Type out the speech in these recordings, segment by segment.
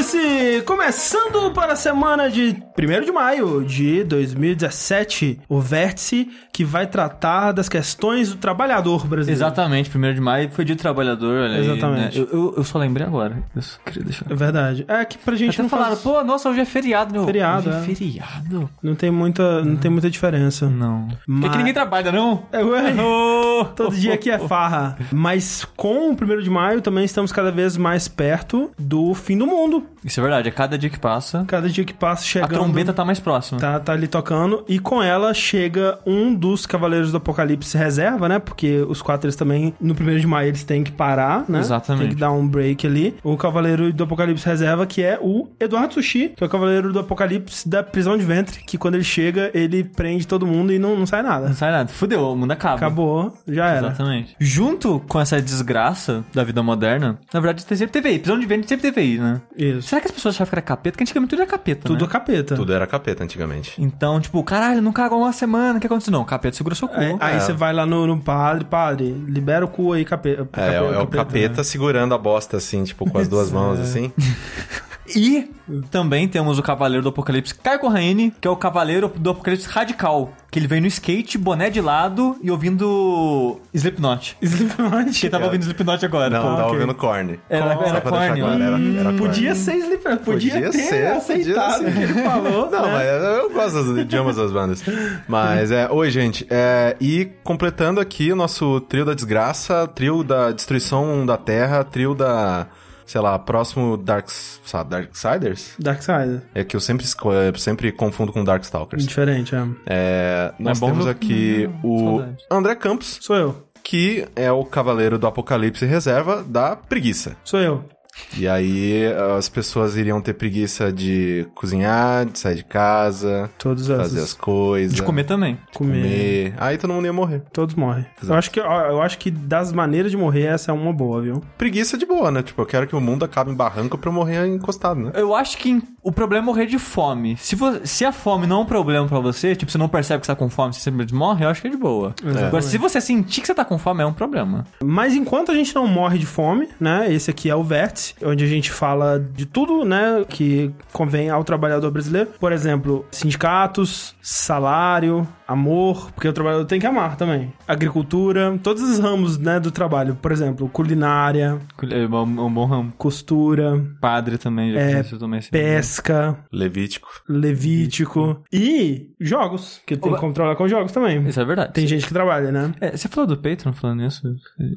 Vértice começando para a semana de 1 de maio de 2017. O Vértice que vai tratar das questões do trabalhador brasileiro. Exatamente, 1 de maio foi dia do trabalhador, olha aí, Exatamente. né? Eu, eu, eu só lembrei agora. Eu só queria deixar. É verdade. É que pra gente Até não falaram, faz... pô, nossa, hoje é feriado. Meu. Feriado, Hoje é é. feriado? não tem muita, não tem muita diferença. Não. Mas- É que ninguém trabalha, não? É, ué. Oh. Todo dia aqui é farra. Mas com o 1 de maio também estamos cada vez mais perto do fim do mundo. Isso é verdade, é cada dia que passa, Cada dia que passa a chegando. trombeta tá mais próxima. Tá, tá ali tocando. E com ela chega um dos Cavaleiros do Apocalipse reserva, né? Porque os quatro eles também, no 1 de maio, eles têm que parar, né? Exatamente. Tem que dar um break ali. O Cavaleiro do Apocalipse reserva, que é o Eduardo Sushi, que é o Cavaleiro do Apocalipse da prisão de ventre, que quando ele chega, ele prende todo mundo e não, não sai nada. Não sai nada. Fudeu, o mundo acaba. Acabou, já era. Exatamente. Junto com essa desgraça da vida moderna, na verdade sempre teve aí. Prisão de ventre sempre teve aí, né? Isso. Será que as pessoas achavam que era capeta? Porque antigamente tudo era capeta, Tudo né? capeta. Tudo era capeta antigamente. Então, tipo, caralho, não cagou uma semana, o que aconteceu? Não, capeta segura seu cu. Aí, aí É. você vai lá no, no padre, padre, libera o cu aí, capeta. É, é, o- é o capeta segurando a bosta assim, tipo, com as duas mãos assim. E também temos o Cavaleiro do Apocalipse Kai Corraine, que é o Cavaleiro do Apocalipse Radical. Que ele vem no skate, boné de lado e ouvindo Slipknot. Slipknot. Que tava ouvindo Slipknot agora. Não, pô. tava ok. ouvindo corne. Era, Só era corny. claro, era, era Podia ser Slipknot, podia, Podia ter ser, aceitado podia o que ser. ele falou. Não, né? mas eu gosto de ambas as bandas. Mas é, oi, gente. É, e completando aqui o nosso trio da desgraça, trio da destruição da Terra, trio da, sei lá, próximo Dark, sabe, Darksiders? Darkseid. É que eu sempre, eu sempre confundo com Darkstalkers. Diferente, é. É, nós bom temos aqui o saudade. André Campos, Sou eu. que é o cavaleiro do apocalipse reserva da preguiça. Sou eu. E aí as pessoas iriam ter preguiça de cozinhar, de sair de casa, Todos essas. fazer as coisas, De comer também. comer. comer. Aí todo mundo ia morrer. Todos morrem. Eu acho, que, eu acho que das maneiras de morrer, essa é uma boa, viu? Preguiça de boa, né? Tipo, eu quero que o mundo acabe em barranco pra eu morrer encostado, né? Eu acho que o problema é morrer de fome. Se, vo- se a fome não é um problema pra você, tipo, você não percebe que você tá com fome, você simplesmente morre, eu acho que é de boa. Agora, se você sentir que você tá com fome, é um problema. Mas enquanto a gente não morre de fome, né? Esse aqui é o Vértice, onde a gente fala de tudo, né? Que convém ao trabalhador brasileiro. Por exemplo, sindicatos, salário, amor, porque o trabalhador tem que amar também. Agricultura, todos os ramos, né? Do trabalho. Por exemplo, culinária, É um, um bom ramo. costura, Padre também, já É, que também pesca, Levítico. Levítico e jogos, que tem Oba. como trabalhar com jogos também. Isso é verdade. Tem gente que trabalha, né? É, você falou do Patreon falando isso?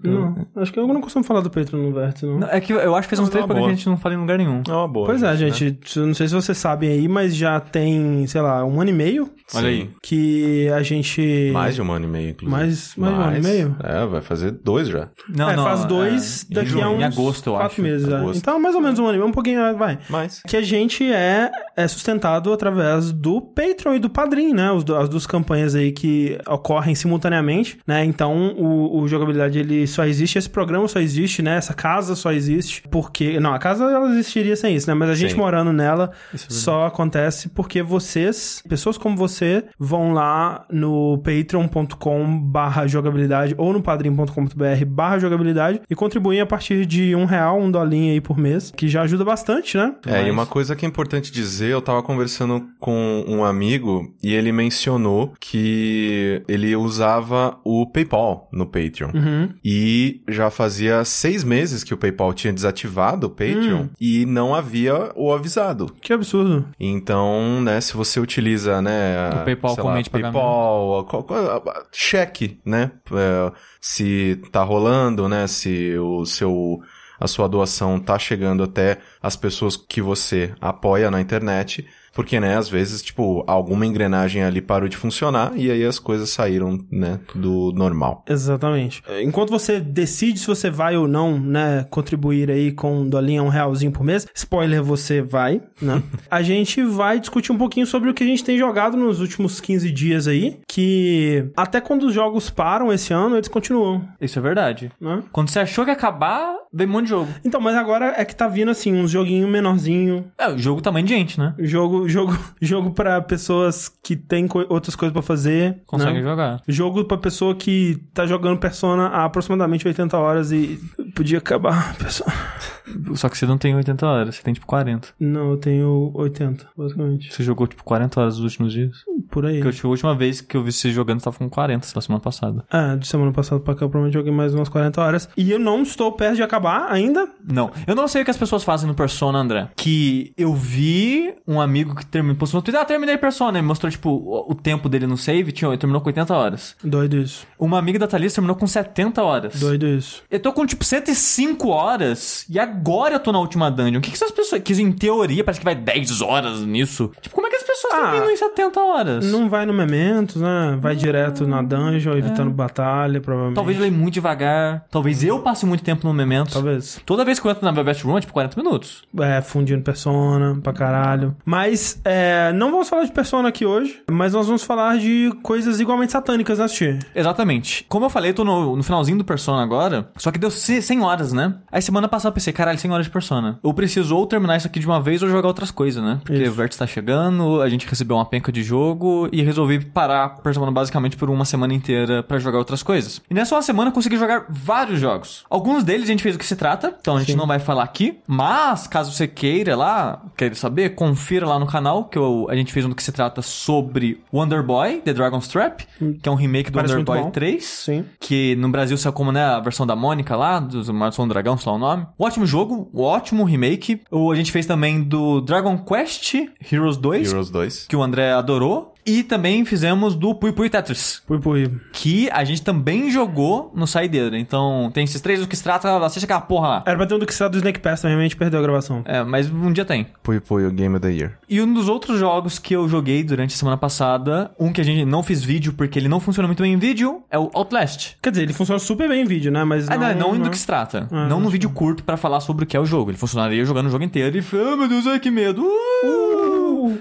Não, acho que eu não costumo falar do Patreon no Vértice, não. Não, é que eu acho que fez uns Não, três que boa. a gente não fala em lugar nenhum. É uma boa. Pois é, né? gente. eu Não sei se vocês sabem aí, mas já tem, sei lá, um ano e meio Olha Sim. aí. que a gente. Mais de um ano e meio, inclusive. Mais- mais de um ano e meio? É, vai fazer dois já. Não, é, não. faz dois é, daqui junho, a uns Em agosto, eu quatro acho. meses. é. Então, mais ou menos um ano e meio, um pouquinho, é, vai. Mas. Que a gente é, é sustentado através do Patreon e do Padrim, né? Os as duas campanhas aí que ocorrem simultaneamente, né? Então, o, o Jogabilidade, ele só existe, esse programa só existe, né? Essa casa só existe porque... Não, a casa, ela existiria sem isso, né? Mas a gente Sim. morando nela Isso é só acontece porque vocês, pessoas como você, vão lá no patreon.com barra jogabilidade ou no padrim.com.br barra jogabilidade e contribuem a partir de um real, um dolinho aí por mês, que já ajuda bastante, né? É, e Mas- uma coisa que é importante dizer, eu tava conversando com um amigo e ele mencionou que ele usava o PayPal no Patreon. Uhum. E já fazia seis meses que o PayPal tinha desativado o Patreon Hum. e não havia o avisado. Que absurdo. Então, né, se você utiliza, né, O PayPal como lá, pagamento. PayPal, a- cheque, né, é, se tá rolando, né, se o seu a sua doação tá chegando até as pessoas que você apoia na internet, porque, né, às vezes, tipo, alguma engrenagem ali parou de funcionar e aí as coisas saíram, né, do normal. Exatamente. Enquanto você decide se você vai ou não, né, contribuir aí com dolinho, um realzinho por mês, spoiler, você vai, né? a gente vai discutir um pouquinho sobre o que a gente tem jogado nos últimos 15 dias aí, que até quando os jogos param esse ano, eles continuam, Isso é verdade. né? Quando você achou que ia acabar, veio um monte de jogo. Então, mas agora é que tá vindo assim, uns joguinho menorzinho, É, o jogo tamanho de gente, né? jogo, jogo, jogo para pessoas que têm co- outras coisas pra fazer, Consegue né? jogar. Jogo pra pessoa que tá jogando Persona há aproximadamente 80 horas e podia acabar, Persona. Só que você não tem 80 horas, você tem tipo 40. Não, eu tenho 80, basicamente. Você jogou tipo 40 horas nos últimos dias? Por aí. Porque tipo, a última vez que eu vi você jogando, você tava com 40, na semana passada. É, de semana passada pra cá eu provavelmente joguei mais umas 40 horas. E eu não estou perto de acabar ainda. Não, eu não sei o que as pessoas fazem no Persona, André. Que eu vi um amigo que terminou, postou no Twitter, ah, terminei Persona, e mostrou, tipo, o, o tempo dele no save, tinha, ele terminou com 80 horas. Doido isso. Uma amiga da Thalys terminou com 70 horas. Doido isso. Eu tô com, tipo, 105 horas, e agora eu tô na última dungeon. O que que essas pessoas, que em teoria parece que vai 10 horas nisso. Tipo, como é pessoas Ah, terminam em 70 horas? Não vai no Mementos, né? Vai direto na dungeon, evitando batalha, provavelmente. Talvez eu leia muito devagar, talvez eu passe muito tempo no Memento. Talvez. Toda vez que eu entro na Velvet Room é, tipo, 40 minutos. É, fundindo Persona pra caralho. Mas, é, não vamos falar de Persona aqui hoje, mas nós vamos falar de coisas igualmente satânicas, né, Assistir. Exatamente. Como eu falei, eu tô no, no finalzinho do Persona agora. Só que deu ce- 100 horas, né? Aí semana passada eu pensei, caralho, 100 horas de Persona. Eu preciso ou terminar isso aqui de uma vez ou jogar outras coisas, né? Porque Isso. o Vértice tá chegando, a gente recebeu uma penca de jogo e resolvi parar Persona basicamente por uma semana inteira pra jogar outras coisas. E nessa uma semana eu consegui jogar vários jogos. Alguns deles a gente fez o que se trata, então a gente Sim. não vai falar aqui. Mas, caso você queira lá, queira saber, confira lá no canal que eu- a gente fez um do que se trata sobre Wonder Boy, The Dragon's Trap, que é um remake do Parece Wonder Boy bom. 3. Sim. Que no Brasil saiu como, né, a versão da Mônica lá, do Maldição do Dragão, sei lá o nome. Um ótimo jogo, um ótimo remake. O, a gente fez também do Dragon Quest Heroes 2, Heroes 2. Que o André adorou. E também fizemos do Pui Pui Tetris, Pui, pui. que a gente também jogou no Saideira. Então, tem esses três do que se trata, assiste aquela porra lá. Era pra ter um do que se trata do Snake Pass também, mas a gente perdeu a gravação. É, mas um dia tem. Pui Pui, o Game of the Year. E um dos outros jogos que eu joguei durante a semana passada, um que a gente não fez vídeo porque ele não funciona muito bem em vídeo, é o Outlast. Quer dizer, ele funciona super bem em vídeo, né? Mas Ah, não... não, não, não do que se trata. Ah, não no acho vídeo curto pra falar sobre o que é o jogo. Ele funcionaria jogando o jogo inteiro e ah, meu Deus, ai que medo. Uh!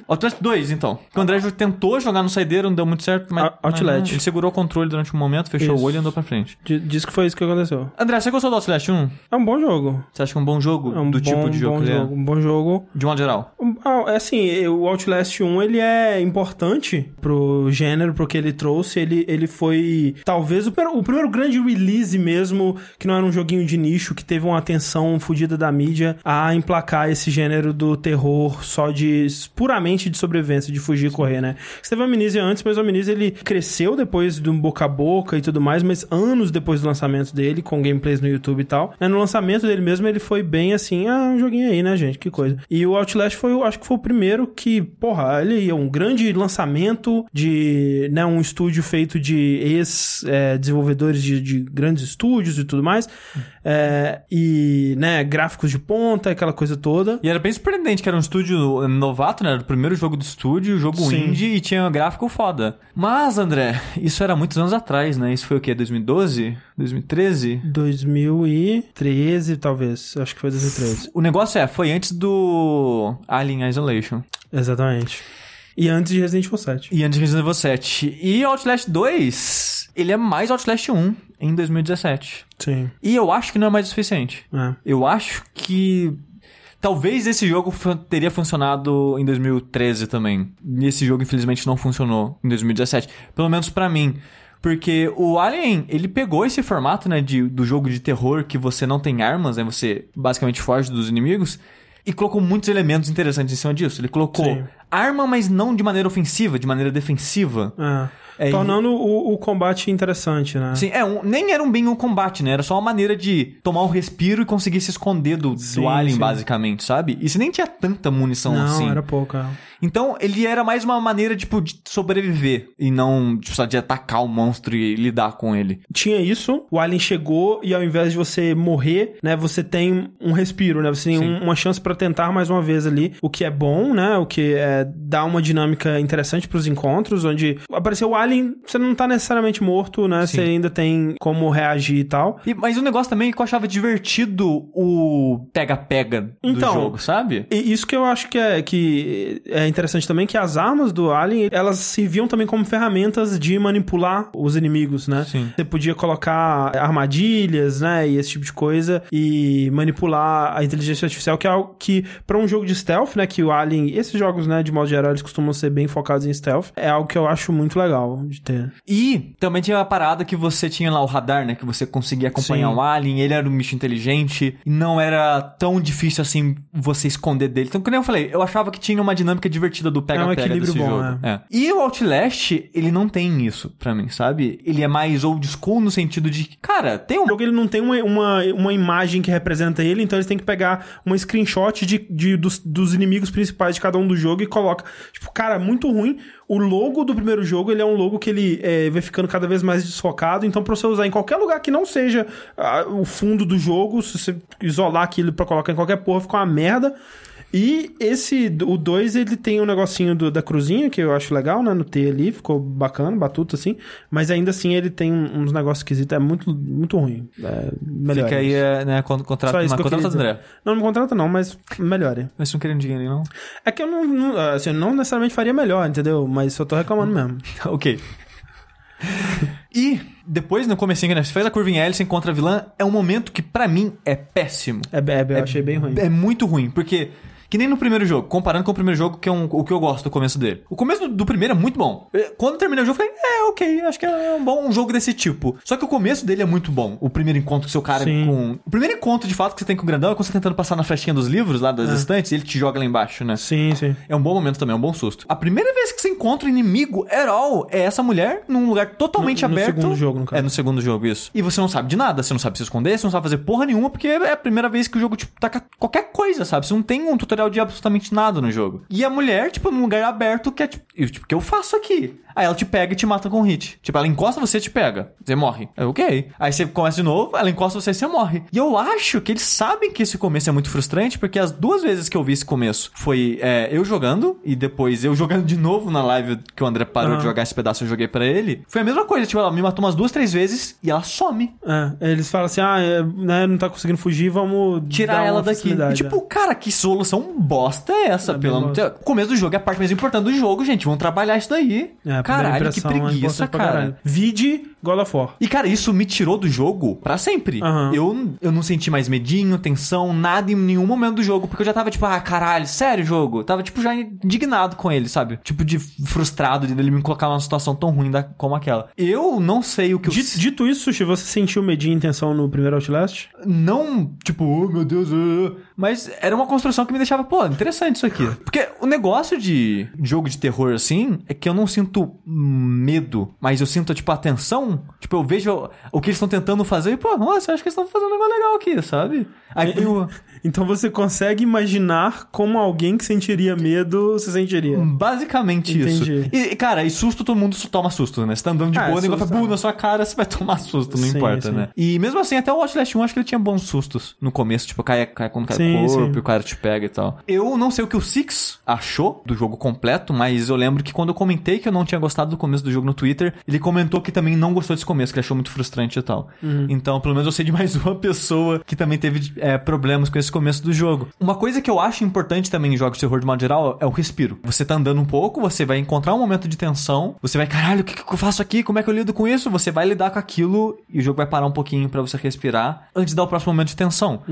Outlast 2, então. Que o André tentou jogar no saideiro, não deu muito certo, mas. Out- Outlet. mas não. ele segurou o controle durante um momento, fechou Isso. o olho e andou pra frente. D- Diz que foi isso que aconteceu. André, você gostou do Outlast 1? É um bom jogo. Você acha que é um bom jogo? É um do bom, tipo de jogo bom ele jogo. Um bom jogo. é? De modo geral. Ah, é assim, o Outlast 1 ele é importante pro gênero, pro que ele trouxe. Ele, ele foi talvez o, primeiro- o primeiro grande release mesmo, que não era um joguinho de nicho, que teve uma atenção fodida da mídia a emplacar esse gênero do terror só de puramente de sobrevivência, de fugir e correr, né? Você teve o Amnesia antes, mas o Amnesia ele cresceu depois do boca a boca e tudo mais, mas anos depois do lançamento dele, com gameplays no YouTube e tal. né? No lançamento dele mesmo, ele foi bem assim, ah, um joguinho aí, né, gente? Que coisa. E o Outlast foi, acho que foi o primeiro que, porra, ele é um grande lançamento de, né, um estúdio feito de ex-desenvolvedores de, de grandes estúdios e tudo mais. É, e, né, gráficos de ponta, aquela coisa toda. E era bem surpreendente que era um estúdio novato, né? Primeiro jogo do estúdio, jogo Sim. indie e tinha um gráfico foda. Mas, André, isso era muitos anos atrás, né? Isso foi o quê? 2012? 2013? 2013, talvez. Acho que foi 2013. O negócio é, foi antes do Alien Isolation. Exatamente. E antes de Resident Evil 7. E antes de Resident Evil 7. E Outlast 2, ele é mais Outlast 1 em 2017. Sim. E eu acho que não é mais o suficiente. É. Eu acho que talvez esse jogo teria funcionado em 2013 também. E esse jogo infelizmente não funcionou em 2017, pelo menos pra mim. Porque o Alien, ele pegou esse formato, né, de, do jogo de terror que você não tem armas, né, você basicamente foge dos inimigos, e colocou muitos elementos interessantes em cima disso. Ele colocou Sim. arma, mas não de maneira ofensiva, de maneira defensiva. É. É, Tornando o, o combate interessante, né? Sim, é, um- nem era um bem um combate, né? Era só uma maneira de tomar um respiro e conseguir se esconder do, Sim, do alien, sim. basicamente, sabe? E você nem tinha tanta munição Não, assim. era pouca. Então, ele era mais uma maneira, tipo, de sobreviver. E não, tipo, só de atacar o monstro e lidar com ele. Tinha isso, o Alien chegou e ao invés de você morrer, né, você tem um respiro, né? Você tem um- uma chance pra tentar mais uma vez ali, o que é bom, né? O que é, dá uma dinâmica interessante pros encontros, onde apareceu o Alien, você não tá necessariamente morto, né? Você ainda tem como reagir e tal. E, mas o negócio também é que eu achava divertido o pega-pega do Então, jogo, sabe? E isso que eu acho que é, que é interessante também, que as armas do Alien, elas serviam também como ferramentas de manipular os inimigos, né? Sim. Você podia colocar armadilhas, né, e esse tipo de coisa, e manipular a inteligência artificial, que é algo que, pra um jogo de stealth, né, que o Alien, esses jogos, né, de modo geral, eles costumam ser bem focados em stealth. É algo que eu acho muito legal de ter. E também tinha uma parada que você tinha lá o radar, né? Que você conseguia acompanhar Sim. o alien, ele era um bicho inteligente, e não era tão difícil assim você esconder dele. Então, como eu falei, eu achava que tinha uma dinâmica divertida do pega-pega equilíbrio desse bom, jogo. É. E o Outlast, ele não tem isso pra mim, sabe? Ele é mais old school no sentido de, que, cara, tem um O jogo ele não tem uma, uma, uma imagem que representa ele, então eles têm que pegar uma screenshot de, de, dos, dos inimigos principais de cada um do jogo e coloca. Tipo, cara, muito ruim. O logo do primeiro jogo, ele é um logo que ele é, vai ficando cada vez mais desfocado, então pra você usar em qualquer lugar que não seja ah, o fundo do jogo, se você isolar aquilo pra colocar em qualquer porra, fica uma merda. E esse, o 2, ele tem um negocinho do- da cruzinha, que eu acho legal, né? No T ali, ficou bacana, batuto assim. Mas ainda assim ele tem uns negócios esquisitos, é muito, muito ruim. É, melhore Fica aí, é, né, con- contrato, Só isso que contrata. André. Não, não me contrata não, mas melhore. Mas não querendo dinheiro, não? É que eu não, não, assim, eu não necessariamente faria melhor, entendeu? Mas eu tô reclamando mesmo. ok. E depois, no comecinho, né? Você faz a curva em L, você encontra a vilã. É um momento que, pra mim, é péssimo. É, é, eu achei bem ruim. É muito ruim, porque... Que nem no primeiro jogo, comparando com o primeiro jogo, que é um- o que eu gosto do começo dele. O começo do, do primeiro é muito bom. É, Quando terminei o jogo, eu falei, é, ok, acho que é um bom jogo desse tipo. Só que o começo dele é muito bom. O primeiro encontro com seu cara Sim. com. O primeiro encontro, de fato, que você tem com o grandão é quando você tá tentando passar na flechinha dos livros lá das estantes e ele te joga lá embaixo, né? Sim, sim. É um bom momento também, é um bom susto. A primeira vez que você encontra o inimigo at all é essa mulher num lugar totalmente No- no aberto. segundo jogo, no caso. É, no segundo jogo, isso. E você não sabe de nada, você não sabe se esconder, você não sabe fazer porra nenhuma, porque é a primeira vez que o jogo, tipo, taca qualquer coisa, sabe? Você não tem um tutorial de absolutamente nada no jogo. E a mulher, tipo, num lugar aberto que é, tipo, eu, tipo, o que eu faço aqui? Aí ela te pega e te mata com um hit. Tipo, ela encosta você e te pega. Você morre. É ok. Aí você começa de novo, ela encosta você e você morre. E eu acho que eles sabem que esse começo é muito frustrante, porque as duas vezes que eu vi esse começo foi é, eu jogando e depois eu jogando de novo na live que o André parou Aham. de jogar esse pedaço eu joguei pra ele. Foi a mesma coisa. Tipo, ela me matou umas duas, três vezes e ela some. É, eles falam assim, ah, é, né, não tá conseguindo fugir, vamos Tirar ela daqui. E, tipo, cara, que solução bosta é essa? É pelo? O começo do jogo é a parte mais importante do jogo, gente. Vamos trabalhar isso daí. é. É, Caralho, que é preguiça, pra cara. Vide God of War. E, cara, isso me tirou do jogo pra sempre. Aham. Eu, eu não senti mais medinho, tensão, nada em nenhum momento do jogo. Porque eu já tava, tipo, ah, caralho, sério, jogo? Eu tava, tipo, já indignado com ele, sabe? Tipo, de frustrado de ele me colocar numa situação tão ruim da, como aquela. Eu não sei o que eu... Dito, dito isso, Sushi, você sentiu medinho e intenção no primeiro Outlast? Não, tipo, oh meu Deus, uh, mas era uma construção que me deixava, pô, interessante isso aqui. Porque o negócio de jogo de terror assim é que eu não sinto medo, mas eu sinto, tipo, atenção. Tipo, eu vejo o que eles estão tentando fazer e, pô, nossa, acho que eles estão fazendo um negócio legal aqui, sabe? Aí eu, Então você consegue imaginar como alguém que sentiria medo se sentiria. basicamente Entendi. isso. E, cara, e susto, todo mundo toma susto, né? Você tá andando de Ah, boa, o negócio "Bu", é. na sua cara, você vai tomar susto, não Sim, importa, sim. né? E mesmo assim, até o Outlast 1, acho que ele tinha bons sustos no começo, tipo, cai, cai quando cai Sim, o corpo, o cara te pega e tal. Eu não sei o que o Six achou do jogo completo, mas eu lembro que quando eu comentei que eu não tinha gostado do começo do jogo no Twitter, ele comentou que também não gostou desse começo, que ele achou muito frustrante e tal. Uhum. Então, pelo menos eu sei de mais uma pessoa que também teve é, problemas com esse começo do jogo. Uma coisa que eu acho importante também em jogos de terror de modo geral é o respiro. Você tá andando um pouco, você vai encontrar um momento de tensão, você vai, caralho, o que, que eu faço aqui? Como é que eu lido com isso? Você vai lidar com aquilo e o jogo vai parar um pouquinho pra você respirar antes de dar o próximo momento de tensão.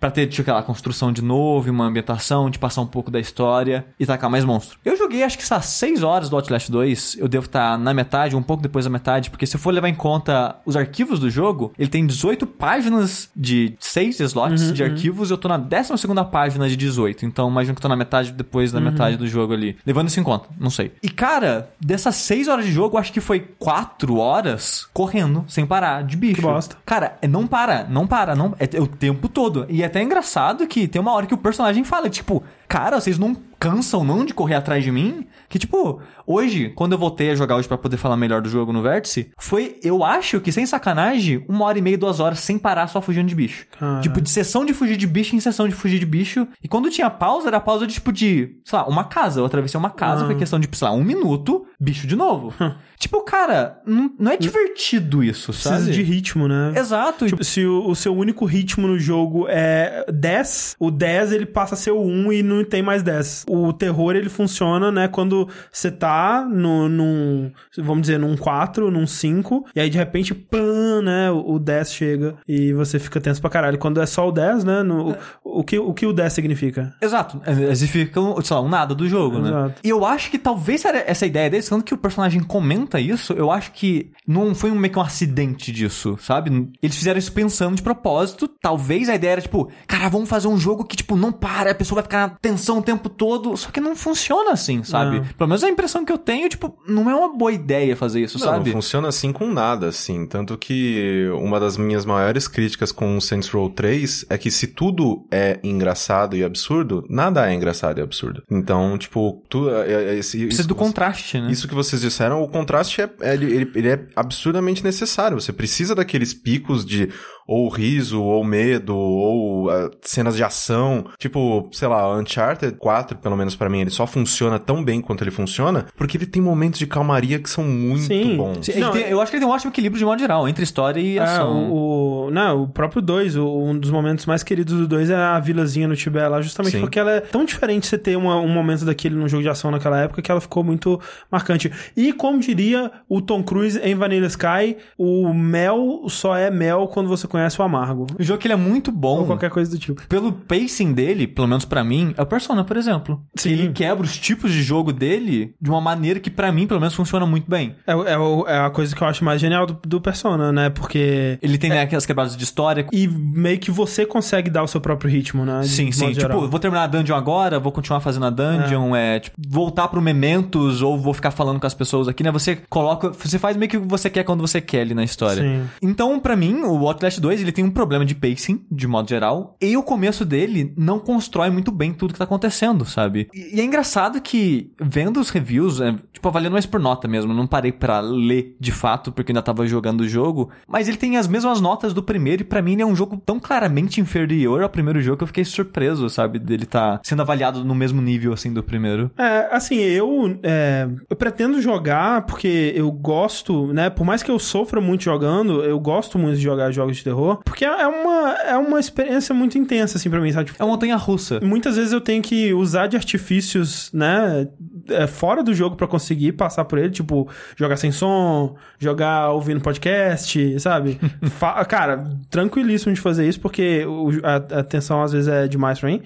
Pra ter, tipo, aquela construção de novo, uma ambientação, de passar um pouco da história e tacar mais monstro. Eu joguei acho que essas 6 horas do Outlast 2, eu devo estar na metade, um pouco depois da metade, porque se eu for levar em conta os arquivos do jogo, ele tem 18 páginas de 6 slots de arquivos, eu tô na 12 segunda página de 18, então imagino que eu tô na metade depois da metade do jogo ali. Levando isso em conta, não sei. E cara, dessas 6 horas de jogo, acho que foi 4 horas correndo, sem parar, de bicho. Que bosta. Cara, é- não para, não para, não, é, é o tempo todo. E é até engraçado que tem uma hora que o personagem fala, tipo, cara, vocês não cansam não de correr atrás de mim? Que tipo, hoje, quando eu voltei a jogar hoje pra poder falar melhor do jogo no Vértice, foi, eu acho que sem sacanagem, uma hora e meia, duas horas sem parar só fugindo de bicho. Caralho. Tipo, de sessão de fugir de bicho em sessão de fugir de bicho. E quando tinha pausa, era pausa de tipo de, sei lá, uma casa. Eu atravessei uma casa, Ah. foi questão de, sei lá, um minuto, bicho de novo. tipo, cara, não, não é divertido isso, sabe? Precisa de ritmo, né? Exato. Tipo, se o, o seu único ritmo no jogo é 10, o 10 ele passa a ser o 1 e não tem mais 10. O terror, ele funciona, né, quando você tá no, num, vamos dizer, num 4, num 5, e aí de repente, pã, né, o 10 chega e você fica tenso pra caralho. Quando é só o 10, né, no, o, que, o que o 10 significa? Exato. Eles ficam, sei lá, um nada do jogo, né? Exato. E eu acho que talvez era essa ideia deles, tanto que o personagem comenta isso, eu acho que não foi um, meio que um acidente disso, sabe? Eles fizeram isso pensando de propósito. Talvez a ideia era, tipo, cara, vamos fazer um jogo que, tipo, não para, a pessoa vai ficar tensão o tempo todo. Só que não funciona assim, sabe? Não. Pelo menos a impressão que eu tenho, tipo, não é uma boa ideia fazer isso, Não, sabe? não funciona assim com nada, assim. Tanto que uma das minhas maiores críticas com o Saints Row 3 é que se tudo é engraçado e absurdo, nada é engraçado e absurdo. Então, tipo, tu, é, é, esse, Precisa isso do contraste, né? Isso que vocês disseram, o contraste é, é- ele- ele é absurdamente necessário. Você precisa daqueles picos de ou riso, ou medo, ou ah, cenas de ação. Tipo, sei lá, Uncharted 4, pelo menos pra mim, ele só funciona tão bem quanto ele funciona, porque ele tem momentos de calmaria que são muito Sim. bons. Sim, Não, tem- eu acho que ele tem um ótimo equilíbrio de modo geral, entre história e É, ação. o, o, não, o próprio 2, um dos momentos mais queridos do 2 é a vilazinha no Tibete lá, justamente Sim. porque ela é tão diferente você ter uma- um momento daquele num jogo de ação naquela época que ela ficou muito marcante. E como diria o Tom Cruise em Vanilla Sky, o mel só é mel quando você conhece o amargo. O jogo que ele é muito bom. Ou qualquer coisa do tipo. Pelo pacing dele, pelo menos pra mim, é o Persona, por exemplo. Sim. Ele quebra os tipos de jogo dele de uma maneira que pra mim, pelo menos, funciona muito bem. É, é, é a coisa que eu acho mais genial do, do Persona, né? Porque. Ele tem né, aquelas quebradas de história. E meio que você consegue dar o seu próprio ritmo, né? de Sim, sim. modo Tipo, geral. vou terminar a dungeon agora, vou continuar fazendo a dungeon, é, tipo, voltar pro Mementos ou vou ficar falando com as pessoas aqui, né? Você coloca, você faz meio que o que você quer quando você quer ali na história. Sim. Então, pra mim, o Outlast 2, ele tem um problema de pacing, de modo geral, e o começo dele não constrói muito bem tudo que tá acontecendo, sabe? E, e é engraçado que, vendo os reviews, é, tipo, avaliando mais por nota mesmo, não parei pra ler de fato, porque ainda tava jogando o jogo, mas ele tem as mesmas notas do primeiro, e pra mim ele é um jogo tão claramente inferior ao primeiro jogo que eu fiquei surpreso, sabe? Dele tá sendo avaliado no mesmo nível, assim, do primeiro. É, assim, eu, é, eu pretendo jogar porque eu gosto, né? Por mais que eu sofra muito jogando, eu gosto muito de jogar jogos de terror, porque é uma, é uma experiência muito intensa, assim, pra mim, sabe? Tipo, É uma montanha-russa. Muitas vezes eu tenho que usar de artifícios, né, é, fora do jogo pra conseguir passar por ele, tipo, jogar sem som, jogar ouvindo podcast, sabe? Cara, tranquilíssimo de fazer isso, porque a, a atenção às vezes é demais pra mim.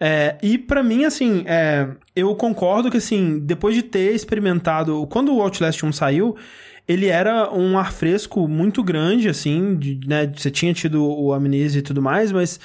É, e pra mim, assim, é, eu concordo que, assim, depois de ter experimentado... Quando o Outlast 1 saiu, ele era um ar fresco muito grande, assim, de, né? Você tinha tido o Amnesia e tudo mais, mas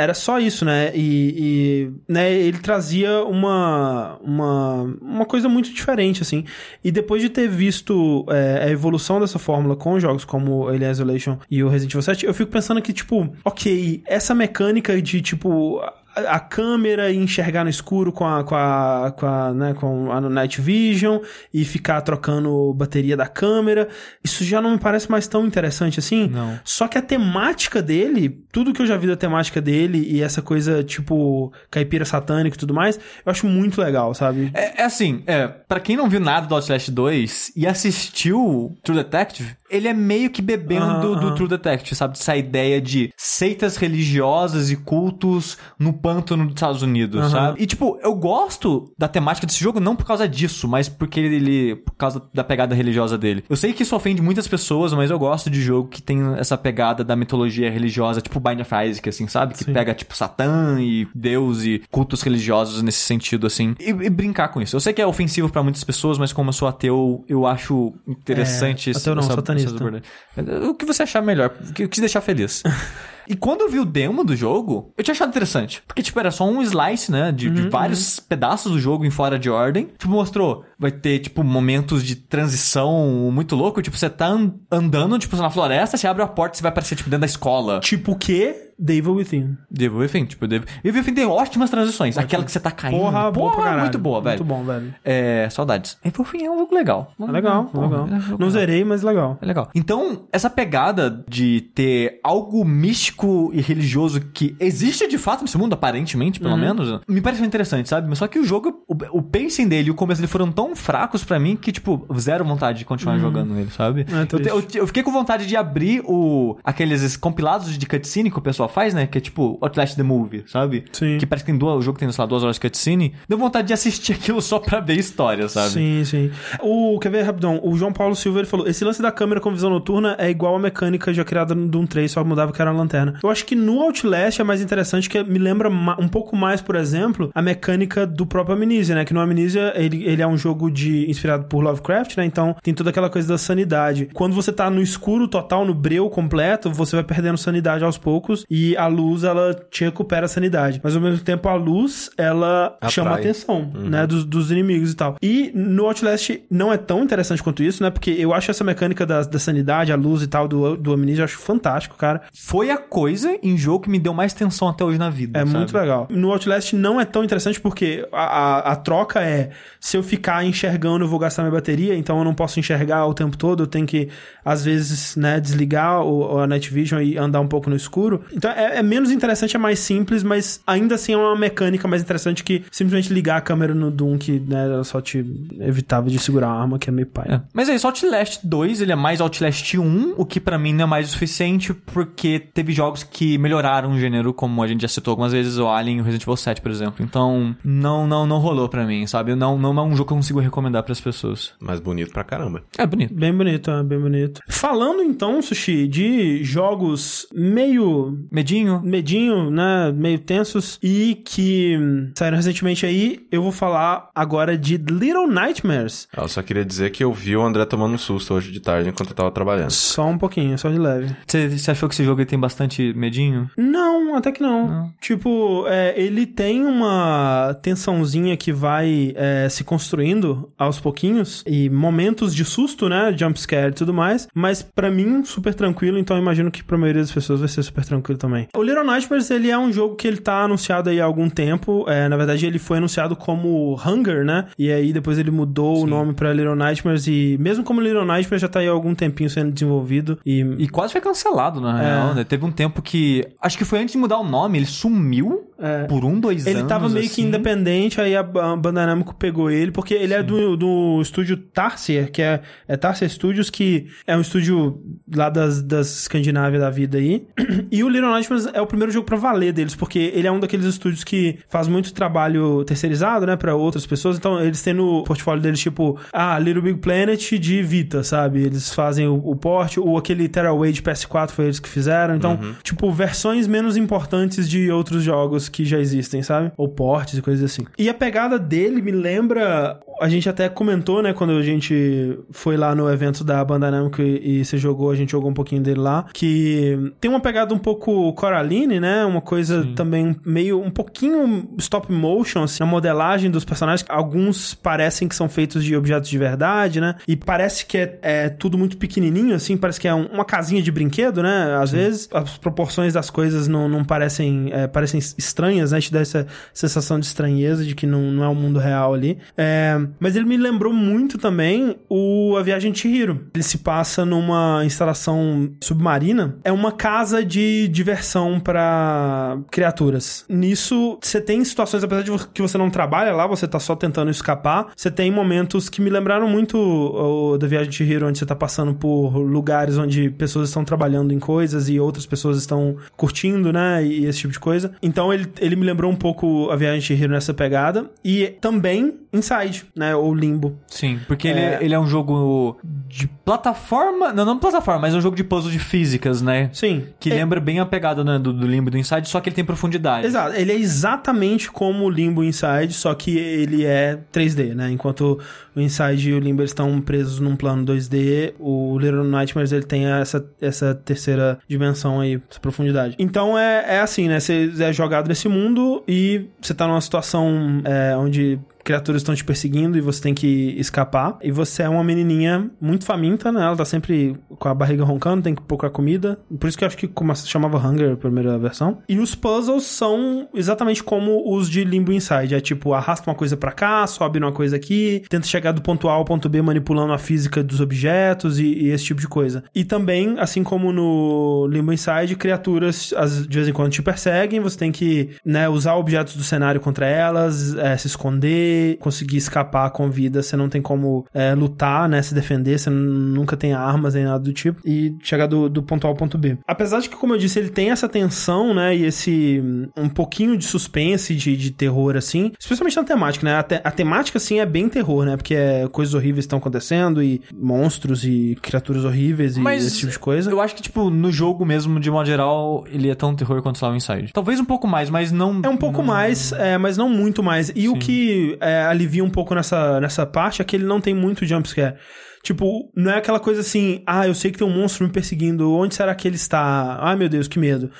era só isso, né? E, e, né, ele trazia uma, uma, uma coisa muito diferente, assim. E depois de ter visto é, a evolução dessa fórmula com jogos como Alien Isolation e o Resident Evil 7, eu fico pensando que, tipo, ok, essa mecânica de, tipo, a, câmera e enxergar no escuro com a, com a, com a, né, com a Night Vision e ficar trocando bateria da câmera, isso já não me parece mais tão interessante assim. Não. Só que a temática dele, tudo que eu já vi da temática dele e essa coisa tipo caipira satânico e tudo mais, eu acho muito legal, sabe? É, é assim, é, para quem não viu nada do Outlast 2 e assistiu True Detective, ele é meio que bebendo Aham, do aham. True Detective, sabe? Essa ideia de seitas religiosas e cultos no pântano dos Estados Unidos, Aham. sabe? E tipo, eu gosto da temática desse jogo não por causa disso, mas porque ele por causa da pegada religiosa dele. Eu sei que isso ofende muitas pessoas, mas eu gosto de jogo que tem essa pegada da mitologia religiosa, tipo Bind of Isaac, assim, sabe? Que Sim. pega tipo Satã e Deus e cultos religiosos nesse sentido, assim. E, e brincar com isso. Eu sei que é ofensivo pra muitas pessoas, mas como eu sou ateu, eu acho interessante É, ateu não, essa, satanista. essa. O que você achar melhor, que te deixar feliz. E quando eu vi o demo do jogo, eu tinha achado interessante. Porque, tipo, era só um slice, né? De, Uhum, de vários pedaços do jogo em fora de ordem. Tipo, mostrou. Vai ter, tipo, momentos de transição muito louco. Tipo, você tá an- andando, tipo, na floresta, você abre a porta e você vai aparecer, tipo, dentro da escola. Tipo o quê? The Evil Within. Devil Within, tipo, Devil... Evil Within tem ótimas transições. Aquela que você tá caindo. Porra, boa pra caralho. muito boa, velho. Muito bom, velho. É, saudades. Evil Within é um jogo legal. É legal, Porra, legal. é jogo Não legal. zerei, mas legal. É legal. Então, essa pegada de ter algo místico e religioso que existe de fato nesse mundo, aparentemente, pelo menos, me pareceu interessante, sabe? Mas só que o jogo, o, o pacing dele e o começo dele foram tão tão fracos pra mim que, tipo, zero vontade de continuar jogando ele, sabe? É eu, eu, eu fiquei com vontade de abrir o aqueles compilados de cutscene que o pessoal faz, né? Que é tipo Outlast the Movie, sabe? Sim. Que parece que tem duas, o jogo tem, sei lá, duas horas de cutscene. Deu vontade de assistir aquilo só pra ver história, sabe? Sim, sim. O, quer ver, rapidão? O João Paulo Silva ele falou: esse lance da câmera com visão noturna é igual a mecânica já criada no Doom 3, só mudava que era a lanterna. Eu acho que no Outlast é mais interessante, que me lembra um pouco mais, por exemplo, a mecânica do próprio Amnesia, né? Que no Amnesia ele, ele é um jogo de inspirado por Lovecraft, né? Então tem toda aquela coisa da sanidade. Quando você tá no escuro total, no breu completo, você vai perdendo sanidade aos poucos e a luz ela te recupera a sanidade. Mas ao mesmo tempo a luz ela Atrai. chama a atenção, né? Dos, dos inimigos e tal. E no Outlast não é tão interessante quanto isso, né? Porque eu acho essa mecânica da, da sanidade, a luz e tal do, do Amnesia, eu acho fantástico, cara. Foi a coisa em jogo que me deu mais tensão até hoje na vida. É sabe? muito legal. No Outlast não é tão interessante porque a, a, a troca é se eu ficar enxergando, eu vou gastar minha bateria, então eu não posso enxergar o tempo todo, eu tenho que, às vezes, né, desligar o, a Night Vision e andar um pouco no escuro. Então é, é menos interessante, é mais simples, mas ainda assim é uma mecânica mais interessante que simplesmente ligar a câmera no Doom, que né, só te evitava de segurar a arma, que é meio pai. É. Mas é isso, Outlast 2, ele é mais Outlast 1, o que pra mim não é mais o suficiente, porque teve jogos que melhoraram o gênero, como a gente já citou algumas vezes, o Alien e o Resident Evil 7, por exemplo. Então, não não não rolou pra mim, sabe? Não, não é um jogo que eu consigo recomendar pras pessoas. Mas bonito pra caramba. É bonito. Bem bonito, é, bem bonito. Falando então, Sushi, de jogos meio Medinho? medinho, né, meio tensos e que saíram recentemente aí, eu vou falar agora de Little Nightmares. Eu só queria dizer que eu vi o André tomando um susto hoje de tarde enquanto eu tava trabalhando. Só um pouquinho, só de leve. Você achou que esse jogo tem bastante medinho? Não, até que não. Não. Tipo, é, ele tem uma tensãozinha que vai é, se construindo aos pouquinhos e momentos de susto, né? Jump scare e tudo mais. Mas pra mim, super tranquilo, então eu imagino que pra maioria das pessoas vai ser super tranquilo também. O Little Nightmares, ele é um jogo que ele tá anunciado aí há algum tempo. É, na verdade, ele foi anunciado como Hunger, né? E aí depois ele mudou o nome pra Little Nightmares e mesmo como Little Nightmares já tá aí há algum tempinho sendo desenvolvido e E quase foi cancelado, na real, né? Teve um tempo que. Acho que foi antes de mudar o nome, ele sumiu por um, dois Ele anos. tava meio que assim. independente, aí a, a Bandai Namco pegou ele, porque ele é do, do estúdio Tarsier, que é, é Tarsier Studios, que é um estúdio lá das, das Escandinávia da vida aí. E o Little Nightmares é o primeiro jogo pra valer deles, porque ele é um daqueles estúdios que faz muito trabalho terceirizado, né, pra outras pessoas. Então eles têm no portfólio deles, tipo, ah, Little Big Planet de Vita, sabe? Eles fazem o, o porte, ou aquele Tearaway de PS4 foi eles que fizeram. Então, tipo, versões menos importantes de outros jogos que já existem, sabe? Ou portes e coisas assim. E a pegada dele me lembra. A gente até comentou, né, quando a gente foi lá no evento da Bandai Namco e, e você jogou, a gente jogou um pouquinho dele lá, que tem uma pegada um pouco Coraline, né? Uma coisa também meio um pouquinho stop motion, assim, a modelagem dos personagens. Alguns parecem que são feitos de objetos de verdade, né? E parece que é, é tudo muito pequenininho, assim, parece que é um- uma casinha de brinquedo, né? Às vezes as proporções das coisas não, não parecem, é, parecem estranhas, né? Te dá essa sensação de estranheza, de que não, não é o mundo real ali. É, mas ele me lembrou muito também o A Viagem de Chihiro. Ele se passa numa instalação submarina. É uma casa de diversão para criaturas. Nisso, você tem situações, apesar de que você não trabalha lá, você tá só tentando escapar, você tem momentos que me lembraram muito o da Viagem de Chihiro, onde você tá passando por lugares onde pessoas estão trabalhando em coisas e outras pessoas estão curtindo, né? E esse tipo de coisa. Então ele, ele me lembrou um pouco a Viagem de Chihiro nessa pegada. E também Inside, né? Ou Limbo. Sim, porque É. Ele, é, ele é um jogo de plataforma. Não, não plataforma, mas é um jogo de puzzle de físicas, né? Sim. Que É- lembra bem a pegada né, do, do Limbo e do Inside, só que ele tem profundidade. Exato, ele é exatamente como o Limbo Inside, só que ele é 3D, né? Enquanto o Inside e o Limbo estão presos num plano 2D, o Little Nightmares ele tem essa, essa terceira dimensão aí, essa profundidade. Então é, é assim, né? Você é jogado nesse mundo e você tá numa situação é, onde criaturas estão te perseguindo e você tem que escapar. E você é uma menininha muito faminta, né? Ela tá sempre com a barriga roncando, tem que procurar comida. Por isso que eu acho que como se chamava Hunger a primeira versão. E os puzzles são exatamente como os de Limbo Inside. É tipo, arrasta uma coisa pra cá, sobe uma coisa aqui, tenta chegar do ponto A ao ponto B manipulando a física dos objetos e, e esse tipo de coisa. E também, assim como no Limbo Inside, criaturas as- de vez em quando te perseguem, você tem que né, usar objetos do cenário contra elas, é, se esconder conseguir escapar com vida, você não tem como é, lutar, né? Se defender, você nunca tem armas nem nada do tipo. E chegar do, do ponto A ao ponto B. Apesar de que, como eu disse, ele tem essa tensão, né? E esse um pouquinho de suspense, de, de terror, assim. Especialmente na temática, né? A, te, a temática, assim, é bem terror, né? Porque é, coisas horríveis estão acontecendo e monstros e criaturas horríveis e Mas esse tipo de coisa. Eu acho que, tipo, no jogo mesmo, de modo geral, ele é tão terror quanto lá o Inside. Talvez um pouco mais, mas não. É um pouco não- mais, é, mas não muito mais. E o Sim. que é, alivia um pouco nessa, nessa parte é que ele não tem muito jumpscare. Tipo, não é aquela coisa assim, ah, eu sei que tem um monstro me perseguindo, onde será que ele está? Ai meu Deus, que medo.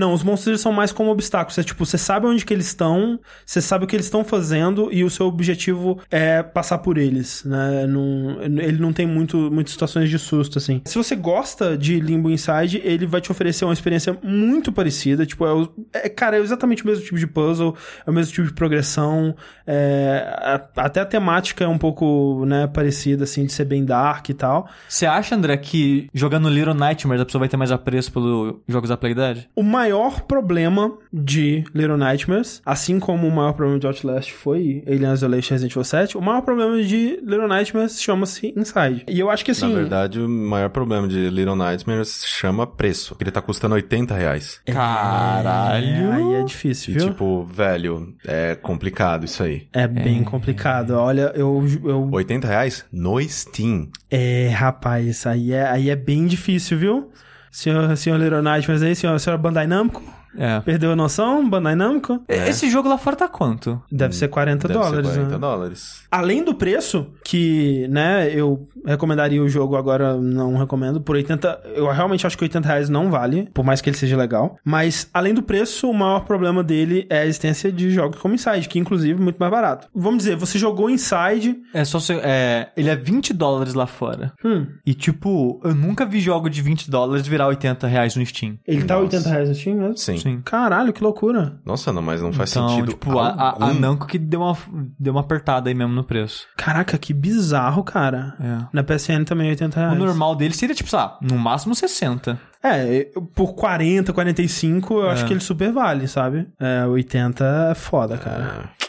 Não, os monstros são mais como obstáculos. É tipo, você sabe onde que eles estão, você sabe o que eles estão fazendo e o seu objetivo é passar por eles, né? Não, ele não tem muito, muitas situações de susto, assim. Se você gosta de Limbo Inside, ele vai te oferecer uma experiência muito parecida. Tipo, é, o- é, cara, é exatamente o mesmo tipo de puzzle, é o mesmo tipo de progressão. é, a- até a temática é um pouco, né, parecida, assim, de ser bem dark e tal. Você acha, André, que jogando Little Nightmares a pessoa vai ter mais apreço pelos jogos da Playdad? O maior problema de Little Nightmares, assim como o maior problema de Outlast foi Alien Isolation Resident Evil 7, o maior problema de Little Nightmares chama-se Inside. E eu acho que assim... Na verdade, o maior problema de Little Nightmares chama preço. Ele tá custando 80 reais. Caralho! Aí é difícil, E, viu? tipo, velho, é complicado isso aí. É bem complicado. Olha, eu, eu 80 reais no Steam. É, rapaz, aí é, aí é bem difícil, viu? Senhor, senhor Little Nightmares aí, senhor, senhora Bandai Namco, É. perdeu a noção? Bandai Namco? Esse jogo lá fora tá quanto? Deve ser 40 Deve dólares, ser 40 né? dólares. Além do preço, que, né, eu recomendaria o jogo, agora não recomendo, por 80, eu realmente acho que 80 reais não vale, por mais que ele seja legal, mas além do preço, o maior problema dele é a existência de jogos como Inside, que inclusive é muito mais barato. Vamos dizer, você jogou Inside, É só se, é, ele é 20 dólares lá fora. hum, E tipo, eu nunca vi jogo de 20 dólares virar 80 reais no Steam. ele tá Nossa. 80 reais no Steam mesmo? Sim. Sim. Caralho, que loucura. Nossa, não, mas não faz então, sentido tipo, a, a, a algum. Namco que deu uma, deu uma apertada aí mesmo no preço. Caraca, que bizarro, cara. É. Na PSN também 80 O reais. normal dele seria, tipo, sei lá, no máximo 60. É, por 40, 45, eu acho É. que ele super vale, sabe? É, 80 é foda, cara. É,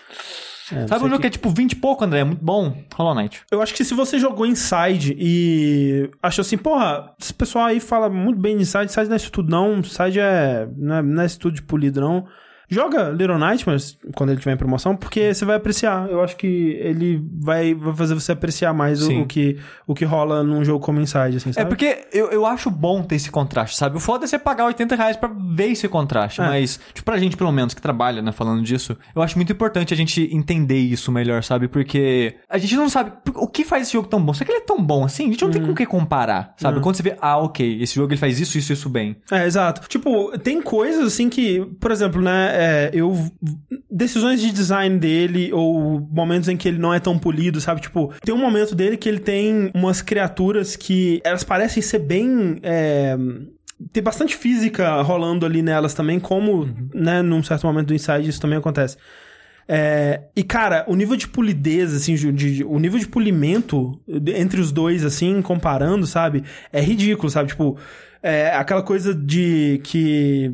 não Sabe um jogo que- que é tipo 20 e pouco, André? É muito bom. Hollow Knight. Eu acho que se você jogou Inside e achou assim, porra, esse pessoal aí fala muito bem de Inside, Inside não é isso tudo não, Inside é, não é, não é isso tudo de polido não. Joga Little Nightmares quando ele tiver em promoção, porque você vai apreciar. Eu acho que ele vai, vai fazer você apreciar mais o, o que, o que rola num jogo como Inside, assim, É sabe? porque eu, eu acho bom ter esse contraste, sabe? O foda é você pagar 80 reais pra ver esse contraste. É. Mas, tipo, pra gente, pelo menos, que trabalha, né, falando disso, eu acho muito importante a gente entender isso melhor, sabe? Porque a gente não sabe o que faz esse jogo tão bom. Será que ele é tão bom assim? A gente não Uhum. tem com o que comparar, sabe? Quando você vê, ah, ok, esse jogo ele faz isso, isso, isso bem. É, exato. Tipo, tem coisas assim que, por exemplo, né, é, eu. Decisões de design dele, ou momentos em que ele não é tão polido, sabe? Tipo, tem um momento dele que ele tem umas criaturas que elas parecem ser bem. É, tem bastante física rolando ali nelas também, como, né, num certo momento do Inside isso também acontece. É, e, cara, o nível de polidez, assim, de, de- o nível de polimento entre os dois, assim, comparando, sabe? É ridículo, sabe? Tipo, é aquela coisa de que.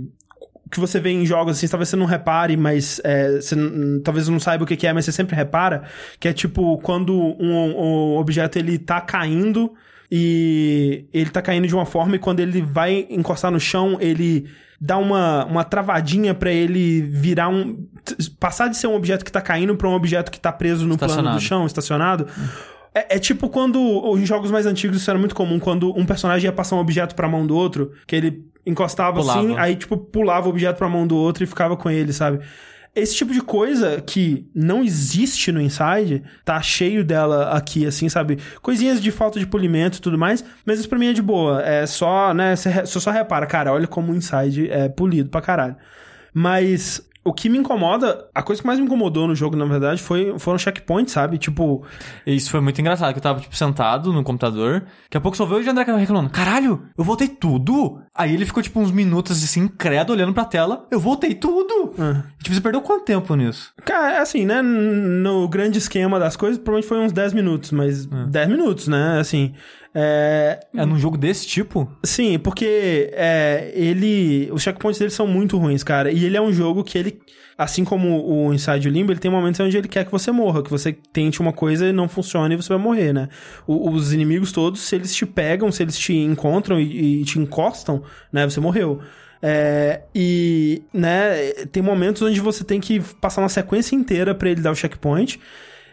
Que você vê em jogos assim, talvez você não repare, mas é, você talvez não saiba o que, que é, mas você sempre repara, que é tipo quando um, um objeto ele tá caindo e ele tá caindo de uma forma e quando ele vai encostar no chão, ele dá uma, uma travadinha pra ele virar um. passar de ser um objeto que tá caindo pra um objeto que tá preso no plano do chão, estacionado. É, é tipo quando, em jogos mais antigos, isso era muito comum, quando um personagem ia passar um objeto pra mão do outro, que ele encostava Pulava. assim, aí tipo pulava o objeto pra mão do outro e ficava com ele, sabe? Esse tipo de coisa que não existe no Inside, tá cheio dela aqui, assim, sabe? Coisinhas de falta de polimento e tudo mais, mas isso pra mim é de boa. É só, né? Você só repara, cara, olha como o Inside é polido pra caralho. Mas o que me incomoda, a coisa que mais me incomodou no jogo, na verdade, foi, foram checkpoints, sabe? Tipo, isso foi muito engraçado, que eu tava, tipo, sentado no computador. Daqui a pouco só veio o André reclamando, caralho, eu voltei tudo? Aí ele ficou, tipo, uns minutos, assim, incrédulo, olhando pra tela. Eu voltei tudo! Ah. Tipo, você perdeu quanto tempo nisso? Cara, é assim, né? No grande esquema das coisas, provavelmente foi uns 10 minutos, mas 10 minutos, né? Assim. É, É num jogo desse tipo? Sim, porque é, ele. Os checkpoints dele são muito ruins, cara. E ele é um jogo que ele. Assim como o Inside Limbo, ele tem momentos onde ele quer que você morra, que você tente uma coisa e não funcione e você vai morrer, né? O- os inimigos todos, se eles te pegam, se eles te encontram e, e te encostam, né? Você morreu. É, e, né, tem momentos onde você tem que passar uma sequência inteira pra ele dar o checkpoint.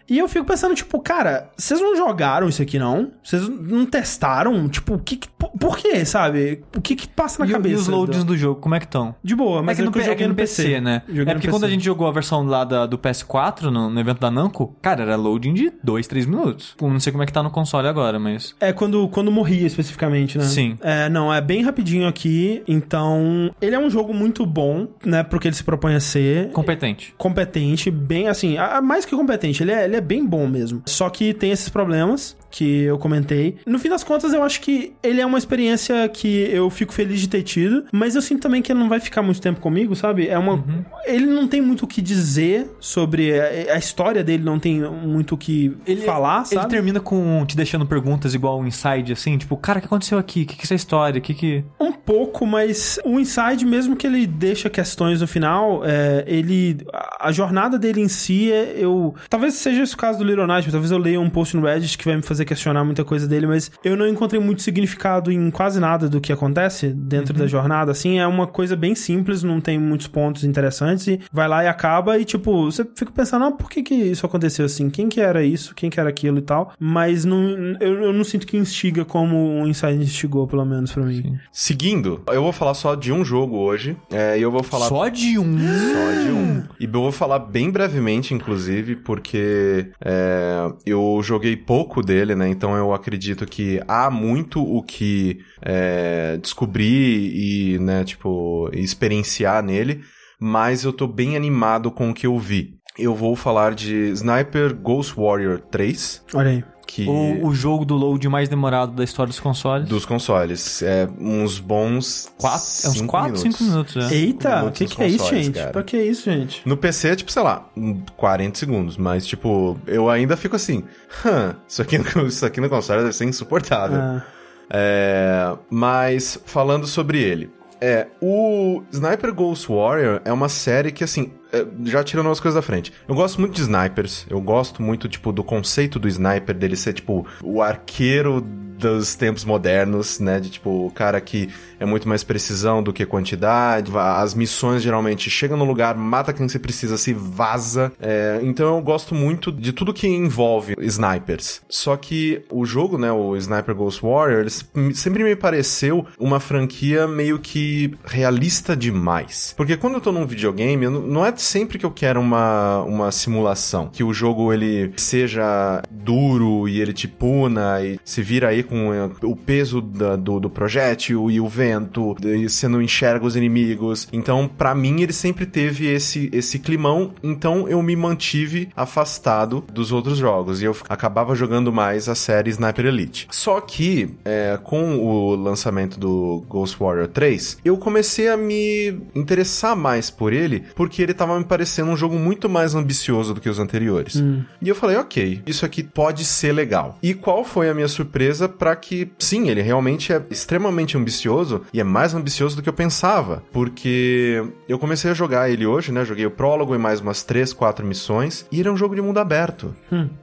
E eu fico pensando, tipo, cara, vocês não jogaram isso aqui, não? Vocês não testaram? Tipo, o que, que- por, por quê, sabe? O que que passa na E, cabeça? e os loadings do- do jogo, como é que estão? De boa, mas é que é no, que é joguei que no PC, né? Joguei é porque PC. quando a gente jogou a versão lá da- do PS4, no, no evento da Namco, cara, era loading de 2, 3 minutos. Não sei como é que tá no console agora, mas... É quando, quando morria especificamente, né? Sim. É, não, é bem rapidinho aqui. Então, ele é um jogo muito bom, né? Porque ele se propõe a ser. Competente. competente, bem assim, a- a- mais que competente, ele é, ele é bem bom mesmo. Só que tem esses problemas que eu comentei. No fim das contas, eu acho que ele é uma experiência que eu fico feliz de ter tido, mas eu sinto também que ele não vai ficar muito tempo comigo, sabe? É uma. Ele não tem muito o que dizer sobre. A, a história dele não tem muito o que falar, Ele sabe? termina com te deixando perguntas igual o Inside, assim, tipo, cara, o que aconteceu aqui? O que, que é essa história? O que que... Um pouco, mas o Inside, mesmo que ele deixa questões no final, é, ele. A, a jornada dele em si, é, eu. Talvez seja esse o caso do Little Nightmare, talvez eu leia um post no Reddit que vai me fazer questionar muita coisa dele, mas eu não encontrei muito significado em quase nada do que acontece dentro da jornada. Assim, é uma coisa bem simples, não tem muitos pontos interessantes, e vai lá e acaba, e tipo, você fica pensando, ah, por que que isso aconteceu assim? Quem que era isso? Quem que era aquilo e tal? Mas não, eu, eu não sinto que instiga como o Inside instigou, pelo menos pra mim. Seguindo, eu vou falar só de um jogo hoje. é, E eu vou falar Só de um... Só de um. E eu vou falar bem brevemente, inclusive, porque é, eu joguei pouco dele, né? Então eu acredito que há muito o que é, descobrir e, né, tipo, experienciar nele. Mas eu tô bem animado com o que eu vi. Eu vou falar de Sniper Ghost Warrior 3, Olha aí. Que... O, o jogo do load mais demorado da história dos consoles. Dos consoles. É uns bons. Quatro, é uns cinco 4, 5 minutos, é. Eita, o minutos que, que é isso, gente? cara. Pra que isso, gente? No PC é tipo, sei lá, um 40 segundos, mas tipo, eu ainda fico assim, hã, isso aqui, no- isso aqui no console deve ser insuportável. Ah, É, mas falando sobre ele, é, o Sniper Ghost Warrior é uma série que assim, é, já tirando umas coisas da frente. Eu gosto muito de snipers, eu gosto muito tipo do conceito do sniper dele ser tipo o arqueiro dos tempos modernos, né? De tipo, o cara que é muito mais precisão do que quantidade. As missões geralmente chegam no lugar, mata quem você precisa, se vaza. É, então eu gosto muito de tudo que envolve snipers. Só que o jogo, né? O Sniper Ghost Warrior, sempre me pareceu uma franquia meio que realista demais. Porque quando eu tô num videogame, não é sempre que eu quero uma, uma simulação. Que o jogo ele seja duro e ele te puna e se vira aí com eh, o peso da- do, do projétil e o vento, e você não enxerga os inimigos. Então, pra mim, ele sempre teve esse, esse climão. Então, eu me mantive afastado dos outros jogos. E eu acabava jogando mais a série Sniper Elite. Só que, eh, com o lançamento do Ghost Warrior 3, eu comecei a me interessar mais por ele, porque ele tava me parecendo um jogo muito mais ambicioso do que os anteriores. E eu falei, ok, isso aqui pode ser legal. E qual foi a minha surpresa para que, sim, ele realmente é extremamente ambicioso e é mais ambicioso do que eu pensava, porque eu comecei a jogar ele hoje, né? Joguei o prólogo e mais umas 3, 4 missões, e ele é um jogo de mundo aberto.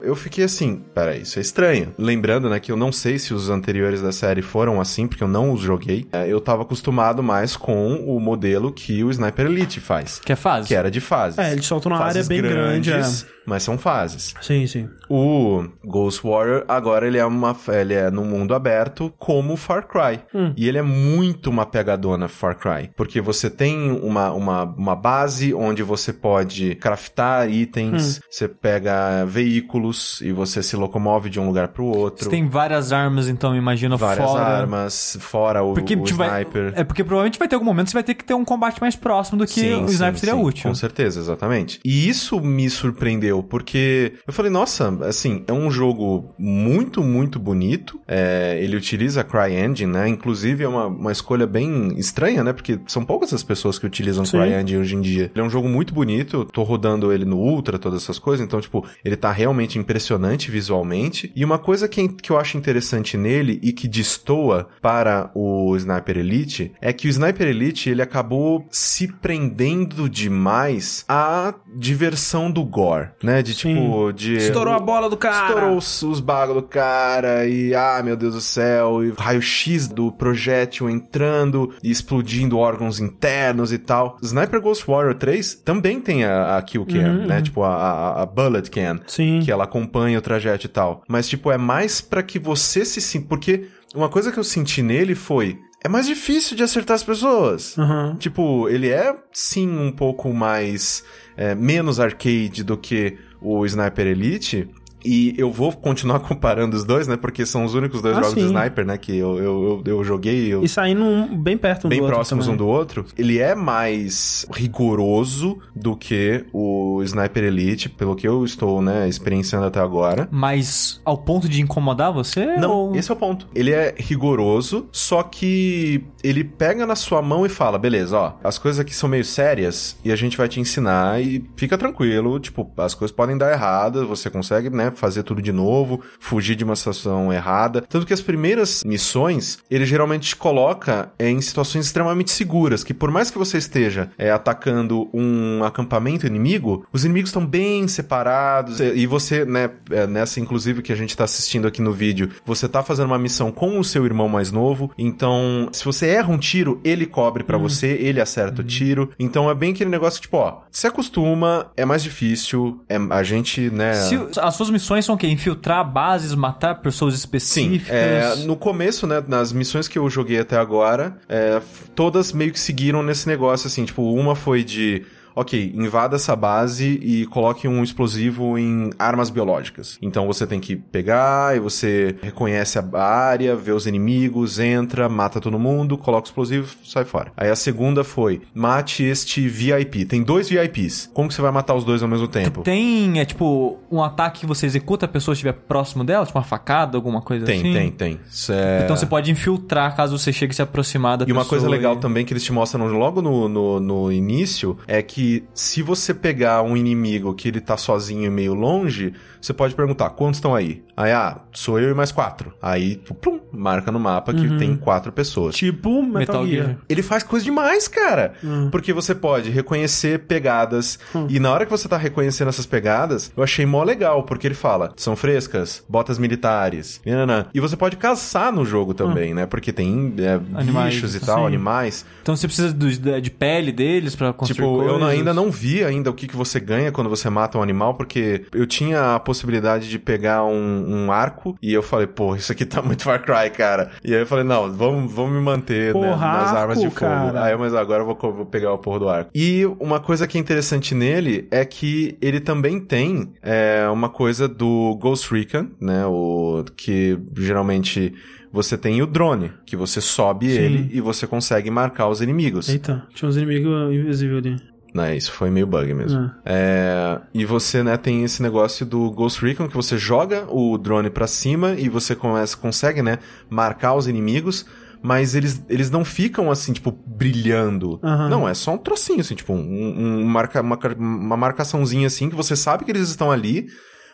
Eu fiquei assim, peraí, isso é estranho. Lembrando, né, que eu não sei se os anteriores da série foram assim, porque eu não os joguei. É, Eu tava acostumado mais com o modelo que o Sniper Elite faz. Que é fase. Que era de fases. É, ele solta uma área Fases bem grande. É. Mas são fases. Sim, sim. O Ghost Warrior, agora ele é uma. Ele é no mundo aberto como Far Cry. E ele é muito uma pegadona Far Cry. Porque você tem uma, uma, uma base onde você pode craftar itens, você pega veículos e você se locomove de um lugar pro outro. Você tem várias armas, então imagina várias fora. armas, fora o, Porque o tipo, vai- sniper. é porque provavelmente vai ter algum momento que você vai ter que ter um combate mais próximo do que Sim, o sniper sim, seria sim, útil. Com certeza, exatamente. E isso me surpreendeu, porque eu falei, nossa, assim, é um jogo muito, muito bonito. É, ele utiliza a CryEngine, né? Inclusive é uma, uma escolha bem estranha, né? Porque são poucas as pessoas que utilizam Sim. CryEngine hoje em dia. Ele é um jogo muito bonito, eu tô rodando ele no Ultra, todas essas coisas, então, tipo, ele tá realmente impressionante visualmente. E uma coisa que, que eu acho interessante nele e que destoa para o Sniper Elite é que o Sniper Elite, ele acabou se prendendo demais à diversão do gore, né? De Sim. tipo, de... Estourou a bola do cara. Estourou os, os bagos do cara e, ah, meu Deus do céu, e raio-x do projétil entrando e explodindo órgãos internos e tal. Sniper Ghost Warrior 3 também tem a, a kill cam, Uhum, né? Tipo, a, a, a bullet cam. Sim. Que ela acompanha o trajeto e tal. Mas, tipo, é mais pra que você se sinta... Porque uma coisa que eu senti nele foi... É mais difícil de acertar as pessoas. Aham. Tipo, ele é sim um pouco mais. é, menos arcade do que o Sniper Elite. E eu vou continuar comparando os dois, né? Porque são os únicos dois Ah, jogos de sim. Sniper, né? Que eu, eu, eu, eu joguei. Eu E saindo um bem perto um bem do outro próximos também. um do outro, ele é mais rigoroso do que o Sniper Elite, pelo que eu estou, né, experienciando até agora. Mas ao ponto de incomodar você? Não, ou... esse é o ponto. Ele é rigoroso, só que ele pega na sua mão e fala: beleza, ó, as coisas aqui são meio sérias e a gente vai te ensinar e fica tranquilo, tipo, as coisas podem dar errado, você consegue, né, fazer tudo de novo, fugir de uma situação errada. Tanto que as primeiras missões, ele geralmente te coloca em situações extremamente seguras, que por mais que você esteja é, atacando um acampamento inimigo, os inimigos estão bem separados e você, né, é, nessa inclusive que a gente tá assistindo aqui no vídeo, você tá fazendo uma missão com o seu irmão mais novo, então se você erra um tiro, ele cobre pra você, ele acerta o tiro. Então é bem aquele negócio tipo, ó, se acostuma, é mais difícil, é, a gente, né... Se, as suas missões são o quê? Infiltrar bases, matar pessoas Sim, específicas? é, no começo, né, nas missões que eu joguei até agora, é, todas meio que seguiram nesse negócio, assim, tipo, uma foi de... Ok, invada essa base e coloque um explosivo em armas biológicas. Então você tem que pegar e você reconhece a área, vê os inimigos, entra, mata todo mundo, coloca o explosivo, sai fora. Aí a segunda foi, mate este VIP. Tem dois VIPs. Como que você vai matar os dois ao mesmo tempo? Tem, é tipo, um ataque que você executa a pessoa estiver próximo dela? Tipo uma facada, alguma coisa Tem, assim? tem, tem. Isso é- Então você pode infiltrar caso você chegue a se aproximar da E uma pessoa coisa legal e- também que eles te mostram logo no, no, no início é que se você pegar um inimigo que ele tá sozinho e meio longe, você pode perguntar, quantos estão aí? Aí, ah, sou eu e mais quatro. Aí, pum, marca no mapa que tem quatro pessoas. Tipo Metal, Metal Gear. Gear. Ele faz coisa demais, cara. Hum. Porque você pode reconhecer pegadas. E na hora que você tá reconhecendo essas pegadas, eu achei mó legal, porque ele fala: são frescas, botas militares. nananã. E você pode caçar no jogo também, né? Porque tem é, Animais, bichos e tal, sim. animais. Então você precisa do- de, de pele deles pra construir Tipo, eu não- coisas? ainda não vi ainda o que, que você ganha quando você mata um animal, porque eu tinha a possibilidade de pegar um, um arco e eu falei, pô, isso aqui tá muito Far Cry, cara. E aí eu falei, não, vamos, vamos me manter né, Porra, nas armas de arco, fogo. cara. Aí, mas agora eu vou, vou pegar o porra do arco. E uma coisa que é interessante nele é que ele também tem é, uma coisa do Ghost Recon, né? O, que geralmente você tem o drone, que você sobe Sim. ele e você consegue marcar os inimigos. Eita, tinha uns inimigos invisíveis ali. Né, isso foi meio bug mesmo. Ah. É, e você, né, tem esse negócio do Ghost Recon que você joga o drone pra cima e você começa, consegue, né, marcar os inimigos, mas eles, eles não ficam assim, tipo, brilhando. Aham. Não, é só um trocinho, assim, tipo, um, um marca, uma, uma marcaçãozinha assim que você sabe que eles estão ali,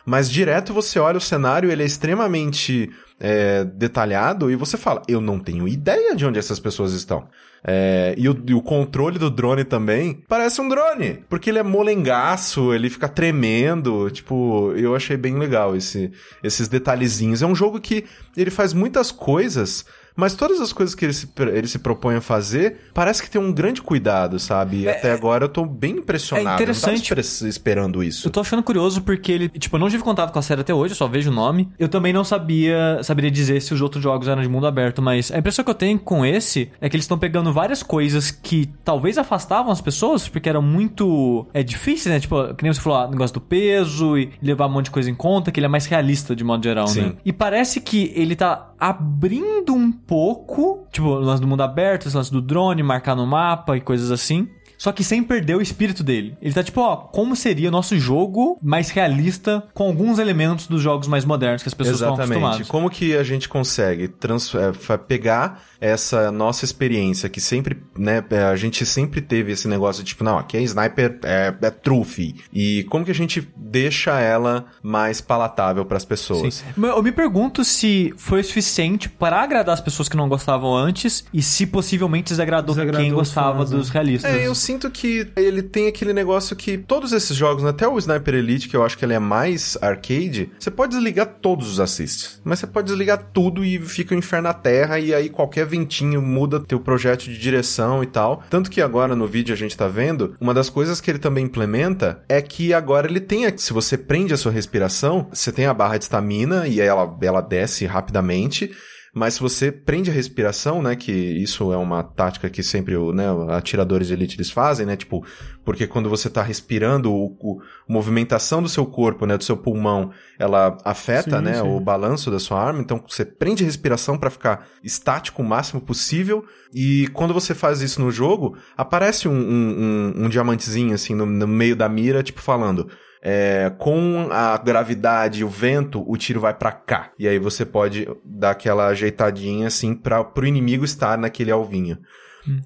mas direto você olha o cenário, ele é extremamente é, detalhado e você fala, eu não tenho ideia de onde essas pessoas estão. É, e, o, e o controle do drone também parece um drone, porque ele é molengaço, ele fica tremendo, tipo, eu achei bem legal esse, esses detalhezinhos. É um jogo que ele faz muitas coisas, mas todas as coisas que ele se, ele se propõe a fazer, parece que tem um grande cuidado, sabe? E até agora eu tô bem impressionado. é interessante. Eu não tava esper- esperando isso. Eu tô achando curioso porque ele, tipo, eu não tive contato com a série até hoje, eu só vejo o nome. Eu também não sabia, saberia dizer se os outros jogos eram de mundo aberto, mas a impressão que eu tenho com esse é que eles estão pegando várias coisas que talvez afastavam as pessoas, porque eram muito é difícil, né? Tipo, que nem você falou, o negócio do peso e levar um monte de coisa em conta, que ele é mais realista de modo geral, Sim. né? E parece que ele tá abrindo um pouco, tipo, lance do mundo aberto, lance do drone, marcar no mapa e coisas assim. Só que sem perder o espírito dele. Ele tá tipo, ó, como seria o nosso jogo mais realista com alguns elementos dos jogos mais modernos que as pessoas estão Exatamente. acostumadas. Como que a gente consegue trans- é, pegar essa nossa experiência que sempre, né, é, a gente sempre teve esse negócio de tipo, não, aqui é sniper, é, é trufe. E como que a gente deixa ela mais palatável pras pessoas? Sim. Eu me pergunto se foi o suficiente para agradar as pessoas que não gostavam antes e se possivelmente desagradou, Desagradou quem os gostava fãs, né? dos realistas. É, eu sinto que ele tem aquele negócio que todos esses jogos, né, até o Sniper Elite, que eu acho que ele é mais arcade, você pode desligar todos os assists. Mas você pode desligar tudo e fica o inferno na terra, e aí qualquer ventinho muda teu projeto de direção e tal. Tanto que agora no vídeo a gente tá vendo, uma das coisas que ele também implementa é que agora ele tem, se você prende a sua respiração, você tem a barra de estamina e ela, ela desce rapidamente. Mas se você prende a respiração, né, que isso é uma tática que sempre né, atiradores de elite eles fazem, né, tipo, porque quando você tá respirando, o, o- a movimentação do seu corpo, né, do seu pulmão, ela afeta, Sim, né, sim. o balanço da sua arma, então você prende a respiração pra ficar estático o máximo possível, e quando você faz isso no jogo, aparece um, um, um- um diamantezinho, assim, no, no meio da mira, tipo, falando... é, com a gravidade e o vento, o tiro vai pra cá. E aí você pode dar aquela ajeitadinha assim para pro inimigo estar naquele alvinho.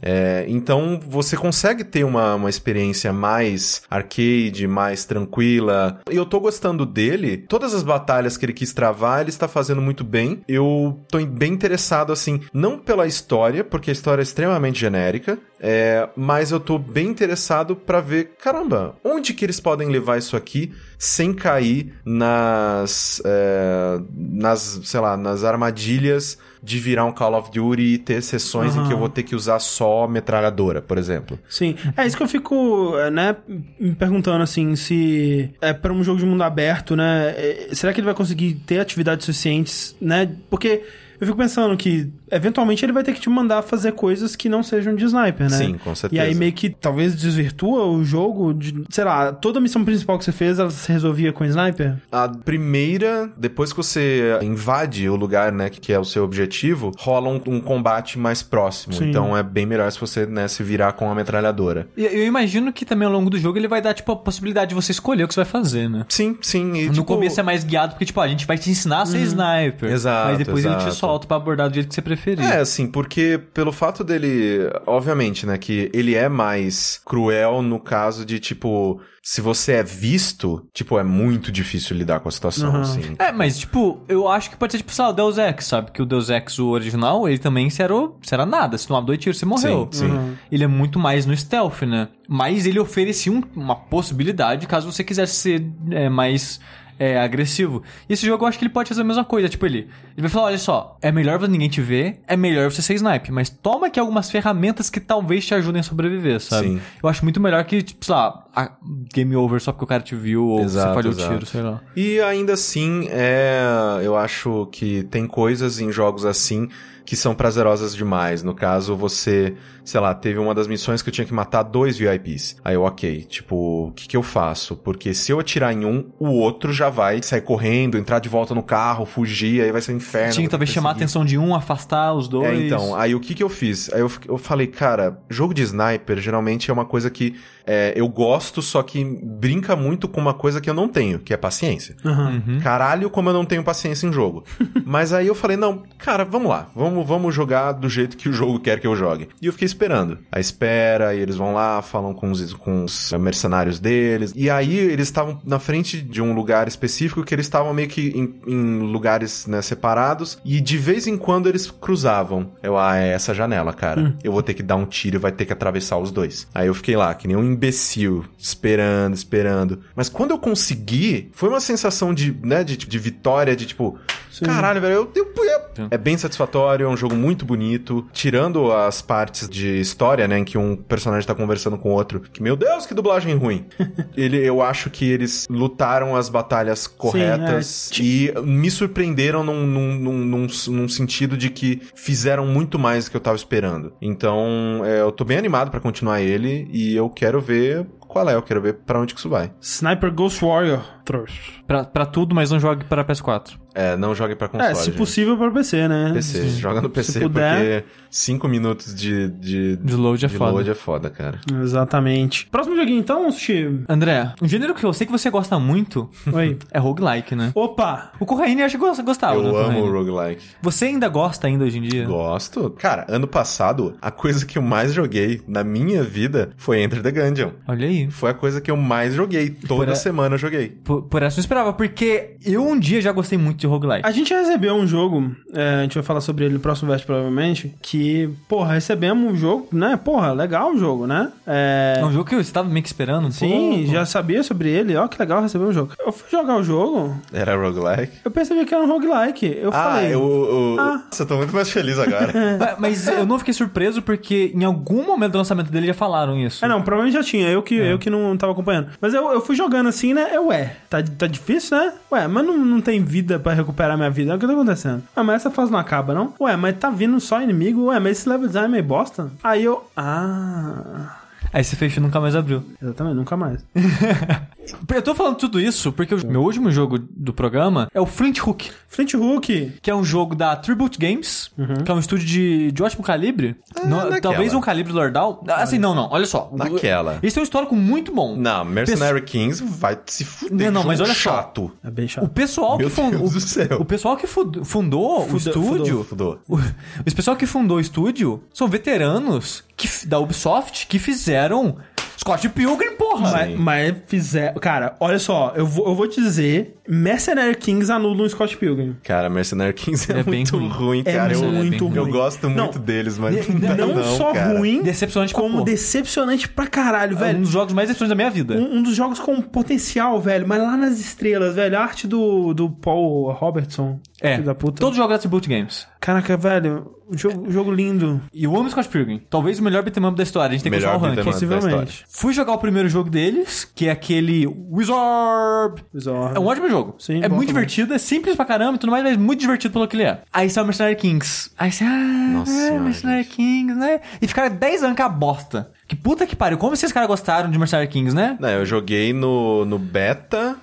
É, então você consegue ter uma, uma experiência mais arcade, mais tranquila. E eu tô gostando dele. Todas as batalhas que ele quis travar, ele está fazendo muito bem. Eu tô bem interessado, assim, não pela história, porque a história é extremamente genérica. É, mas eu tô bem interessado pra ver, caramba, onde que eles podem levar isso aqui sem cair nas, é, nas, sei lá, nas armadilhas de virar um Call of Duty e ter sessões em que eu vou ter que usar só metralhadora, por exemplo. Sim, é isso que eu fico, é, né, me perguntando assim, se é para um jogo de mundo aberto, né, é, será que ele vai conseguir ter atividades suficientes, né? Porque eu fico pensando que eventualmente ele vai ter que te mandar fazer coisas que não sejam de sniper, né? Sim, com certeza. E aí meio que talvez desvirtua o jogo de, sei lá, toda a missão principal que você fez, ela se resolvia com sniper? A primeira, depois que você invade o lugar, né, que é o seu objetivo, rola um, um combate mais próximo. Sim. Então é bem melhor se você, né, se virar com a metralhadora. E Eu imagino que também ao longo do jogo ele vai dar, tipo, a possibilidade de você escolher o que você vai fazer, né? Sim, sim. E, no tipo, começo é mais guiado, porque, tipo, a gente vai te ensinar a ser sniper. Exato, Mas depois ele exato. te solta pra abordar do jeito que você preferir. É, assim, porque pelo fato dele, obviamente, né, que ele é mais cruel no caso de, tipo, se você é visto, tipo, é muito difícil lidar com a situação, Uhum. assim. É, mas, tipo, eu acho que pode ser, tipo, sei lá, o Deus Ex, sabe? Que o Deus Ex, o original, ele também se era, o- se era nada. Se tomava dois tiros, você morreu. Sim, sim. Uhum. Ele é muito mais no stealth, né? Mas ele oferecia um- uma possibilidade caso você quisesse ser é, mais é, agressivo. E esse jogo eu acho que ele pode fazer a mesma coisa. Tipo, ele, ele vai falar: olha só, é melhor ninguém te ver, é melhor você ser snipe, mas toma aqui algumas ferramentas que talvez te ajudem a sobreviver, sabe? Sim. Eu acho muito melhor que, tipo, sei lá, a- game over só porque o cara te viu ou Exato, você falhou o tiro, sei lá. E ainda assim, é, eu acho que tem coisas em jogos assim que são prazerosas demais. No caso, você, sei lá, teve uma das missões que eu tinha que matar dois VIPs. Aí eu, ok, tipo, o que que eu faço? Porque se eu atirar em um, o outro já vai sair correndo, entrar de volta no carro, fugir, aí vai ser um inferno. Tinha que talvez chamar a atenção de um, afastar os dois. É, então, aí o que que eu fiz? Aí eu, eu falei, cara, jogo de sniper geralmente é uma coisa que é, eu gosto, só que brinca muito com uma coisa que eu não tenho, que é paciência. Uhum. Caralho, como eu não tenho paciência em jogo. Mas aí eu falei, não, cara, vamos lá, vamos, vamos jogar do jeito que o jogo quer que eu jogue. E eu fiquei esperando. A espera, e eles vão lá, falam com os, com os mercenários deles. E aí eles estavam na frente de um lugar específico que eles estavam meio que em, em lugares né, separados. E de vez em quando eles cruzavam. Eu, ah, é essa janela, cara. Eu vou ter que dar um tiro e vai ter que atravessar os dois. Aí eu fiquei lá, que nem um imbecil, esperando, esperando. Mas quando eu consegui, foi uma sensação de, né, de, de vitória, de tipo, Sim. caralho, velho, eu, eu, eu- é bem satisfatório, é um jogo muito bonito, tirando as partes de história, né, em que um personagem tá conversando com o outro, que, meu Deus, que dublagem ruim. Ele, eu acho que eles lutaram as batalhas corretas é. e me surpreenderam num, num, num, num, sentido de que fizeram muito mais do que eu tava esperando. Então, é, eu tô bem animado pra continuar ele e eu quero ver qual é, eu quero ver pra onde que isso vai. Sniper Ghost Warrior trouxe. Pra, pra tudo, mas não jogue para PS4. É, não jogue pra console. É, se gente. possível pra PC, né? PC. Joga no PC puder. porque 5 minutos de, de, De load é de foda. load é foda, cara. Exatamente. Próximo joguinho então, Sushi. André, um gênero que eu sei que você gosta muito Oi. é roguelike, né? Opa! O Corraine eu acho que você gostava, né, eu amo Corraine? o roguelike. Você ainda gosta ainda hoje em dia? Gosto. Cara, ano passado, a coisa que eu mais joguei na minha vida foi Enter the Gungeon. Olha aí. Foi a coisa que eu mais joguei. Toda Por a- semana eu joguei. Por, por essa eu esperava, porque eu um dia já gostei muito de roguelike. A gente recebeu um jogo, é, a gente vai falar sobre ele no próximo verso provavelmente, que, porra, recebemos um jogo, né? Porra, legal o jogo, né? É... É um jogo que eu estava meio que esperando. Sim, Pô, já sabia sobre ele, ó que legal receber um jogo. Eu fui jogar o jogo, Era roguelike. eu percebi que era um roguelike. Eu Ah, falei... eu, eu, Ah. Nossa, eu tô muito mais feliz agora. Mas- Mas eu não fiquei surpreso porque em algum momento do lançamento dele já falaram isso. É, não, provavelmente já tinha, eu que, eu que não tava acompanhando. Mas eu, eu fui jogando assim, né? Eu, ué, tá, tá difícil, né? Ué, mas não, não tem vida pra recuperar minha vida. O que tá acontecendo? Ué, mas essa fase não acaba, não? Ué, mas tá vindo só inimigo? Ué, mas esse level design é meio bosta? Aí eu. Ah. Aí você fechou e nunca mais abriu. Exatamente, nunca mais. Eu tô falando tudo isso porque o meu último jogo do programa é o Flint Hook, Flint Hook. que é um jogo da Tribute Games, que é um estúdio de, de ótimo calibre. No- naquela. talvez um calibre lordal. Assim, não, não, olha só. Naquela. Eles têm um histórico muito bom. Não, Mercenary Kings vai se fuder. Não, não, mas olha só. chato. É bem O chato. pessoal Meu que fundou. Deus do céu. O pessoal que fu- fundou o estúdio. Fudou. O, o pessoal que fundou o estúdio são veteranos que, da Ubisoft que fizeram Scott Pilgrim, porra. Mas, mas fizer. Cara, olha só, eu vou, eu vou te dizer: Mercenary Kings anulam o Scott Pilgrim. Cara, Mercenary Kings é, É bem muito ruim. ruim, É cara. eu, muito eu ruim. gosto Não. muito deles, mas não, dá Não, não, só cara. ruim, Decepcionante pra como porra. decepcionante pra caralho, É um velho. dos jogos mais decepcionantes da minha vida. Um, um dos jogos com potencial, velho, mas lá nas estrelas, velho. A arte do, do Paul Robertson. É. Da puta. Todos os jogos da Tribute Games. Caraca, velho. Um jogo, um jogo lindo. E eu amo Scott Pilgrim. Talvez o melhor beat'em up da história. A gente tem que Melhor continuar o ranking. Possivelmente. Fui jogar o primeiro jogo deles, que é aquele Wizard. Bizarro. É um ótimo jogo. Sim, é muito também. divertido, é simples pra caramba e tudo mais, mas muito divertido pelo que ele é. Aí saiu o Mercenary Kings. Aí você, ah, Nossa é, senhora, Mercenary Kings, né? E ficaram 10 anos com a bosta. Que puta que pariu. Como esses caras gostaram de Mercenary Kings, né? Não, eu joguei no, no beta,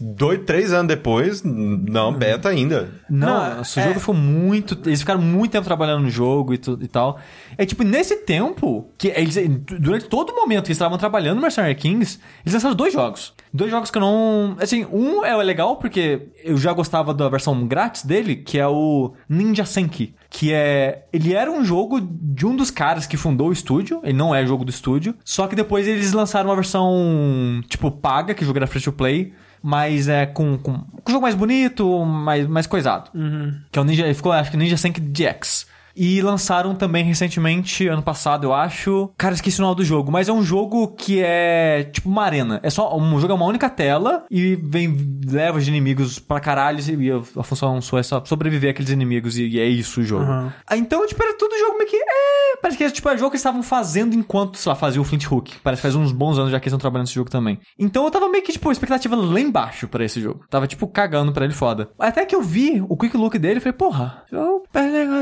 dois, três anos depois, não, beta ainda. Não, Não, esse é- jogo foi muito. Eles ficaram muito tempo trabalhando no jogo e, tu- e tal. É tipo, nesse tempo, que eles, durante todo o momento que eles estavam trabalhando no Mercenary Kings, eles lançaram dois jogos. Dois jogos que eu não. Assim, um é legal porque eu já gostava da versão grátis dele, que é o Ninja Senki. Que é. Ele era um jogo de um dos caras que fundou o estúdio. Ele não é jogo do estúdio. Só que depois eles lançaram uma versão, tipo, paga, que o jogo era free to play. Mas é com, com, com um jogo mais bonito, mais, mais coisado. Que é o Ninja. Ficou, acho que Ninja Senki DX. E lançaram também recentemente, ano passado, eu acho. Cara, esqueci o nome do jogo, mas é um jogo que é tipo uma arena. É só um jogo é uma única tela e vem leva de inimigos pra caralho e a, função sua é só sobreviver àqueles inimigos e, e é isso o jogo. Ah, Então, tipo, era tudo jogo meio que. É, parece que é tipo é jogo que eles estavam fazendo enquanto, sei lá, fazia o Flint Hook. Parece que faz uns bons anos já que eles estão trabalhando nesse jogo também. Então eu tava meio que, tipo, expectativa lá embaixo pra esse jogo. Tava, tipo, cagando pra ele foda. Até que eu vi o quick look dele e falei, porra, jogo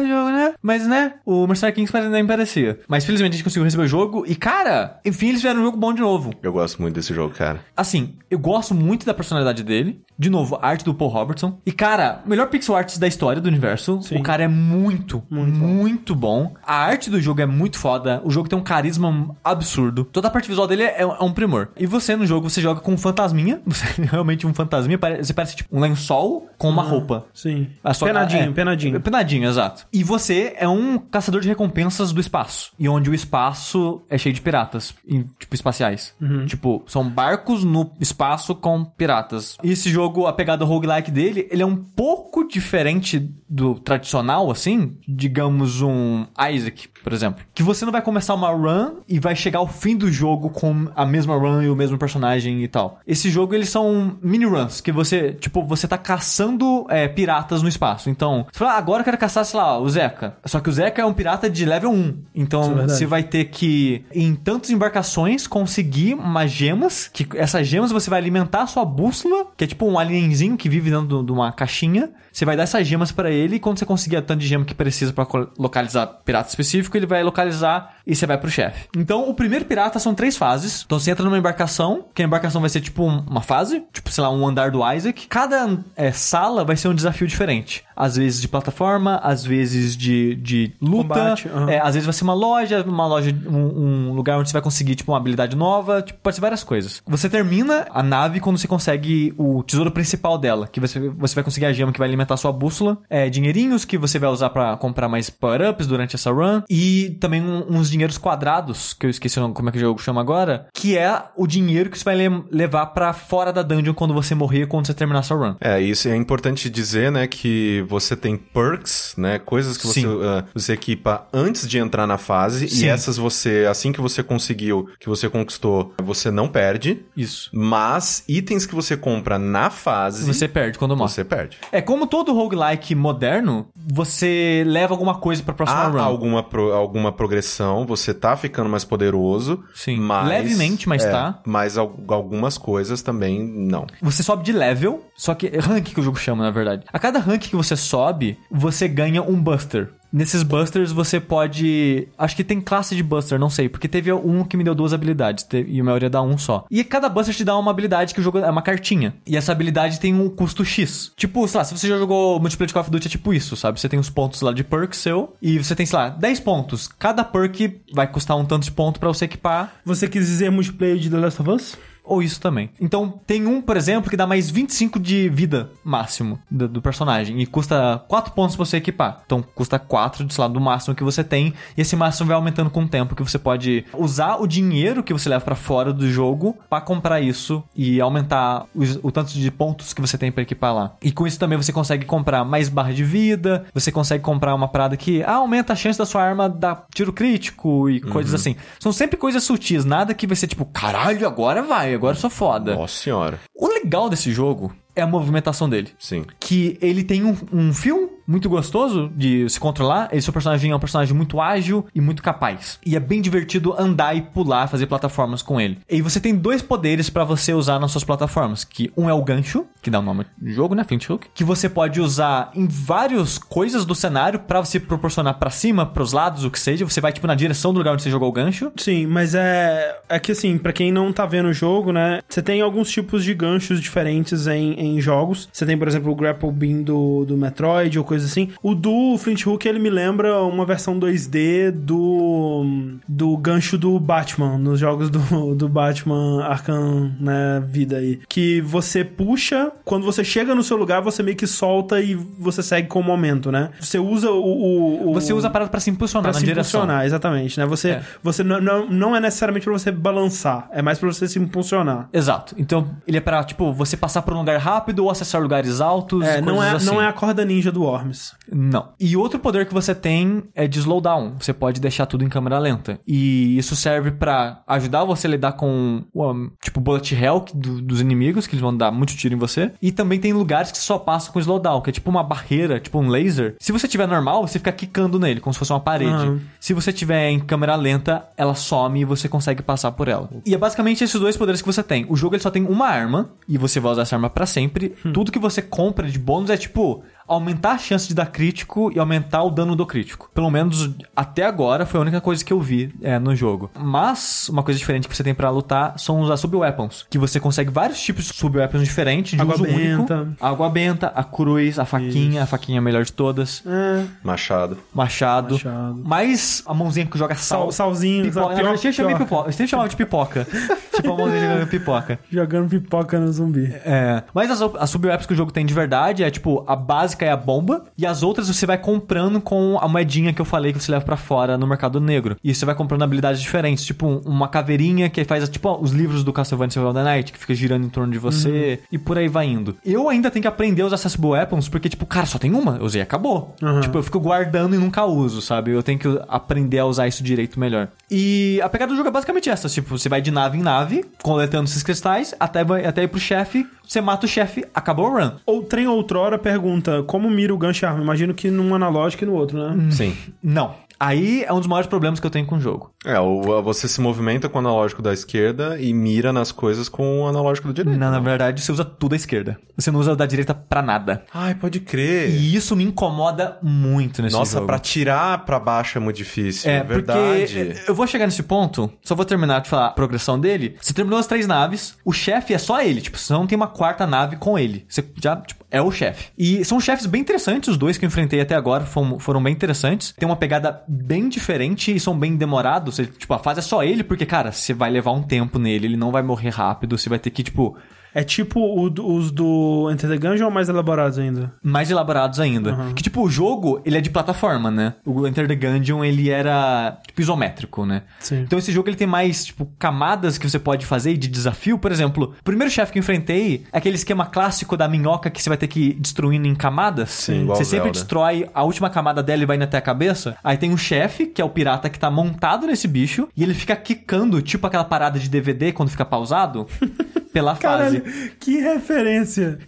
jogo, né? Mas, né, o Mercenary Kings nem parecia. Mas felizmente a gente conseguiu receber o jogo e, cara, enfim, eles fizeram um jogo bom de novo. Eu gosto muito desse jogo, cara. Assim, eu gosto muito da personalidade dele. De novo, arte do Paul Robertson. E, cara, melhor pixel artist da história do universo. Sim. O cara é muito, muito, bom. A arte do jogo é muito foda. O jogo tem um carisma absurdo. Toda a parte visual dele é, é um primor. E você, no jogo, você joga com um fantasminha. Você é realmente um fantasminha. Você parece tipo um lençol com uma roupa. Sim. Sua- penadinho, é, penadinho. Penadinho, exato. E você é um caçador de recompensas do espaço. E onde o espaço é cheio de piratas. em, tipo, espaciais. Tipo, são barcos no espaço com piratas. E esse jogo, a pegada roguelike dele, ele é um pouco diferente do tradicional, assim. Digamos um Isaac, por exemplo. Que você não vai começar uma run e vai chegar ao fim do jogo com a mesma run e o mesmo personagem e tal. Esse jogo, eles são mini runs, que você, tipo, você tá caçando é, piratas no espaço. Então, você fala, ah, agora eu quero caçar, sei lá, o Zeca. Só que o Zeca é um pirata de level 1. Isso é Então, verdade. você vai ter que, em tantas embarcações, conseguir umas gemas, que essas gemas você vai alimentar a sua bússola, que é tipo um alienzinho que vive dentro de uma caixinha. Você vai dar essas gemas pra ele e quando você conseguir a tanto de gema que precisa co- localizar pirata específico, ele vai localizar e você vai pro chefe. Então, o primeiro pirata são três fases. Então, você entra numa embarcação, que a embarcação vai ser tipo um- uma fase, tipo, sei lá, um andar do Isaac. Cada é, sala vai ser um desafio diferente. Às vezes de plataforma, às vezes de, de luta. Combate, aham. é, às vezes vai ser uma loja, uma loja, um, um lugar onde você vai conseguir, tipo, uma habilidade nova. Tipo, pode ser várias coisas. Você termina a nave quando você consegue o tesouro principal dela, que você, você vai conseguir a gema que vai alimentar sua bússola, é, dinheirinhos que você vai usar pra comprar mais power-ups durante essa run, e também um- uns dinheiros quadrados, que eu esqueci nome- como é que o jogo chama agora, que é o dinheiro que você vai le- levar pra fora da dungeon quando você morrer, quando você terminar sua run. É, isso é importante dizer, né, que você tem perks, né, coisas que você, ah, você equipa antes de entrar na fase, Sim. e essas você, assim que você conseguiu, que você conquistou, você não perde, Isso. mas itens que você compra na fase, Você perde quando morre. você perde. É como todo roguelike moderno, você leva alguma coisa pra próxima Há run. alguma, pro- alguma progressão, você tá ficando mais poderoso, Sim. mas... Levemente, mas é, tá. Mas al- algumas coisas também não. Você sobe de level, só que rank que o jogo chama, na verdade. A cada rank que você sobe, você ganha um buster. Nesses busters você pode. Acho que tem classe de buster, não sei, porque teve um que me deu duas habilidades, e a maioria dá um só. E cada buster te dá uma habilidade que o jogo é uma cartinha. E essa habilidade tem um custo X. Tipo, sei lá, se você já jogou multiplayer de Call of Duty, é tipo isso, sabe? Você tem os pontos lá de perk seu, e você tem, sei lá, 10 pontos. Cada perk vai custar um tanto de ponto pra você equipar. Você quis dizer multiplayer de The Last of Us? Ou isso também. Então, tem um, por exemplo, que dá mais 25 de vida máximo do, do personagem. E custa 4 pontos pra você equipar. Então, custa 4, sei lá, do máximo que você tem. E esse máximo vai aumentando com o tempo. Que você pode usar o dinheiro que você leva pra fora do jogo pra comprar isso. E aumentar os- o tanto de pontos que você tem pra equipar lá. E com isso também você consegue comprar mais barra de vida. Você consegue comprar uma parada que ah, aumenta a chance da sua arma dar tiro crítico e coisas assim. São sempre coisas sutis. Nada que vai ser tipo, caralho, agora vai. Agora eu sou foda. Nossa senhora. O legal desse jogo é a movimentação dele. Sim. Que ele tem um, um fio muito gostoso de se controlar. Esse seu personagem é um personagem muito ágil e muito capaz. E é bem divertido andar e pular, fazer plataformas com ele. E você tem dois poderes pra você usar nas suas plataformas. Que um é o gancho, que dá o nome do jogo, né? Flint Hook. Que você pode usar em várias coisas do cenário pra você proporcionar pra cima, pros lados, o que seja. Você vai, tipo, na direção do lugar onde você jogou o gancho. Sim, mas é, é que assim, pra quem não tá vendo o jogo, né? Você tem alguns tipos de ganchos diferentes em, em jogos. Você tem, por exemplo, o Grapple Beam do, do Metroid ou coisa assim. O do Flint Hook, ele me lembra uma versão 2D do, do gancho do Batman, nos jogos do, do Batman Arkham, né, vida aí. Que você puxa, quando você chega no seu lugar, você meio que solta e você segue com o momento, né? Você usa o... o- o- Você usa a parada pra se impulsionar Pra se direção. impulsionar, exatamente, né? Você, É. você não, não, não é necessariamente pra você balançar, é mais pra você se impulsionar. Exato. Então, ele é pra, tipo, você passar por um lugar rápido ou acessar lugares altos. É, não é, assim. não é a corda ninja do Worms. Não. E outro poder que você tem é de slowdown. Você pode deixar tudo em câmera lenta. E isso serve pra ajudar você a lidar com, um, tipo, bullet hell do- dos inimigos, que eles vão dar muito tiro em você. E também tem lugares que só passam com slowdown, que é tipo uma barreira, tipo um laser. Se você tiver normal, você fica quicando nele, como se fosse uma parede. Aham. Se você tiver em câmera lenta, ela some e você consegue passar por ela. E é basicamente esses dois poderes que você tem. O jogo ele só tem uma arma e você vai usar essa arma pra sempre. Tudo que você compra de bônus é tipo aumentar a chance de dar crítico e aumentar o dano do crítico. Pelo menos até agora foi a única coisa que eu vi é, no jogo. Mas uma coisa diferente que você tem pra lutar são os sub-weapons, que você consegue vários tipos de sub-weapons diferentes de Água uso benta. único. Água benta, a cruz, a faquinha, a faquinha é a melhor de todas, É, Machado. machado. Machado. Mas a mãozinha que joga sal. sal, salzinho, Pipoca. eu chamei pior. pipoca. Eu sempre chamava de pipoca. tipo a mãozinha jogando pipoca. Jogando pipoca no zumbi. É. Mas as, as sub-weapons que o jogo tem de verdade é tipo, a básica é a bomba, e as outras você vai comprando com a moedinha que eu falei que você leva pra fora no mercado negro. E você vai comprando habilidades diferentes, tipo um- uma caveirinha que faz tipo os livros do Castlevania of the Night, que fica girando em torno de você, e por aí vai indo. Eu ainda tenho que aprender a usar essas weapons, porque tipo, cara, só tem uma, eu usei e acabou. Uhum. Tipo, eu fico guardando e nunca uso, sabe? Eu tenho que aprender a usar isso direito melhor. E a pegada do jogo é basicamente essa, tipo, você vai de nave em nave, coletando esses cristais, até, vai- até ir pro chefe, você mata o chefe, acabou o run. O Trem Outrora pergunta como mira o gancho e arma. Imagino que num analógico e no outro, né? Sim. Não. Aí é um dos maiores problemas que eu tenho com o jogo. É, o, você se movimenta com o analógico da esquerda e mira nas coisas com o analógico da direita. Na, na verdade, você usa tudo à esquerda. Você não usa da direita pra nada. Ai, pode crer. E isso me incomoda muito nesse Nossa, jogo. pra tirar pra baixo é muito difícil. É, verdade. porque eu vou chegar nesse ponto, só vou terminar de falar a progressão dele. Você terminou as três naves, o chefe é só ele, tipo, você não tem uma quarta nave com ele. Você já, tipo, é o chefe. E são chefes bem interessantes, os dois que eu enfrentei até agora foram, foram bem interessantes. Tem uma pegada bem diferente e são bem demorados. Tipo, a fase é só ele, porque, cara, você vai levar um tempo nele, ele não vai morrer rápido, você vai ter que, tipo, É tipo o do- os do Enter the Gungeon ou mais elaborados ainda? mais elaborados ainda. Que, tipo, o jogo, ele é de plataforma, né? O Enter the Gungeon, ele era, tipo, isométrico, né? Sim. Então esse jogo, ele tem mais, tipo, camadas que você pode fazer de desafio. Por exemplo, o primeiro chefe que eu enfrentei é aquele esquema clássico da minhoca que você vai ter que ir destruindo em camadas. Sim, igual Você sempre Zelda. destrói a última camada dela e vai indo até a cabeça. Aí tem um chefe, que é o pirata que tá montado nesse bicho, e ele fica quicando, tipo aquela parada de DVD quando fica pausado, pela fase. Caralho, que referência.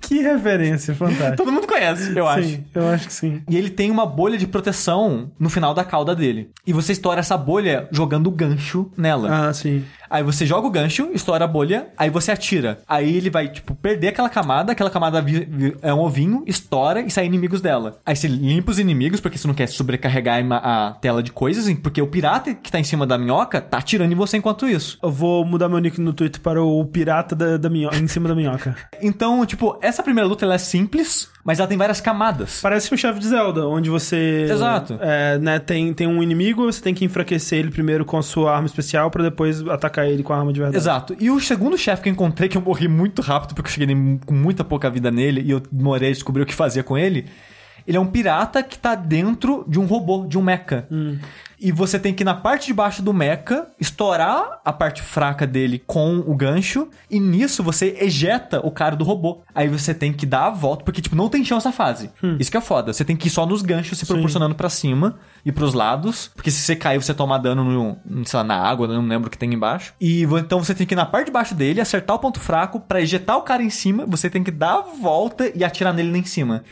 Que referência, fantástico. Todo mundo conhece, eu acho. Sim, eu acho que sim. E ele tem uma bolha de proteção no final da cauda dele. E você estoura essa bolha jogando gancho nela. Ah, sim. Aí você joga o gancho, estoura a bolha, aí você atira. Aí ele vai, tipo, perder aquela camada, aquela camada é um ovinho, estoura e sai inimigos dela. Aí você limpa os inimigos, porque você não quer sobrecarregar a tela de coisas, porque o pirata que tá em cima da minhoca tá atirando em você enquanto isso. Eu vou mudar meu nick no Twitter para o pirata da, da minhoca, em cima da minhoca. Então, tipo, essa primeira luta ela é simples, mas ela tem várias camadas. Parece um chefe de Zelda, onde você. Exato. É, né, tem, tem um inimigo, você tem que enfraquecer ele primeiro com a sua arma especial pra depois atacar ele com a arma de verdade. Exato. E o segundo chefe que eu encontrei, que eu morri muito rápido, porque eu cheguei com muita pouca vida nele e eu demorei a descobrir o que fazia com ele. Ele é um pirata que tá dentro de um robô, de um mecha. E você tem que ir na parte de baixo do mecha, estourar a parte fraca dele com o gancho, e nisso você ejeta o cara do robô. Aí você tem que dar a volta, porque, tipo, não tem chão essa fase. Isso que é foda. Você tem que ir só nos ganchos se proporcionando pra cima e pros lados, porque se você cair, você toma dano no, sei lá, na água, não lembro o que tem embaixo. E então você tem que ir na parte de baixo dele, acertar o ponto fraco, pra ejetar o cara em cima, você tem que dar a volta e atirar nele lá em cima.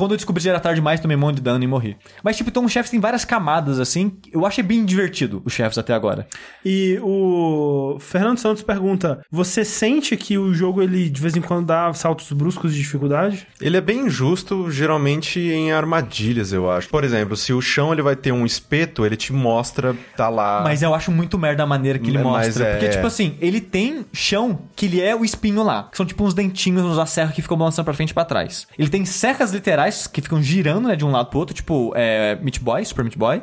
Quando eu descobri que já era tarde demais, tomei um monte de dano e morri. Mas, tipo, então os chefes têm várias camadas, assim. Eu achei bem divertido os chefes até agora. E o Fernando Santos pergunta: Você sente que o jogo ele de vez em quando dá saltos bruscos de dificuldade? Ele é bem injusto, geralmente em armadilhas, eu acho. Por exemplo, se o chão ele vai ter um espeto, ele te mostra, tá lá. Mas eu acho muito merda a maneira que ele Mas mostra. é- Porque, tipo assim, ele tem chão que ele é o espinho lá. Que são tipo uns dentinhos nos serras que ficam balançando pra frente e pra trás. Ele tem serras literais que ficam girando, né, de um lado pro outro, tipo é, Meat Boy, Super Meat Boy.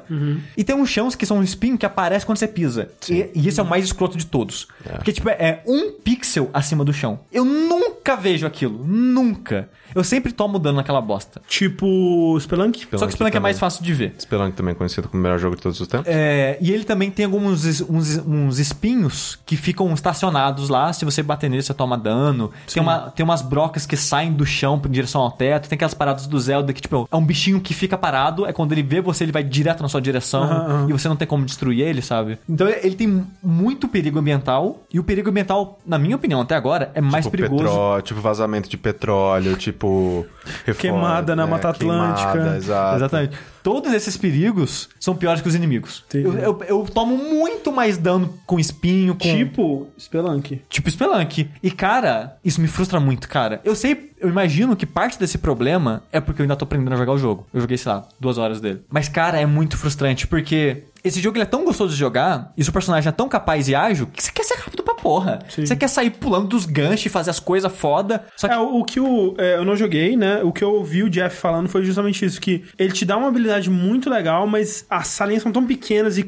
E tem uns chãos que são um espinho que aparece quando você pisa. E, e esse é o mais escroto de todos. Porque, tipo, é, é um pixel acima do chão. Eu nunca vejo aquilo. Nunca. Eu sempre tomo dano naquela bosta. Tipo Spelunk? Só que o Spelunk é também. mais fácil de ver. Spelunk também é conhecido como o melhor jogo de todos os tempos. É, e ele também tem alguns uns, uns espinhos que ficam estacionados lá. Se você bater nele, você toma dano. Tem, uma, tem umas brocas que saem do chão em direção ao teto. Tem aquelas paradas do Zelda que, tipo, é um bichinho que fica parado. É quando ele vê você, ele vai direto na sua direção. E você não tem como destruir ele, sabe? Então ele tem muito perigo ambiental. E o perigo ambiental, na minha opinião, até agora, é mais tipo, perigoso. petró- tipo vazamento de petróleo, tipo. Refor- Queimada na Mata Atlântica. Queimada, exato. Exatamente. Todos esses perigos são piores que os inimigos. Eu, eu, eu tomo muito mais dano com espinho, com. Tipo Spelunk. Tipo Spelunk. E, cara, isso me frustra muito, cara. Eu sei, eu imagino que parte desse problema é porque eu ainda tô aprendendo a jogar o jogo. Eu joguei, sei lá, duas horas dele. Mas, cara, é muito frustrante, porque esse jogo ele é tão gostoso de jogar, e seu personagem é tão capaz e ágil, que você quer ser rápido pra porra. Sim. Você quer sair pulando dos ganchos e fazer as coisas foda. Só que É, o, o que o, é, eu não joguei, né? O que eu ouvi o Jeff falando foi justamente isso: que ele te dá uma habilidade muito legal, mas as salinhas são tão pequenas e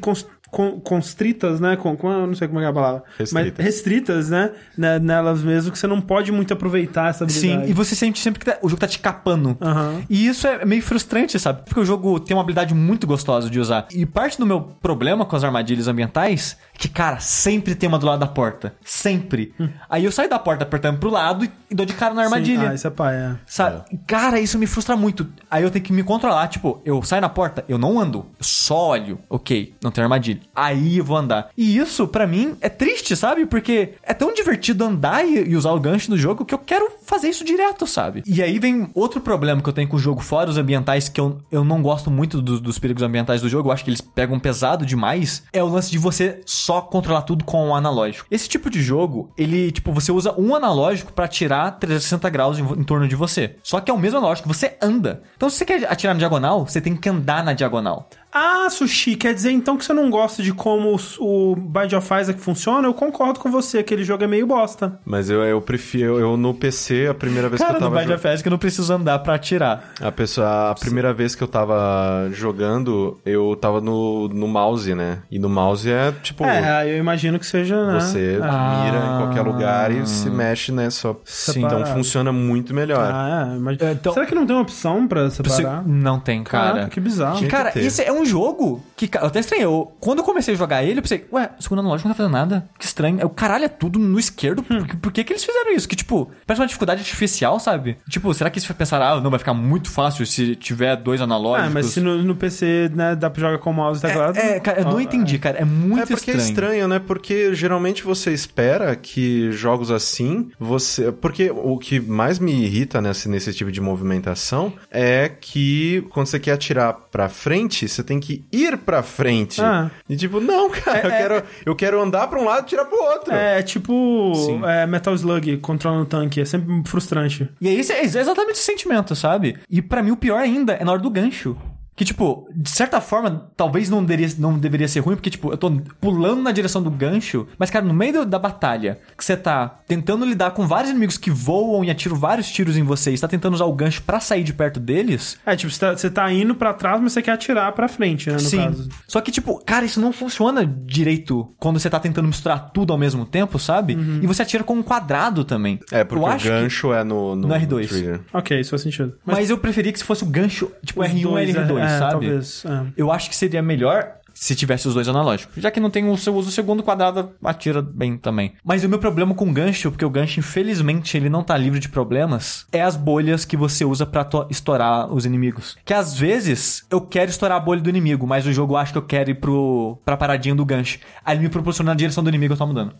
constritas, né? Com, com- eu não sei como é que é a palavra. Restritas. Mas restritas, né? Nelas mesmo, que você não pode muito aproveitar essa habilidade. Sim, e você sente sempre que tá- o jogo tá te capando. Aham. E isso é meio frustrante, sabe? Porque o jogo tem uma habilidade muito gostosa de usar. E parte do meu problema com as armadilhas ambientais é que, cara, sempre tem uma do lado da porta. Sempre. Aí eu saio da porta apertando pro lado e- dou de cara na armadilha. Sim, ah, isso é pai, é. Sabe? Cara, isso me frustra muito. Aí eu tenho que me controlar. Tipo, eu saio na porta, eu não ando. Eu só olho. Ok, não tem armadilha. Aí eu vou andar. E isso, pra mim, é triste, sabe? Porque é tão divertido andar e, e usar o gancho no jogo que eu quero fazer isso direto, sabe? E aí vem outro problema que eu tenho com o jogo, fora os ambientais, que eu, eu não gosto muito do- dos perigos ambientais do jogo, eu acho que eles pegam pesado demais, é o lance de você só controlar tudo com o analógico. Esse tipo de jogo, ele, tipo, você usa um analógico pra atirar 360 graus em, em torno de você. Só que é o mesmo analógico, você anda. Então, se você quer atirar na diagonal, você tem que andar na diagonal. Ah, Sushi, quer dizer então que você não gosta de como o Bind of Isaac funciona? Eu concordo com você, aquele jogo é meio bosta. Mas eu, eu prefiro, eu no PC, a primeira vez Cara, que eu no tava Bind jo- of Isaac eu não preciso andar pra atirar. A pessoa, a primeira vez que eu tava jogando, eu tava no, no mouse, né? E no mouse é tipo. É, eu imagino que seja, né? Você Ah, mira em qualquer lugar e se mexe, né? Só. Sim. Então funciona muito melhor. Ah, é, imagina. É, então- Será que não tem uma opção pra separar? Não tem, cara. Caraca, que bizarro. Cara, esse é um jogo que eu até estranhei. Eu, quando eu comecei a jogar ele, eu pensei, ué, o segundo analógico não tá fazendo nada. Que estranho. Eu, caralho, é tudo no esquerdo. Por, que- por que, que eles fizeram isso? Que, tipo, parece uma dificuldade artificial, sabe? Tipo, será que eles pensaram, ah, não, vai ficar muito fácil se tiver dois analógicos? Ah, mas se no, no PC, né, dá pra jogar com mouse e teclado. É, é, cara, eu não entendi, cara. É muito É porque estranho. é estranho, né? Porque geralmente você espera que jogos assim, você. Porque o que mais me irrita nesse, nesse tipo de movimentação é que quando você quer atirar pra frente, você tem que ir pra frente. Ah. E tipo, não, cara, eu, É, é- quero, eu quero andar pra um lado e tirar pro outro. É tipo Sim. é, Metal Slug controlando o tanque. É sempre frustrante. E é esse é exatamente esse sentimento, sabe? E pra mim o pior ainda é na hora do gancho. Que, tipo, de certa forma, talvez não deveria, não deveria ser ruim, porque, tipo, eu tô pulando na direção do gancho, mas, cara, no meio da batalha, que você tá tentando lidar com vários inimigos que voam e atiram vários tiros em você, e você tá tentando usar o gancho pra sair de perto deles. É, tipo, você tá, você tá indo pra trás, mas você quer atirar pra frente, né, no Sim. caso. Só que, tipo, cara, isso não funciona direito quando você tá tentando misturar tudo ao mesmo tempo, sabe? E você atira com um quadrado também. É, porque eu o gancho é no, no, no R2. trigger. Ok, isso faz sentido. Mas, eu preferia que se fosse o gancho, tipo, Os R1 dois, e R2, é, é, sabe? talvez. é. Eu acho que seria melhor se tivesse os dois analógicos. Já que não tem o seu uso, o segundo quadrado atira bem também. Mas o meu problema com o gancho, porque o gancho, infelizmente, ele não tá livre de problemas, é as bolhas que você usa pra to- estourar os inimigos. Que às vezes eu quero estourar a bolha do inimigo, mas o jogo acha que eu quero ir pro, pra paradinha do gancho. Aí ele me proporciona na direção do inimigo e eu tomo dano.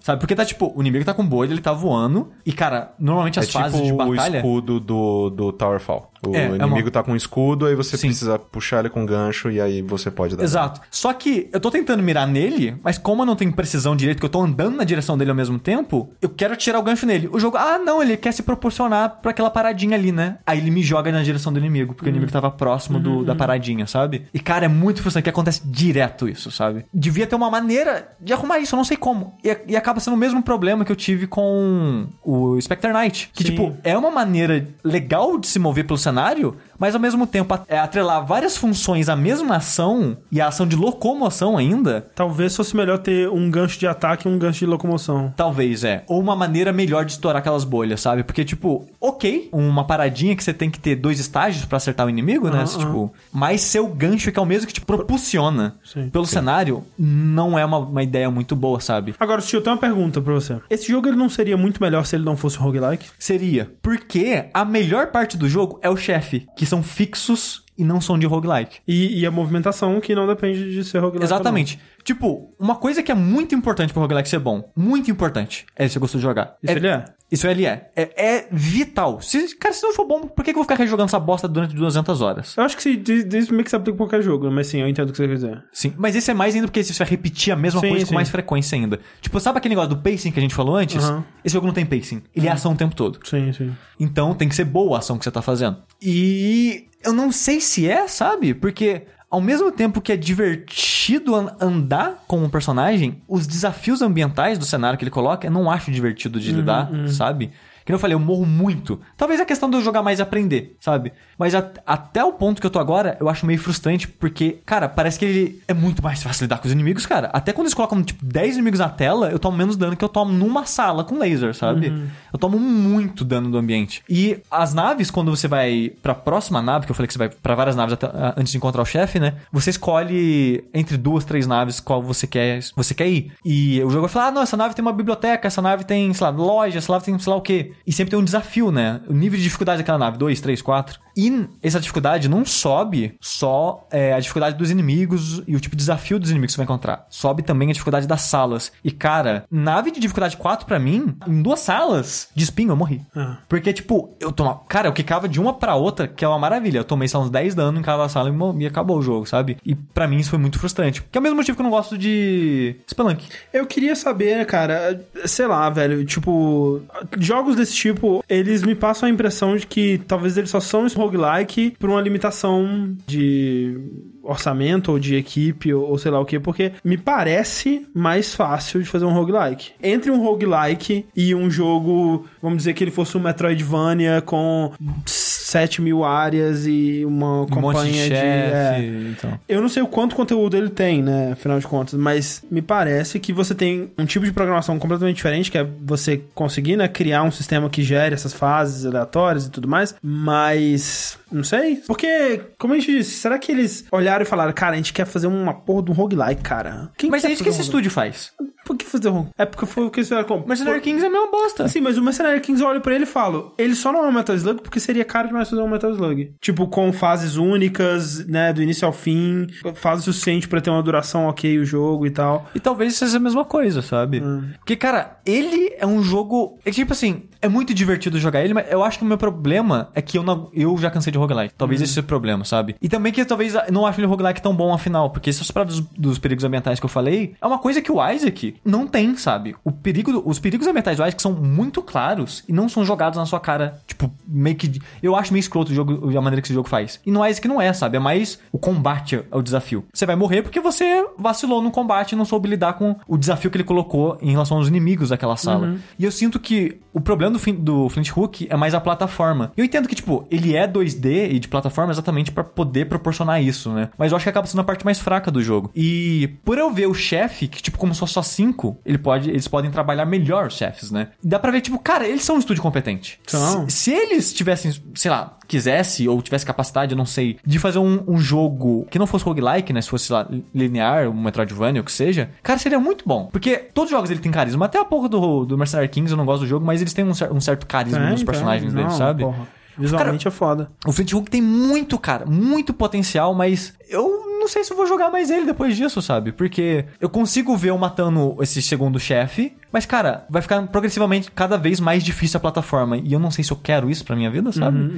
Sabe? Porque tá tipo, o inimigo tá com bolha, ele tá voando. E cara, normalmente as é fases tipo de o batalha. escudo do, do Towerfall. O É, é inimigo uma- tá com um escudo, aí você Sim. precisa puxar ele com gancho e aí você pode dar. Exato. Só que eu tô tentando mirar nele, mas como eu não tenho precisão direito, que eu tô andando na direção dele ao mesmo tempo, eu quero tirar o gancho nele. O jogo, ah, não, ele quer se proporcionar pra aquela paradinha ali, né? Aí ele me joga na direção do inimigo, porque o inimigo tava próximo do, da paradinha, sabe? E cara, é muito frustrante que acontece direto isso, sabe? Devia ter uma maneira de arrumar isso, eu não sei como. E, e acaba sendo o mesmo problema que eu tive com o Spectre Knight. Que, Sim. tipo, é uma maneira legal de se mover pelo cenário, cenário, mas ao mesmo tempo é atrelar várias funções à mesma ação e a ação de locomoção ainda. Talvez fosse melhor ter um gancho de ataque e um gancho de locomoção. Talvez, é. Ou uma maneira melhor de estourar aquelas bolhas, sabe? Porque, tipo, ok, uma paradinha que você tem que ter dois estágios pra acertar o inimigo, né? Aham, Tipo, mas seu gancho, que é o mesmo que te propulsiona Sim. pelo cenário, não é uma, uma ideia muito boa, sabe? Agora, Tio, eu tenho uma pergunta pra você. Esse jogo ele não seria muito melhor se ele não fosse um roguelike? Seria. Porque a melhor parte do jogo é o chefe, que são fixos e não são de roguelike. E, e a movimentação que não depende de ser roguelike. Exatamente. Tipo, uma coisa que é muito importante pro roguelike ser bom, muito importante, é se você gostou de jogar. Isso é, ele é. Isso ele é. É, é vital. Se, cara, se não for bom, por que, que eu vou ficar jogando essa bosta durante 200 horas? Eu acho que se- diz meio que se aplica pra qualquer jogo, mas sim, eu entendo o que você quer dizer. Sim, mas esse é mais ainda porque você vai repetir a mesma Sim, coisa sim. com mais frequência ainda. Tipo, sabe aquele negócio do pacing que a gente falou antes? Aham. Esse jogo não tem pacing. Ele é ação o tempo todo. Sim, sim. Então tem que ser boa a ação que você tá fazendo. E eu não sei se é, sabe? Porque ao mesmo tempo que é divertido an- andar com um personagem, os desafios ambientais do cenário que ele coloca, eu não acho divertido de lidar, sabe? Que eu falei, eu morro muito. Talvez a questão de eu jogar mais e aprender, sabe? Mas a- até o ponto que eu tô agora, eu acho meio frustrante, porque, cara, parece que ele é muito mais fácil lidar com os inimigos, cara. Até quando eles colocam, tipo, 10 inimigos na tela, eu tomo menos dano que eu tomo numa sala com laser, sabe? Eu tomo muito dano do ambiente. E as naves, quando você vai pra próxima nave, que eu falei que você vai pra várias naves até- antes de encontrar o chefe, né? Você escolhe entre duas, três naves qual você quer, você quer ir. E o jogo vai falar: ah, não, essa nave tem uma biblioteca, essa nave tem, sei lá, loja, essa nave tem sei lá o quê. E sempre tem um desafio, né? O nível de dificuldade daquela nave, 2, 3, 4. E essa dificuldade não sobe só é, a dificuldade dos inimigos e o tipo de desafio dos inimigos que você vai encontrar. Sobe também a dificuldade das salas. E, cara, nave de dificuldade 4 pra mim, em duas salas de espinho eu morri. Ah. Porque, tipo, eu tomava. Cara, eu quicava de uma pra outra, que é uma maravilha. Eu tomei, lá, uns 10 danos em cada sala e, e acabou o jogo, sabe? E pra mim isso foi muito frustrante. Que é o mesmo motivo que eu não gosto de Spelunk. Eu queria saber, cara, sei lá, velho, tipo, jogos desse tipo, eles me passam a impressão de que talvez eles só são roguelike por uma limitação de orçamento ou de equipe ou, ou sei lá o que, porque me parece mais fácil de fazer um roguelike. Entre um roguelike e um jogo, vamos dizer que ele fosse um Metroidvania com 7 mil áreas e uma Um monte companhia de de. é. Então. eu não sei o quanto conteúdo ele tem, né? Afinal de contas, mas me parece que você tem um tipo de programação completamente diferente, que é você conseguir, né, criar um sistema que gere essas fases aleatórias e tudo mais, mas não sei. Porque, como a gente disse, será que eles olharam e falaram, cara, a gente quer fazer uma porra de um roguelike, cara? Quem Mas é isso que esse um roguelike? estúdio faz. Por que fazer um É porque foi o que eles fizeram com. Mercenary Kings é a mesma bosta. Sim, mas o Mercenary Kings eu olho pra ele e falo, ele só não é um Metal Slug porque seria caro demais fazer um Metal Slug. Tipo, com fases únicas, né, do início ao fim, fase suficiente pra ter uma duração ok o jogo e tal. E talvez seja a mesma coisa, sabe? Porque, cara, ele é um jogo. É tipo assim, é muito divertido jogar ele, mas eu acho que o meu problema é que eu, não, eu já cansei de roguelike. Talvez esse seja o problema, sabe? E também que talvez eu não acho ele roguelike tão bom afinal, porque essas paradas dos, dos perigos ambientais que eu falei é uma coisa que o Isaac não tem, sabe? O perigo, os perigos ambientais do Isaac são muito claros e não são jogados na sua cara, tipo, meio que. Eu acho meio escroto o jogo, a maneira que esse jogo faz. E no Isaac não é, sabe? É mais o combate é o desafio. Você vai morrer porque você vacilou no combate e não soube lidar com o desafio que ele colocou em relação aos inimigos daquela sala. E eu sinto que o problema do, do Flint Hook é mais a plataforma. Eu entendo que, tipo, ele é 2D e de plataforma exatamente pra poder proporcionar isso, né? Mas eu acho que acaba sendo a parte mais fraca do jogo. E por eu ver o chefe, que, tipo, como só só cinco, ele pode, eles podem trabalhar melhor os chefes, né? E dá pra ver, tipo, cara, eles são um estúdio competente. Se, se eles tivessem, sei lá, quisesse ou tivesse capacidade, eu não sei, de fazer um, um jogo que não fosse roguelike, né? Se fosse, lá, linear, um Metroidvania, o que seja, cara, seria muito bom. Porque todos os jogos ele tem carisma. Até a pouco do, do Mercenary Kings eu não gosto do jogo, mas eles têm um, cer- um certo carisma Tem, nos tem. personagens deles, Não, sabe? porra. Visualmente é foda. O Flint Hook tem muito, cara, muito potencial, mas eu sei se eu vou jogar mais ele depois disso, sabe? Porque eu consigo ver eu matando esse segundo chefe, mas, cara, vai ficar progressivamente cada vez mais difícil a plataforma. E eu não sei se eu quero isso pra minha vida, sabe?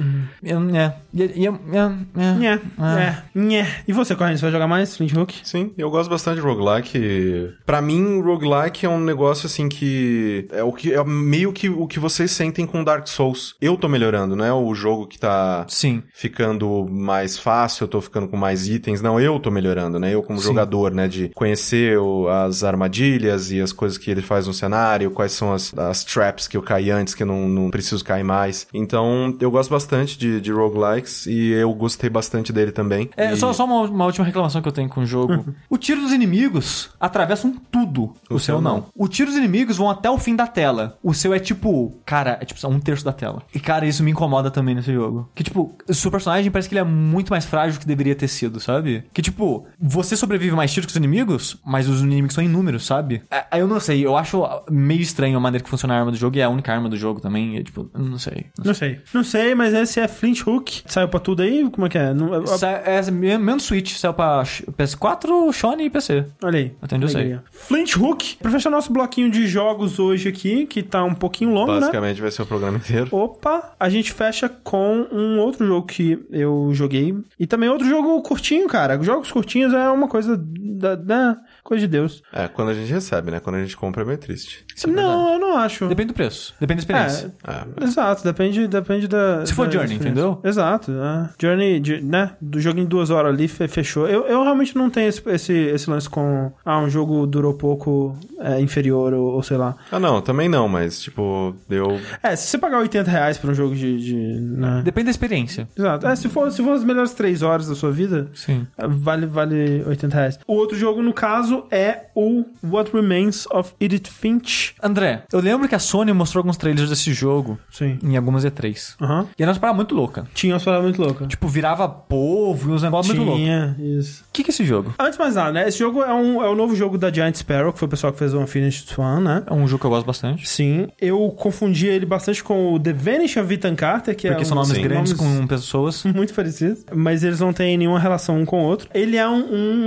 É, e, e, é, é. Ah. é. E você, Corrêa, você vai jogar mais Flint Hook? Sim, eu gosto bastante de roguelike. Pra mim, roguelike é um negócio assim que é o que é meio que o que vocês sentem com Dark Souls. Eu tô melhorando, não é o jogo que tá Sim. ficando mais fácil, eu tô ficando com mais itens. Não, eu tô melhorando, né? Eu como Sim. jogador, né, de conhecer as armadilhas e as coisas que ele faz no cenário, quais são as, as traps que eu caí antes que eu não, não preciso cair mais. Então, eu gosto bastante de, de roguelikes e eu gostei bastante dele também. É, E- só, só uma, uma última reclamação que eu tenho com o jogo. o tiro dos inimigos atravessam tudo. O, O seu não. não. O tiro dos inimigos vão até o fim da tela. O seu é tipo, cara, é tipo um terço da tela. E cara, isso me incomoda também nesse jogo. Que tipo, o seu personagem parece que ele é muito mais frágil do que deveria ter sido, sabe? Que tipo, você sobrevive mais tiros que os inimigos, mas os inimigos são inúmeros, sabe? É, eu não sei, eu acho meio estranho a maneira que funciona a arma do jogo e é a única arma do jogo também. E, tipo, não sei. Não sei. Não sei, mas esse é Flint Hook. Saiu pra tudo aí? Como é que é? Não- Sa- É, menos Switch, saiu pra PS4, Sony e PC. Olha aí. Até onde eu sei. Flint Hook. Pra fechar nosso bloquinho de jogos hoje aqui, que tá um pouquinho longo, né? Basicamente vai ser o programa inteiro. Opa, a gente fecha com um outro jogo que eu joguei. E também outro jogo curtinho, cara. Jogos curtinhos é uma coisa da, da- coisa de Deus. É, quando a gente recebe, né? Quando a gente compra é meio triste. Isso é não, eu não acho. Depende do preço. Depende da experiência. É, Exato, depende, depende da. Se for da Journey, entendeu? Exato, é. Journey, de- né? Do jogo em duas horas ali, fe- fechou. Eu, eu realmente não tenho esse, esse, esse lance com. Ah, um jogo durou pouco, é, inferior, ou, ou sei lá. Ah, não, também não, mas, tipo, deu. É, se você pagar 80 reais por um jogo de. de né? Depende da experiência. Exato. É, se for, se for as melhores três horas da sua vida, Sim. vale, vale 80 reais. O outro jogo, no caso, é o What Remains of Edith Finch. André, eu lembro que a Sony mostrou alguns trailers desse jogo Sim. em algumas E3. Aham. E era uma parada muito louca. Tinha umas palavras muito loucas. Tipo, virava povo e uns negócios muito loucos. O Tinha, isso. que, que é esse jogo? Antes de mais nada, né? Esse jogo é, um, é o novo jogo da Giant Sparrow, que foi o pessoal que fez o Unfinished Swan, né? É um jogo que eu gosto bastante. Sim. Eu confundi ele bastante com o The Vanish of Ethan Carter, que Porque é são um- nomes sim, grandes nomes com pessoas. muito parecidos, mas eles não têm nenhuma relação um com o outro. Ele é um,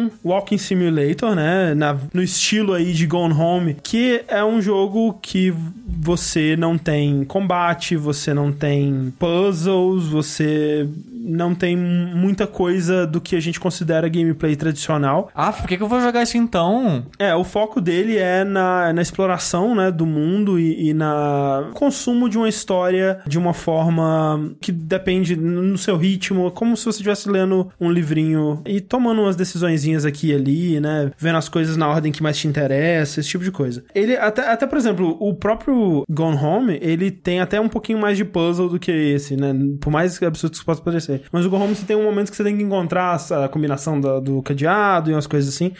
um walking simulator, né, na- no estilo aí de Gone Home, que é um jogo que você não tem combate, você não tem puzzles, você não tem muita coisa do que a gente considera gameplay tradicional. Ah, por que, que eu vou jogar isso então? É, o foco dele é na, na exploração, né, do mundo e, e na consumo de uma história de uma forma que depende no seu ritmo, como se você estivesse lendo um livrinho e tomando umas decisõezinhas aqui e ali, né, vendo as coisas na ordem que mais te interessa, esse tipo de coisa. Ele, até, até por exemplo, o próprio Gone Home, ele tem até um pouquinho mais de puzzle do que esse, né, por mais absurdo que isso possa parecer. Mas o Gone Home você tem um momento que você tem que encontrar a combinação da- do cadeado e umas coisas assim.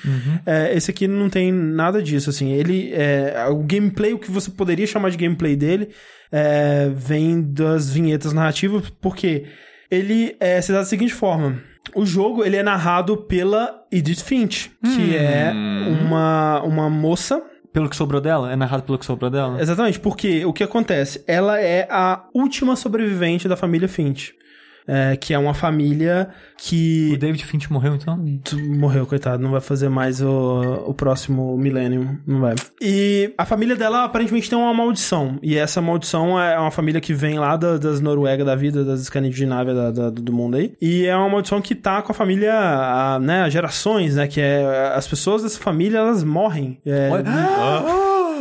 É, esse aqui não tem nada disso, assim. Ele, é, o gameplay, o que você poderia chamar de gameplay dele, é, vem das vinhetas narrativas, porque ele é, se dá da seguinte forma. O jogo, ele é narrado pela Edith Finch, que é uma, uma moça Pelo que sobrou dela? É narrado pelo que sobrou dela? Exatamente, porque o que acontece? Ela é a última sobrevivente da família Finch. É, que é uma família O que David Finch morreu então? Morreu, coitado, não vai fazer mais o, o próximo milênio, não vai. E a família dela aparentemente tem uma maldição, e essa maldição é uma família que vem lá da- das Noruega da vida, das Escandinavias da, da- do mundo aí, e é uma maldição que tá com a família, há, né, gerações, né, que é, as pessoas dessa família, elas morrem. É,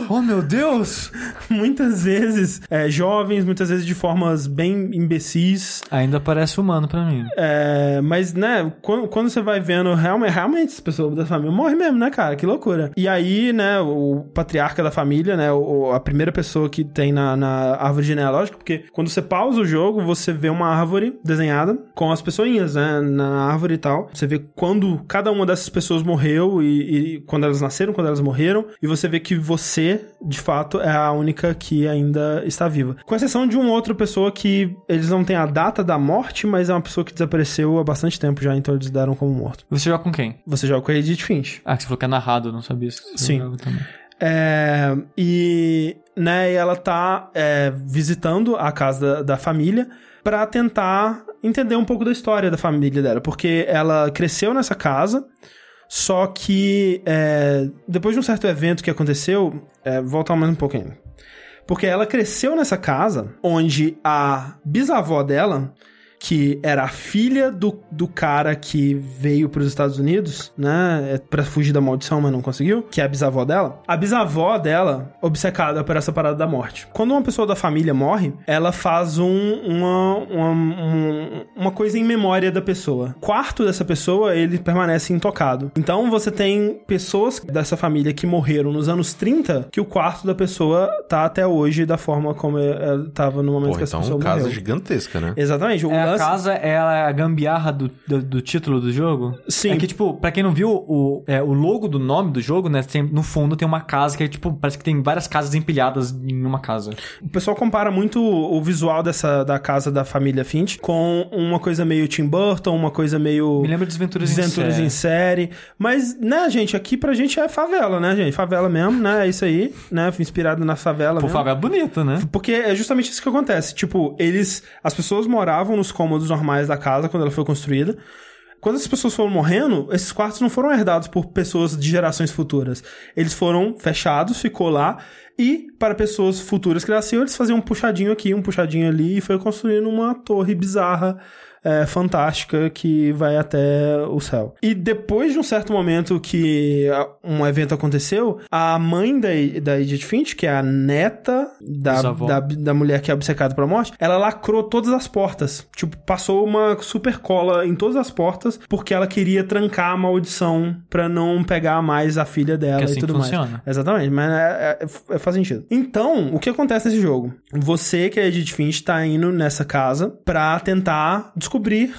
Oh, meu Deus! muitas vezes é, jovens, muitas vezes de formas bem imbecis, Ainda parece humano pra mim. É, mas, né, quando, quando você vai vendo, realmente, realmente as pessoas da família morrem mesmo, né, cara? Que loucura. E aí, né, o patriarca da família, né, o, a primeira pessoa que tem na, na árvore genealógica, porque quando você pausa o jogo, você vê uma árvore desenhada com as pessoinhas, né, na árvore e tal. Você vê quando cada uma dessas pessoas morreu e, e quando elas nasceram, quando elas morreram, e você vê que você, de fato, é a única que ainda está viva. Com exceção de uma outra pessoa que eles não têm a data da morte, mas é uma pessoa que desapareceu há bastante tempo já, então eles deram como morto. Você joga com quem? Você joga com a Edith Finch. Ah, que você falou que é narrado, eu não sabia você Sim. É, e, né, e ela tá é, visitando a casa da, da família pra tentar entender um pouco da história da família dela, porque ela cresceu nessa casa, só que é, depois de um certo evento que aconteceu, é, voltar mais um pouquinho. Porque ela cresceu nessa casa onde a bisavó dela, que era a filha do, do cara que veio para os Estados Unidos, né, é, pra fugir da maldição, mas não conseguiu, que é a bisavó dela. A bisavó dela, obcecada por essa parada da morte. Quando uma pessoa da família morre, ela faz um, uma, uma, um- uma coisa em memória da pessoa. O quarto dessa pessoa, ele permanece intocado. Então você tem pessoas dessa família que morreram nos anos 30, que o quarto da pessoa tá até hoje da forma como ela tava no momento Porra, que essa então é pessoa uma casa morreu. É gigantesca, né? Exatamente. O a lance- casa é a gambiarra do, do, do título do jogo? Sim. É que, tipo, pra quem não viu, o, é, o logo do nome do jogo, né? tem- no fundo tem uma casa que é, tipo, parece que tem várias casas empilhadas em uma casa. O pessoal compara muito o visual dessa da casa da família Finch com uma coisa meio Tim Burton, uma coisa meio Me lembra de Desventuras, Desventuras em em série. série. Mas, né, gente, aqui pra gente é favela, né, gente? Favela mesmo, né? É isso aí, né? Inspirado na favela mesmo. Fábio, é bonito, né? Porque é justamente isso que acontece. Tipo, eles. As pessoas moravam nos cômodos normais da casa quando ela foi construída. Quando as pessoas foram morrendo, esses quartos não foram herdados por pessoas de gerações futuras. Eles foram fechados, ficou lá. E para pessoas futuras que nasciam, eles faziam um puxadinho aqui, um puxadinho ali, e foi construindo uma torre bizarra, é, fantástica, que vai até o céu. E depois de um certo momento que a- um evento aconteceu, a mãe da, da Edith Finch, que é a neta da, da, da mulher que é obcecada pela morte, ela lacrou todas as portas. Tipo, passou uma super cola em todas as portas, porque ela queria trancar a maldição pra não pegar mais a filha dela e assim tudo funciona. mais. Exatamente, mas é, é- é faz sentido. Então, o que acontece nesse jogo? Você, que é Edith Finch, tá indo nessa casa pra tentar descobrir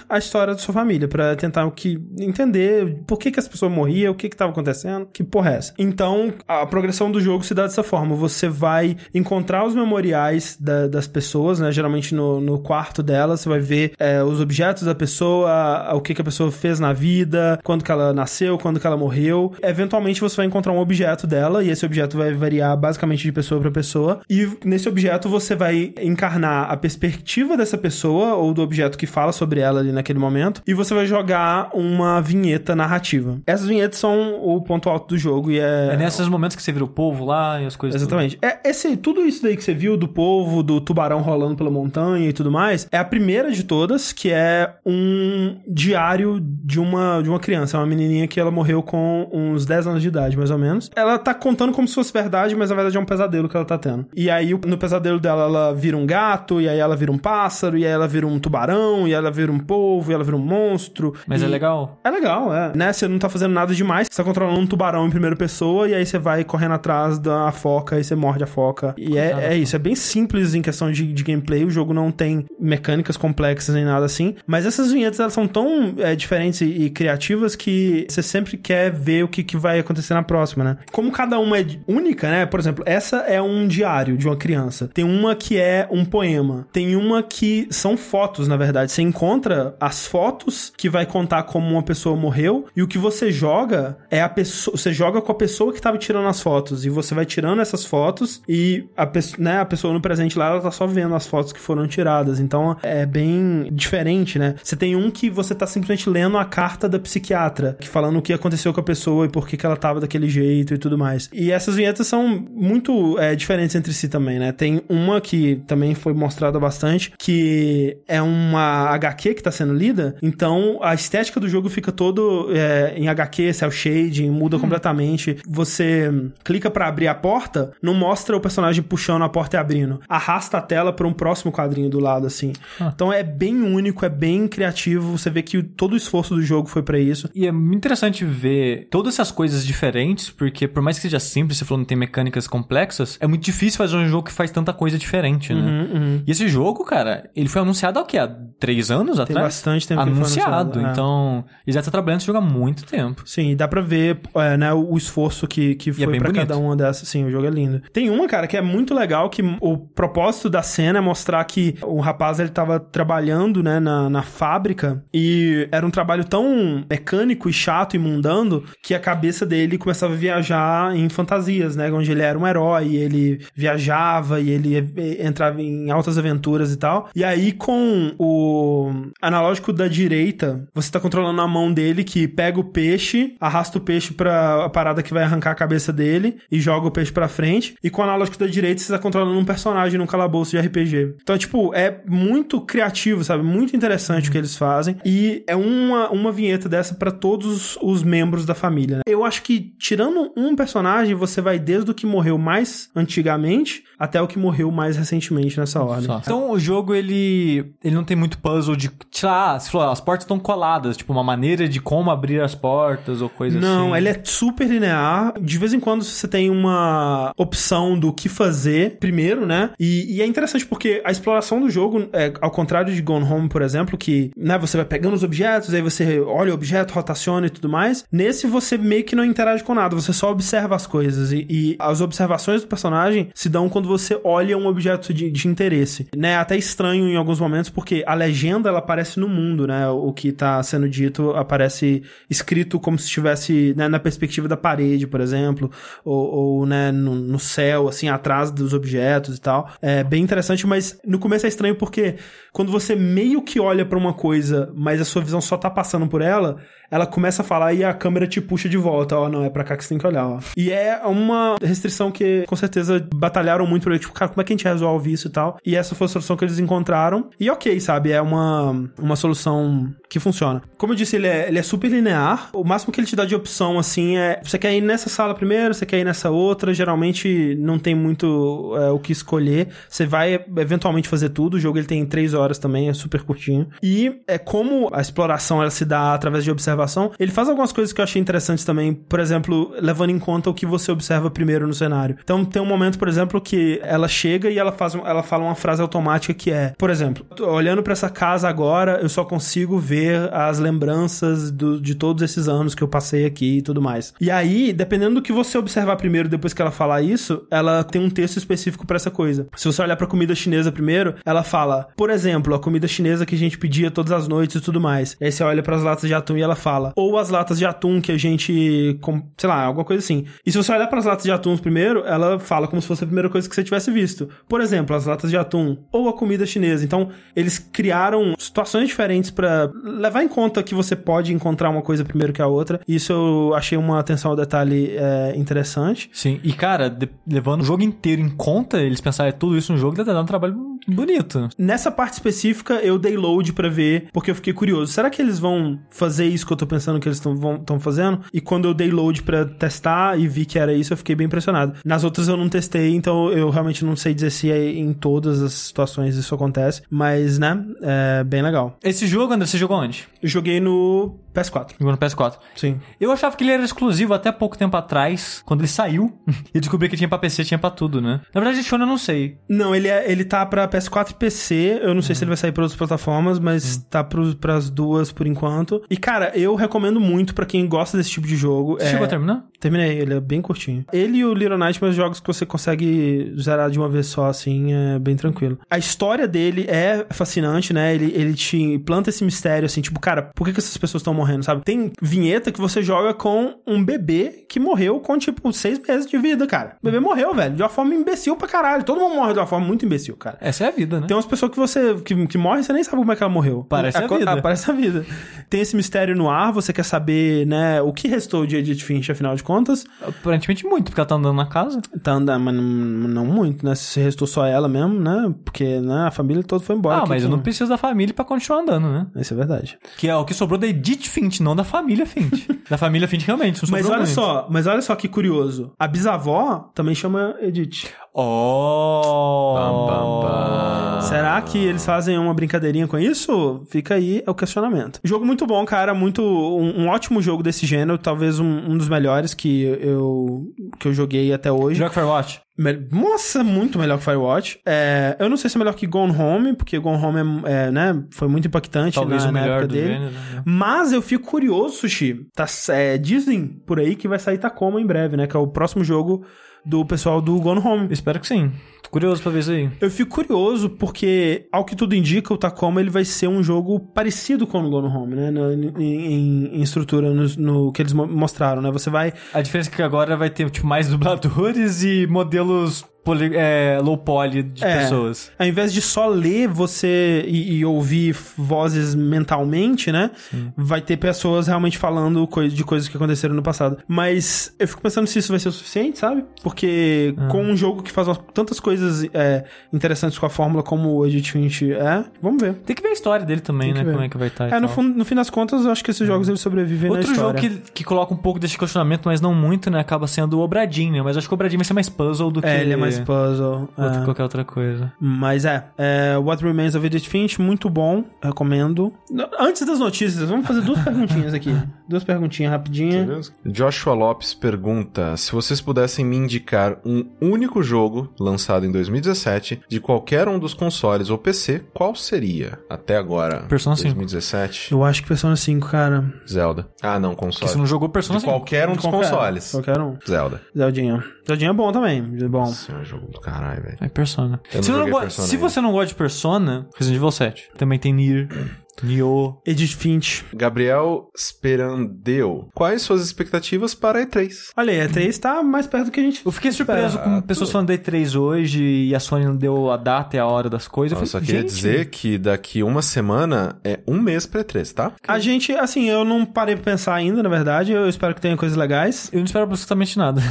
a história da sua família, pra tentar o que entender por que, que as pessoas morriam, o que que tava acontecendo, que porra é essa. Então, a progressão do jogo se dá dessa forma. Você vai encontrar os memoriais da- das pessoas, né? Geralmente no, no quarto dela, você vai ver é, os objetos da pessoa, o que, que a pessoa fez na vida, quando que ela nasceu, quando que ela morreu. Eventualmente você vai encontrar um objeto dela, e esse objeto vai variar basicamente de pessoa para pessoa. E nesse objeto você vai encarnar a perspectiva dessa pessoa, ou do objeto que fala sobre ela ali naquele momento, e você vai jogar uma vinheta narrativa. Essas vinhetas são o ponto alto do jogo, e é. É nesses momentos que você vira o povo lá e as coisas. Exatamente. É, esse, tudo isso daí que você viu do povo, do tubarão rolando pela montanha e tudo mais, é a primeira de todas, que é um diário de uma, de uma criança. É uma menininha que ela morreu com uns 10 anos de idade, mais ou menos. Ela tá contando como se fosse verdade, mas na verdade é um pesadelo que ela tá tendo. E aí, no pesadelo dela, ela vira um gato, e aí ela vira um pássaro, e aí ela vira um tubarão, e ela vira um polvo, e ela vira um monstro. Mas é legal. é legal, é. Né? Você não tá fazendo nada demais. Você tá controlando um tubarão em primeira pessoa e aí você vai correndo atrás da foca e você morde a foca. E é, é isso. É bem simples em questão de, de gameplay. O jogo não tem mecânicas complexas nem nada assim. Mas essas vinhetas, elas são tão é, diferentes e, e criativas que você sempre quer ver o que, que vai acontecer na próxima, né? Como cada uma é única, né? Por exemplo, essa é um diário de uma criança. Tem uma que é um poema. Tem uma que são fotos, na verdade. Você encontra as fotos que vai contar como uma pessoa morreu e o que você joga é a pessoa, você joga com a pessoa que tava tirando as fotos e você vai tirando essas fotos e a pessoa, né, a pessoa no presente lá ela tá só vendo as fotos que foram tiradas. Então é bem diferente, né? Você tem um que você tá simplesmente lendo a carta da psiquiatra, que falando o que aconteceu com a pessoa e por que que ela tava daquele jeito e tudo mais. E essas vinhetas são muito é, diferentes entre si também, né? Tem uma que também foi mostrada bastante, que é uma HQ que tá sendo lida, então a estética do jogo fica todo é, em HQ, cel shading, muda completamente. Você clica pra abrir a porta, não mostra o personagem puxando a porta e abrindo. Arrasta a tela pra um próximo quadrinho do lado, assim. Então é bem único, é bem criativo, você vê que todo o esforço do jogo foi pra isso. E é muito interessante ver todas essas coisas diferentes, porque por mais que seja simples, você falou não tem mecânicas complexas, é muito difícil fazer um jogo que faz tanta coisa diferente, né? Uhum, uhum. E esse jogo, cara, ele foi anunciado há o quê? Há três anos Tem atrás? bastante tempo que ele foi anunciado. anunciado, é. Então, ele já tá trabalhando esse jogo há muito tempo. Sim, dá pra ver é, né, o esforço que, que foi bem pra bonito. cada uma dessas. Sim, o jogo é lindo. Tem uma, cara, que é muito legal, que o propósito da cena é mostrar que o rapaz, ele tava trabalhando, né, na, na fábrica e era um trabalho tão mecânico e chato e mundano que a cabeça dele começava a viajar em fantasias, né, onde ele era um herói, e ele viajava e ele entrava em altas aventuras e tal. E aí, com o analógico da direita, você tá controlando a mão dele que pega o peixe, arrasta o peixe pra a parada que vai arrancar a cabeça dele e joga o peixe pra frente. E com o analógico da direita, você tá controlando um personagem num calabouço de RPG. Então, tipo, é muito criativo, sabe? Muito interessante o que eles fazem. E é uma, uma vinheta dessa pra todos os membros da família. né? Eu acho que, tirando um personagem, você vai desde o que morreu mais antigamente até o que morreu mais recentemente nessa ordem. Só. Então, o jogo, ele, ele não tem muito puzzle de, sei lá, você falou, as portas estão coladas, tipo, uma maneira de como abrir as portas ou coisa assim. Não, ele é super linear. De vez em quando você tem uma opção do que fazer primeiro, né? E, e é interessante porque a exploração do jogo, é, ao contrário de Gone Home, por exemplo, que né, você vai pegando os objetos, aí você olha o objeto, rotaciona e tudo mais. Nesse você meio que não interage com nada, você só observa as coisas. E, e as observações do personagem se dão quando você olha um objeto de, de interesse. Né? É até estranho em alguns momentos, porque a legenda ela aparece no mundo, né? O que tá sendo dito aparece escrito como se estivesse né, na perspectiva da parede, por exemplo, ou, ou né, no, no céu, assim, atrás dos objetos e tal. É bem interessante, mas no começo é estranho porque quando você meio que olha pra uma coisa, mas a sua visão só tá passando por ela, ela começa a falar e a câmera te puxa de volta, ó, não, é pra cá que você tem que olhar, ó. E é uma restrição que com certeza batalharam muito pra tipo, cara, como é que a gente resolve isso e tal? E essa foi a solução que eles encontraram. E ok, sabe, é uma, uma solução que funciona. Como eu disse, ele é, ele é super linear. O máximo que ele te dá de opção, assim, é... Você quer ir nessa sala primeiro, você quer ir nessa outra. Geralmente não tem muito é, o que escolher. Você vai eventualmente fazer tudo. O jogo ele tem três horas também, é super curtinho. E é como a exploração ela se dá através de observação. Ele faz algumas coisas que eu achei interessantes também. Por exemplo, levando em conta o que você observa primeiro no cenário. Então tem um momento, por exemplo, que ela chega e ela faz, ela fala uma frase automática que é, por exemplo, olhando para essa casa agora, eu só consigo ver as lembranças do, de todos esses anos que eu passei aqui e tudo mais. E aí, dependendo do que você observar primeiro, depois que ela falar isso, ela tem um texto específico para essa coisa. Se você olhar para comida chinesa primeiro, ela fala, por exemplo, a comida chinesa que a gente pedia todas as noites e tudo mais. Aí você olha para as latas de atum e ela fala, ou as latas de atum que a gente, sei lá, alguma coisa assim. E se você olhar para as latas de atum primeiro, ela fala como se fosse a primeira coisa que você tivesse visto. Por exemplo, as latas de atum ou a comida chinesa. Então, eles criaram situações diferentes para levar em conta que você pode encontrar uma coisa primeiro que a outra. Isso eu achei uma atenção ao detalhe é, interessante. Sim, e cara, de, levando o jogo inteiro em conta, eles pensarem tudo isso no jogo, deve dar um trabalho bonito. Nessa parte específica, eu dei load para ver, porque eu fiquei curioso. Será que eles vão fazer isso que eu tô pensando que eles estão fazendo? E quando eu dei load para testar e vi que era isso, eu fiquei bem impressionado. Nas outras eu não testei, então eu realmente não sei dizer se é em todas as situações isso acontece. Mas, né, é bem legal. Esse jogo, André, você jogou onde? Eu joguei no PS4. Jogou no PS4. Sim. Eu achava que ele era exclusivo até pouco tempo atrás, quando ele saiu. e descobri que tinha pra PC, tinha pra tudo, né? Na verdade, esse eu não sei. Não, ele, é, ele tá pra PS4 e PC. Eu não sei se ele vai sair pra outras plataformas, mas tá pro, pras duas por enquanto. E, cara, eu recomendo muito pra quem gosta desse tipo de jogo. Você é... chegou a terminar? Terminei, ele é bem curtinho. Ele e o Little Nightmares jogos que você consegue zerar de uma vez só, assim, é bem tranquilo. A história dele é fascinante, né? Ele, ele te planta esse mistério, assim, tipo, cara, por que, que essas pessoas estão morrendo, sabe? Tem vinheta que você joga com um bebê que morreu com, tipo, seis meses de vida, cara. O bebê morreu, velho, de uma forma imbecil pra caralho. Todo mundo morre de uma forma muito imbecil, cara. Essa é a vida, né? Tem umas pessoas que você que, que morre, você nem sabe como é que ela morreu. Parece a co- vida. Ah, parece a vida. Tem esse mistério no ar, você quer saber, né, o que restou de Edith Finch, afinal de contas. Aparentemente muito, porque ela tá andando na casa. Tá andando, mas não, não muito, né? Se restou só ela mesmo, né? Porque, né, a família toda foi embora. ah, mas eu que- não preciso da família pra continuar andando, né? Isso é verdade. Que é o que sobrou da Edith Finch, não da família Finch. da família Finch realmente, Mas olha muito. só, mas olha só que curioso. A bisavó também chama Edith. Oh! Bam, bam, bam. Será que eles fazem uma brincadeirinha com isso? Fica aí o questionamento. Jogo muito bom, cara. Muito um, um ótimo jogo desse gênero, talvez um, um dos melhores que eu que eu joguei até hoje. Joga Firewatch? Me- Nossa, muito melhor que Firewatch. É, eu não sei se é melhor que Gone Home, porque Gone Home é, é, né, foi muito impactante Talvez na, o na melhor época do dele. gênero. né? Mas eu fico curioso, Sushi. Tá, é, dizem por aí que vai sair Tacoma em breve, né? Que é o próximo jogo do pessoal do Gone Home. Espero que sim. Tô curioso pra ver isso aí. Eu fico curioso porque, ao que tudo indica, o Tacoma ele vai ser um jogo parecido com o Gone Home, né? No- em, em- estrutura, no, no que eles mo- mostraram, né? Você vai A diferença é que agora vai ter tipo, mais dubladores e modelos poli- é, low poly de É. pessoas. Ao invés de só ler você e, e ouvir vozes mentalmente, né? Vai ter pessoas realmente falando de coisas que aconteceram no passado. Mas eu fico pensando se isso vai ser o suficiente, sabe? Porque Ah. com um jogo que faz tantas coisas é, interessantes com a fórmula como o Edit Finch é, vamos ver. Tem que ver a história dele também, né? ver. Como é que vai estar. É, no, no fim das contas, eu acho que esses jogos eles sobrevivem Outro jogo que, que coloca um pouco desse questionamento, mas não muito, né? Acaba sendo o Obradinho, né? Mas acho que o Obradinho vai ser mais puzzle do que É, ele é mais puzzle. outra- é. qualquer outra coisa. Mas é, é, What Remains of Edith Finch, muito bom, recomendo. Antes das notícias, vamos fazer duas perguntinhas aqui. Duas perguntinhas rapidinhas. Joshua Lopes pergunta: se vocês pudessem me indicar um único jogo lançado em 2017 de qualquer um dos consoles ou PC, qual seria? Até agora. Persona 5. 2017. Eu acho que Persona 5, cara. Zelda. Ah, não, Porque console. você não jogou Persona De 5. qualquer um dos Qualquer- consoles. Qualquer um. Zelda. Zeldinha. Zeldinha é bom também. é Bom. Nossa, é um jogo do caralho, velho. É Persona. Se, não go- Persona se você não gosta de Persona, Resident Evil 7. Também tem Nier, Nioh. Edith Finch. Gabriel Sperandeu. Quais suas expectativas para a E3? Olha aí, a 3 tá mais perto do que a gente. Eu fiquei surpreso com pessoas falando da E3 hoje e a Sony não deu a data e a hora das coisas. Eu Eu só falei, queria gente, dizer que daqui uma semana é um mês pra E3, tá? A gente, assim, eu não parei pra pensar ainda, na verdade. Eu espero que tenha coisas legais. Eu não espero absolutamente nada.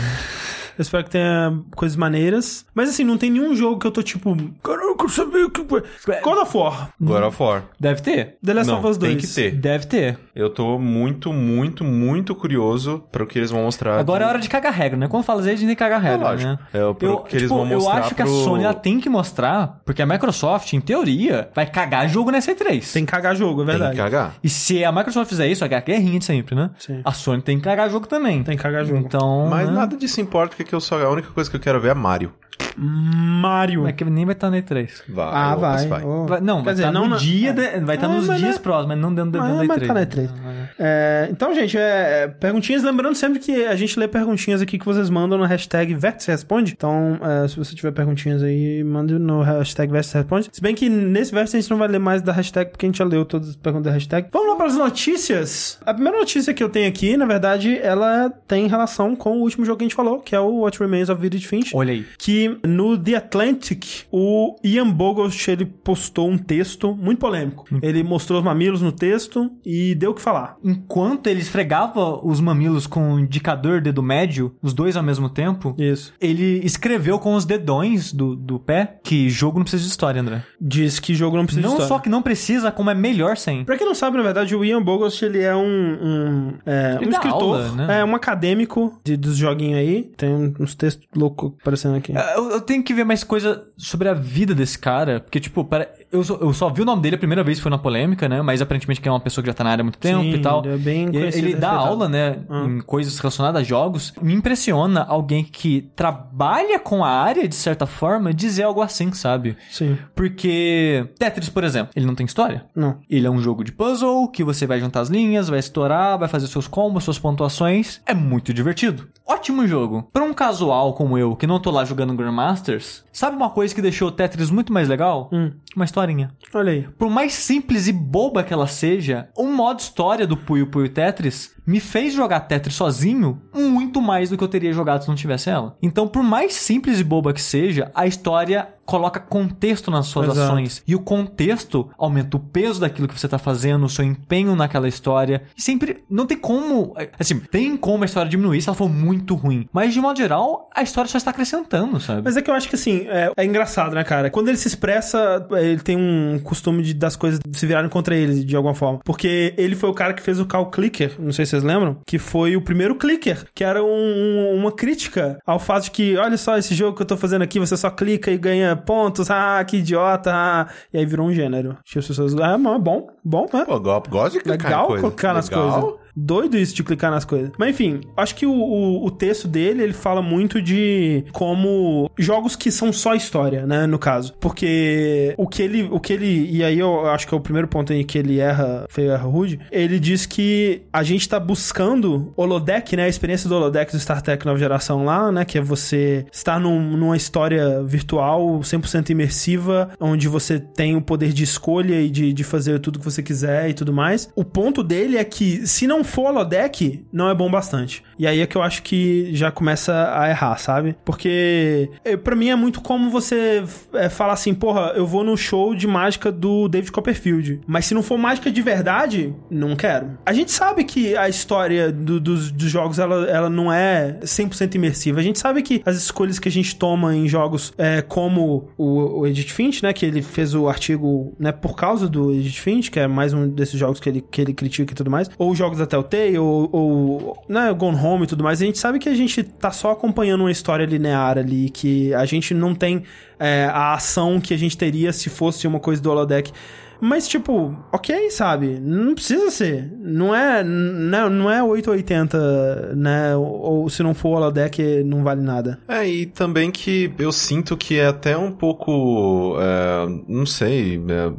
Eu espero que tenha coisas maneiras. Mas assim, não tem nenhum jogo que eu tô tipo. Caramba, eu quero saber o que. God of War. God of War. Deve ter. The Last Não, of Us 2. tem que ter. Deve ter. Eu tô muito, muito, muito curioso pro que eles vão mostrar. Agora é hora de cagar regra, né? Quando fala isso, a gente tem que cagar É regra, lógico. né? É, pro Eu, que eles tipo, vão mostrar eu acho que a pro- Sony ela tem que mostrar, porque a Microsoft, em teoria, vai cagar jogo nessa E3. Tem que cagar jogo, é Tem verdade. que cagar. E se a Microsoft fizer isso, vai ganhar guerrinha de sempre, né? Sim. A Sony tem que cagar jogo também. Tem que cagar jogo. Então. Mas né? nada disso importa, porque eu só, a única coisa que eu quero ver é Mario. Mario. É que nem vai estar na E3. Vai, Ah, Lucas, vai. Oh. Vai- não, Quer vai dizer, estar não no na- dia, é. de- vai estar Ah, nos mas dias é- próximos, mas não dentro, dentro Mas, da mas E3. tá na E3. É, então, gente, é, perguntinhas. Lembrando sempre que a gente lê perguntinhas aqui que vocês mandam no hashtag Vértice Responde. Então, é, se você tiver perguntinhas aí, mande no hashtag Vértice Responde. Se bem que nesse Vértice a gente não vai ler mais da hashtag, porque a gente já leu todas as perguntas da hashtag. Vamos lá para as notícias. A primeira notícia que eu tenho aqui, na verdade, ela tem relação com o último jogo que a gente falou, que é o What Remains of Edith Finch Olha aí. que no The Atlantic, o Ian Bogost, ele postou um texto muito polêmico. Ele mostrou os mamilos no texto e deu o que falar. Enquanto ele esfregava os mamilos com o indicador dedo médio, os dois ao mesmo tempo, Isso. ele escreveu com os dedões do, do pé que jogo não precisa de história, André. Diz que jogo não precisa não de história. só que não precisa, como é melhor sem. Pra quem não sabe, na verdade, o Ian Bogost, ele é um, um, é, um escritor, aula, né? é um acadêmico de, dos joguinhos aí. Tem uns textos loucos aparecendo aqui. Eu, eu tenho que ver mais coisa sobre a vida desse cara, porque, tipo, para, eu, só, eu só vi o nome dele a primeira vez, foi na polêmica, né? Mas aparentemente que é uma pessoa que já tá na área há muito tempo Sim, e tal. ele é bem E ele dá aula, né, Ah. em coisas relacionadas a jogos. Me impressiona alguém que trabalha com a área, de certa forma, dizer algo assim, sabe? Sim. Porque Tetris, por exemplo, ele não tem história. Não. Ele é um jogo de puzzle que você vai juntar as linhas, vai estourar, vai fazer seus combos, suas pontuações. É muito divertido. Ótimo jogo. Pra um casual como eu, que não tô lá jogando Grandmasters, sabe uma coisa que deixou o Tetris muito mais legal? Hum. Uma historinha. Olha aí. Por mais simples e boba que ela seja, o modo história do Puyo Puyo Tetris me fez jogar Tetris sozinho muito mais do que eu teria jogado se não tivesse ela. Então, por mais simples e boba que seja, a história coloca contexto nas suas Exato. ações. E o contexto aumenta o peso daquilo que você tá fazendo, o seu empenho naquela história. E sempre, não tem como, assim, tem como a história diminuir se ela for muito ruim. Mas, de modo geral, a história só está acrescentando, sabe? Mas é que eu acho que assim, é, é engraçado, né, cara? Quando ele se expressa, ele tem um costume de das coisas se virarem contra ele de alguma forma. Porque ele foi o cara que fez o Call Clicker, não sei se vocês lembram, que foi o primeiro clicker, que era um- um- uma crítica ao fato de que, olha só, esse jogo que eu tô fazendo aqui, você só clica e ganha pontos, ah, que idiota, ah. E aí virou um gênero. As pessoas, ah, mas é bom, bom, né? Pô, go- gosto de clicar Legal coisa. clicar nas Legal. coisas. Doido isso de clicar nas coisas. Mas enfim, acho que o, o, o texto dele, ele fala muito de como jogos que são só história, né, no caso. Porque o que ele, o que ele, e aí eu acho que é o primeiro ponto aí que ele erra, feio erra rude, ele diz que a gente tá buscando holodeck, né, a experiência do holodeck do Star Trek nova geração lá, né, que é você estar num- numa história virtual 100% imersiva, onde você tem o poder de escolha e de, de fazer tudo que você quiser e tudo mais. O ponto dele é que se não for holodeck, não é bom bastante. E aí é que eu acho que já começa a errar, sabe? Porque eh, pra mim é muito como você é, falar assim, porra, eu vou no show de mágica do David Copperfield. Mas se não for mágica de verdade, não quero. A gente sabe que a história do- dos, dos jogos, ela, ela não é 100% imersiva. A gente sabe que as escolhas que a gente toma em jogos é, como o, o Edith Finch, né? Que ele fez o artigo, né? Por causa do Edith Finch, que é mais um desses jogos que ele, que ele critica e tudo mais. Ou jogos da Telltale, ou, ou né, Gone Home e tudo mais. A gente sabe que a gente tá só acompanhando uma história linear ali, que a gente não tem é, a ação que a gente teria se fosse uma coisa do holodeck. Mas, tipo, ok, sabe? Não precisa ser. Não é, não, não é 880, né? Ou, ou se não for holodeck, não vale nada. É, e também que eu sinto que é até um pouco, é, não sei, é,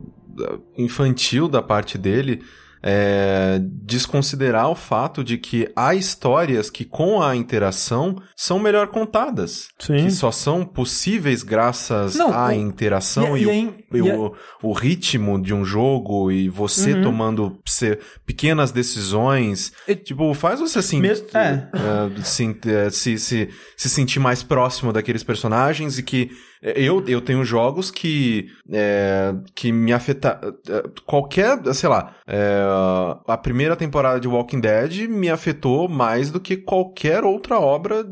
infantil da parte dele é, desconsiderar o fato de que há histórias que com a interação são melhor contadas. Sim. Que só são possíveis graças Não, à o- interação e- e, o, e e o, o ritmo de um jogo e você Uhum. tomando se- pequenas decisões. tipo, faz você assim, Mesmo- é. é, se, é, se, se, se sentir mais próximo daqueles personagens e que eu, eu tenho jogos que é, que me afeta é, qualquer, sei lá, é, a primeira temporada de Walking Dead me afetou mais do que qualquer outra obra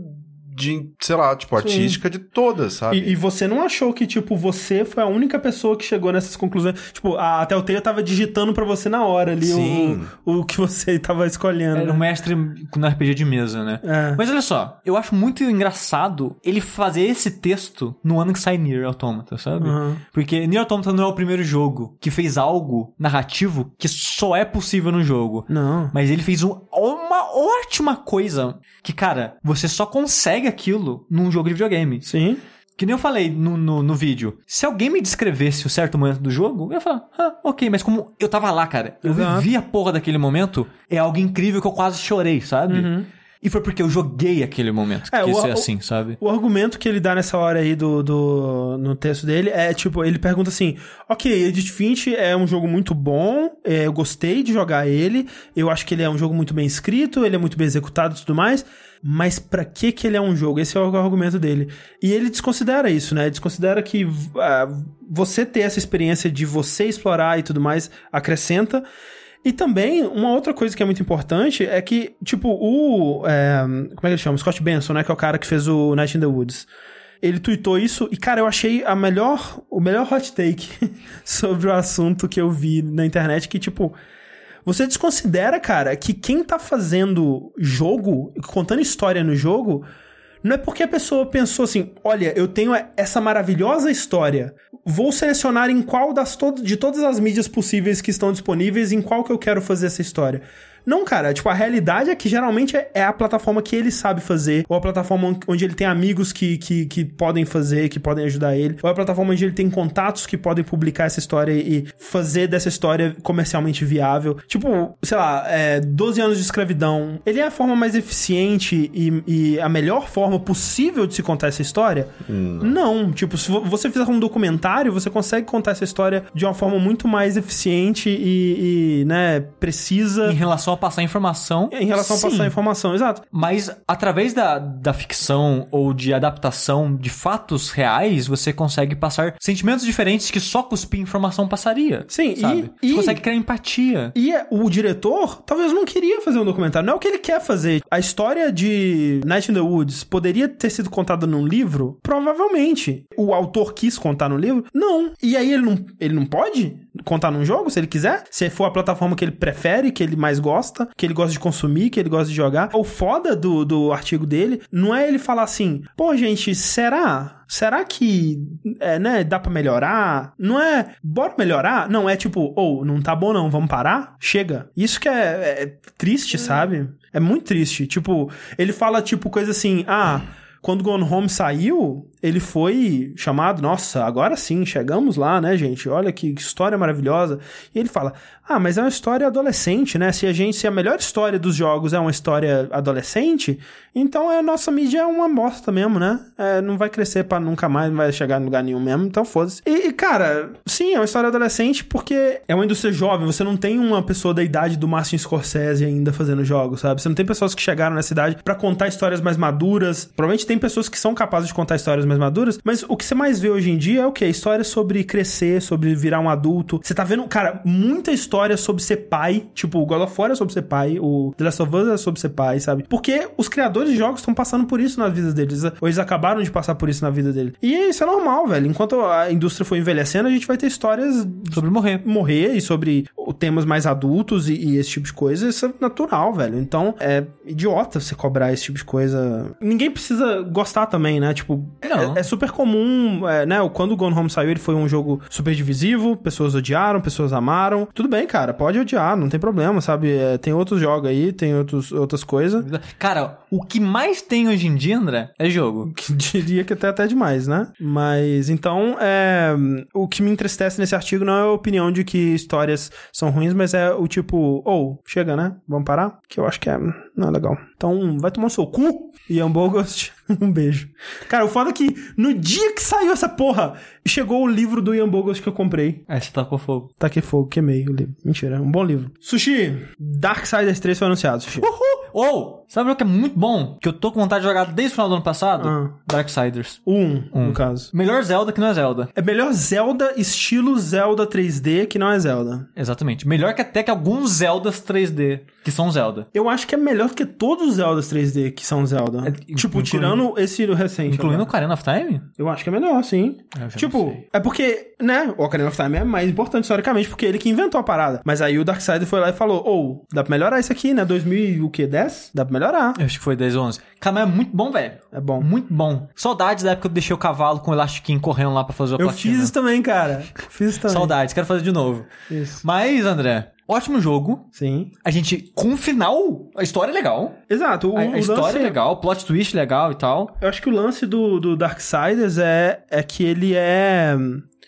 de, sei lá, tipo, artística de todas, sabe? E, e você não achou que, tipo, você foi a única pessoa que chegou nessas conclusões? Tipo, a a Telltale tava digitando pra você na hora ali Sim. o, o que você tava escolhendo. Era né? um mestre no RPG de mesa, né? É. Mas olha só, eu acho muito engraçado ele fazer esse texto no ano que sai Nier Automata, sabe? Uhum. Porque Nier Automata não é o primeiro jogo que fez algo narrativo que só é possível no jogo. Não. Mas ele fez um- uma ótima coisa que, cara, você só consegue aquilo num jogo de videogame. Sim. Que nem eu falei no, no, no vídeo. Se alguém me descrevesse o certo momento do jogo, eu ia falar, ah, ok, mas como eu tava lá, cara, eu Exato. vivi a porra daquele momento, é algo incrível que eu quase chorei, sabe? E foi porque eu joguei aquele momento É, que isso o- é assim, sabe? O argumento que ele dá nessa hora aí do, do no texto dele é tipo, ele pergunta assim: Ok, Edith Finch é um jogo muito bom, é, eu gostei de jogar ele, eu acho que ele é um jogo muito bem escrito, ele é muito bem executado e tudo mais. Mas pra que que ele é um jogo? Esse é o argumento dele. E ele desconsidera isso, né? Ele desconsidera que ah, você ter essa experiência de você explorar e tudo mais acrescenta. E também, uma outra coisa que é muito importante é que, tipo, o. é, como é que ele chama? Scott Benson, né? Que é o cara que fez o Night in the Woods. Ele tweetou isso e, cara, eu achei a melhor, o melhor hot take sobre o assunto que eu vi na internet, que, tipo, você desconsidera, cara, que quem tá fazendo jogo, contando história no jogo, não é porque a pessoa pensou assim, olha, eu tenho essa maravilhosa história, vou selecionar em qual das to de todas as mídias possíveis que estão disponíveis, em qual que eu quero fazer essa história. Não, cara, tipo, a realidade é que geralmente é- é a plataforma que ele sabe fazer, ou a plataforma onde ele tem amigos que, que, que podem fazer, que podem ajudar ele, ou a plataforma onde ele tem contatos que podem publicar essa história e fazer dessa história comercialmente viável. Tipo, sei lá, é, 12 anos de escravidão. Ele é a forma mais eficiente e, e a melhor forma possível de se contar essa história? Não. Tipo, se vo- você fizer um documentário, você consegue contar essa história de uma forma muito mais eficiente e, e, né, precisa Em relação a passar informação. em relação sim. a passar informação. Exato. Mas através da, da ficção ou de adaptação de fatos reais, você consegue passar sentimentos diferentes que só cuspir informação passaria. Sim, sabe? e- Você e- consegue criar empatia. E é- o diretor talvez não queria fazer um documentário, não é o que ele quer fazer. A história de Night in the Woods poderia ter sido contada num livro? Provavelmente. O autor quis contar no livro? Não. E aí ele não, ele não pode contar num jogo, se ele quiser? Se for a plataforma que ele prefere, que ele mais gosta, que ele gosta de consumir, que ele gosta de jogar. O foda do, do artigo dele não é ele falar assim, pô, gente, será? Será que, é, né, dá pra melhorar? Não é, bora melhorar? Não, é tipo, ou, não tá bom não, vamos parar? Chega. Isso que é, é triste, sabe? É muito triste. Tipo, ele fala, tipo, coisa assim, ah... Quando Gone Home saiu, ele foi chamado, nossa, agora sim, chegamos lá, né, gente? Olha que história maravilhosa. E ele fala: "Ah, mas é uma história adolescente, né? Se a gente, se a melhor história dos jogos é uma história adolescente, então a nossa mídia é uma bosta mesmo, né? É, não vai crescer pra nunca mais, não vai chegar em lugar nenhum mesmo, então foda-se. E, e, cara, sim, é uma história adolescente porque é uma indústria jovem, você não tem uma pessoa da idade do Martin Scorsese ainda fazendo jogos, sabe? Você não tem pessoas que chegaram nessa idade pra contar histórias mais maduras. Provavelmente tem pessoas que são capazes de contar histórias mais maduras, mas o que você mais vê hoje em dia é o quê? Histórias sobre crescer, sobre virar um adulto. Você tá vendo, cara, muita história sobre ser pai. Tipo, o God of War é sobre ser pai, o The Last of Us é sobre ser pai, sabe? Porque os criadores de jogos estão passando por isso na vida deles. Ou eles acabaram de passar por isso na vida deles. E isso é normal, velho. Enquanto a indústria for envelhecendo, a gente vai ter histórias Sobre morrer. morrer e sobre temas mais adultos e, e esse tipo de coisa, isso é natural, velho. Então, é idiota você cobrar esse tipo de coisa. Ninguém precisa gostar também, né? Tipo, Não. É, é super comum, é, né? Quando o Gone Home saiu, ele foi um jogo super divisivo, pessoas odiaram, pessoas amaram. Tudo bem, cara, pode odiar, não tem problema, sabe? É, tem outros jogos aí, tem outros, outras coisas. Cara, o que mais tem hoje em dia, André, é jogo. Que diria que até até demais, né? Mas então, é, o que me entristece nesse artigo não é a opinião de que histórias são ruins, mas é o tipo, ou, chega, né? Vamos parar? Que eu acho que é, não é legal. Então, vai tomar o seu cu, Ian Bogost. um beijo. Cara, o foda é que no dia que saiu essa porra, chegou o livro do Ian Bogost que eu comprei. Aí você tacou fogo. Taquei fogo, queimei o livro. Mentira, é um bom livro. Sushi, Darksiders 3 foi anunciado, Sushi. Ou, Sabe o que é muito bom? Que eu tô com vontade de jogar desde o final do ano passado? Ah. Darksiders. O 1, no caso. Melhor Zelda que não é Zelda. É melhor Zelda estilo Zelda 3D que não é Zelda. Exatamente. Melhor que até que alguns Zeldas 3D, que são Zelda. Eu acho que é melhor que todos os Zeldas 3D que são Zelda. É, tipo, incluindo- tirando esse recente. Incluindo o agora. Ocarina of Time? Eu acho que é melhor, sim. Já Tipo, é porque, né, o Ocarina of Time é mais importante historicamente, porque ele que inventou a parada. Mas aí o Darkseid foi lá e falou, ou, dá pra melhorar isso aqui, né, 2000 e o quê, 10? Dá pra melhorar. Eu acho que foi 10 ou 11. Cara, mas é muito bom, velho. É bom. Muito bom. Saudades da época que eu deixei o cavalo com o elastiquinho correndo lá pra fazer o Eu platina. fiz isso também, cara. Fiz isso também. Saudades, quero fazer de novo. Isso. Mas, André, ótimo jogo. Sim. A gente, com um final, a história é legal. Exato. O, A, a o história lance, é legal, o plot twist legal e tal. Eu acho que o lance do, do Darksiders é, é que ele é...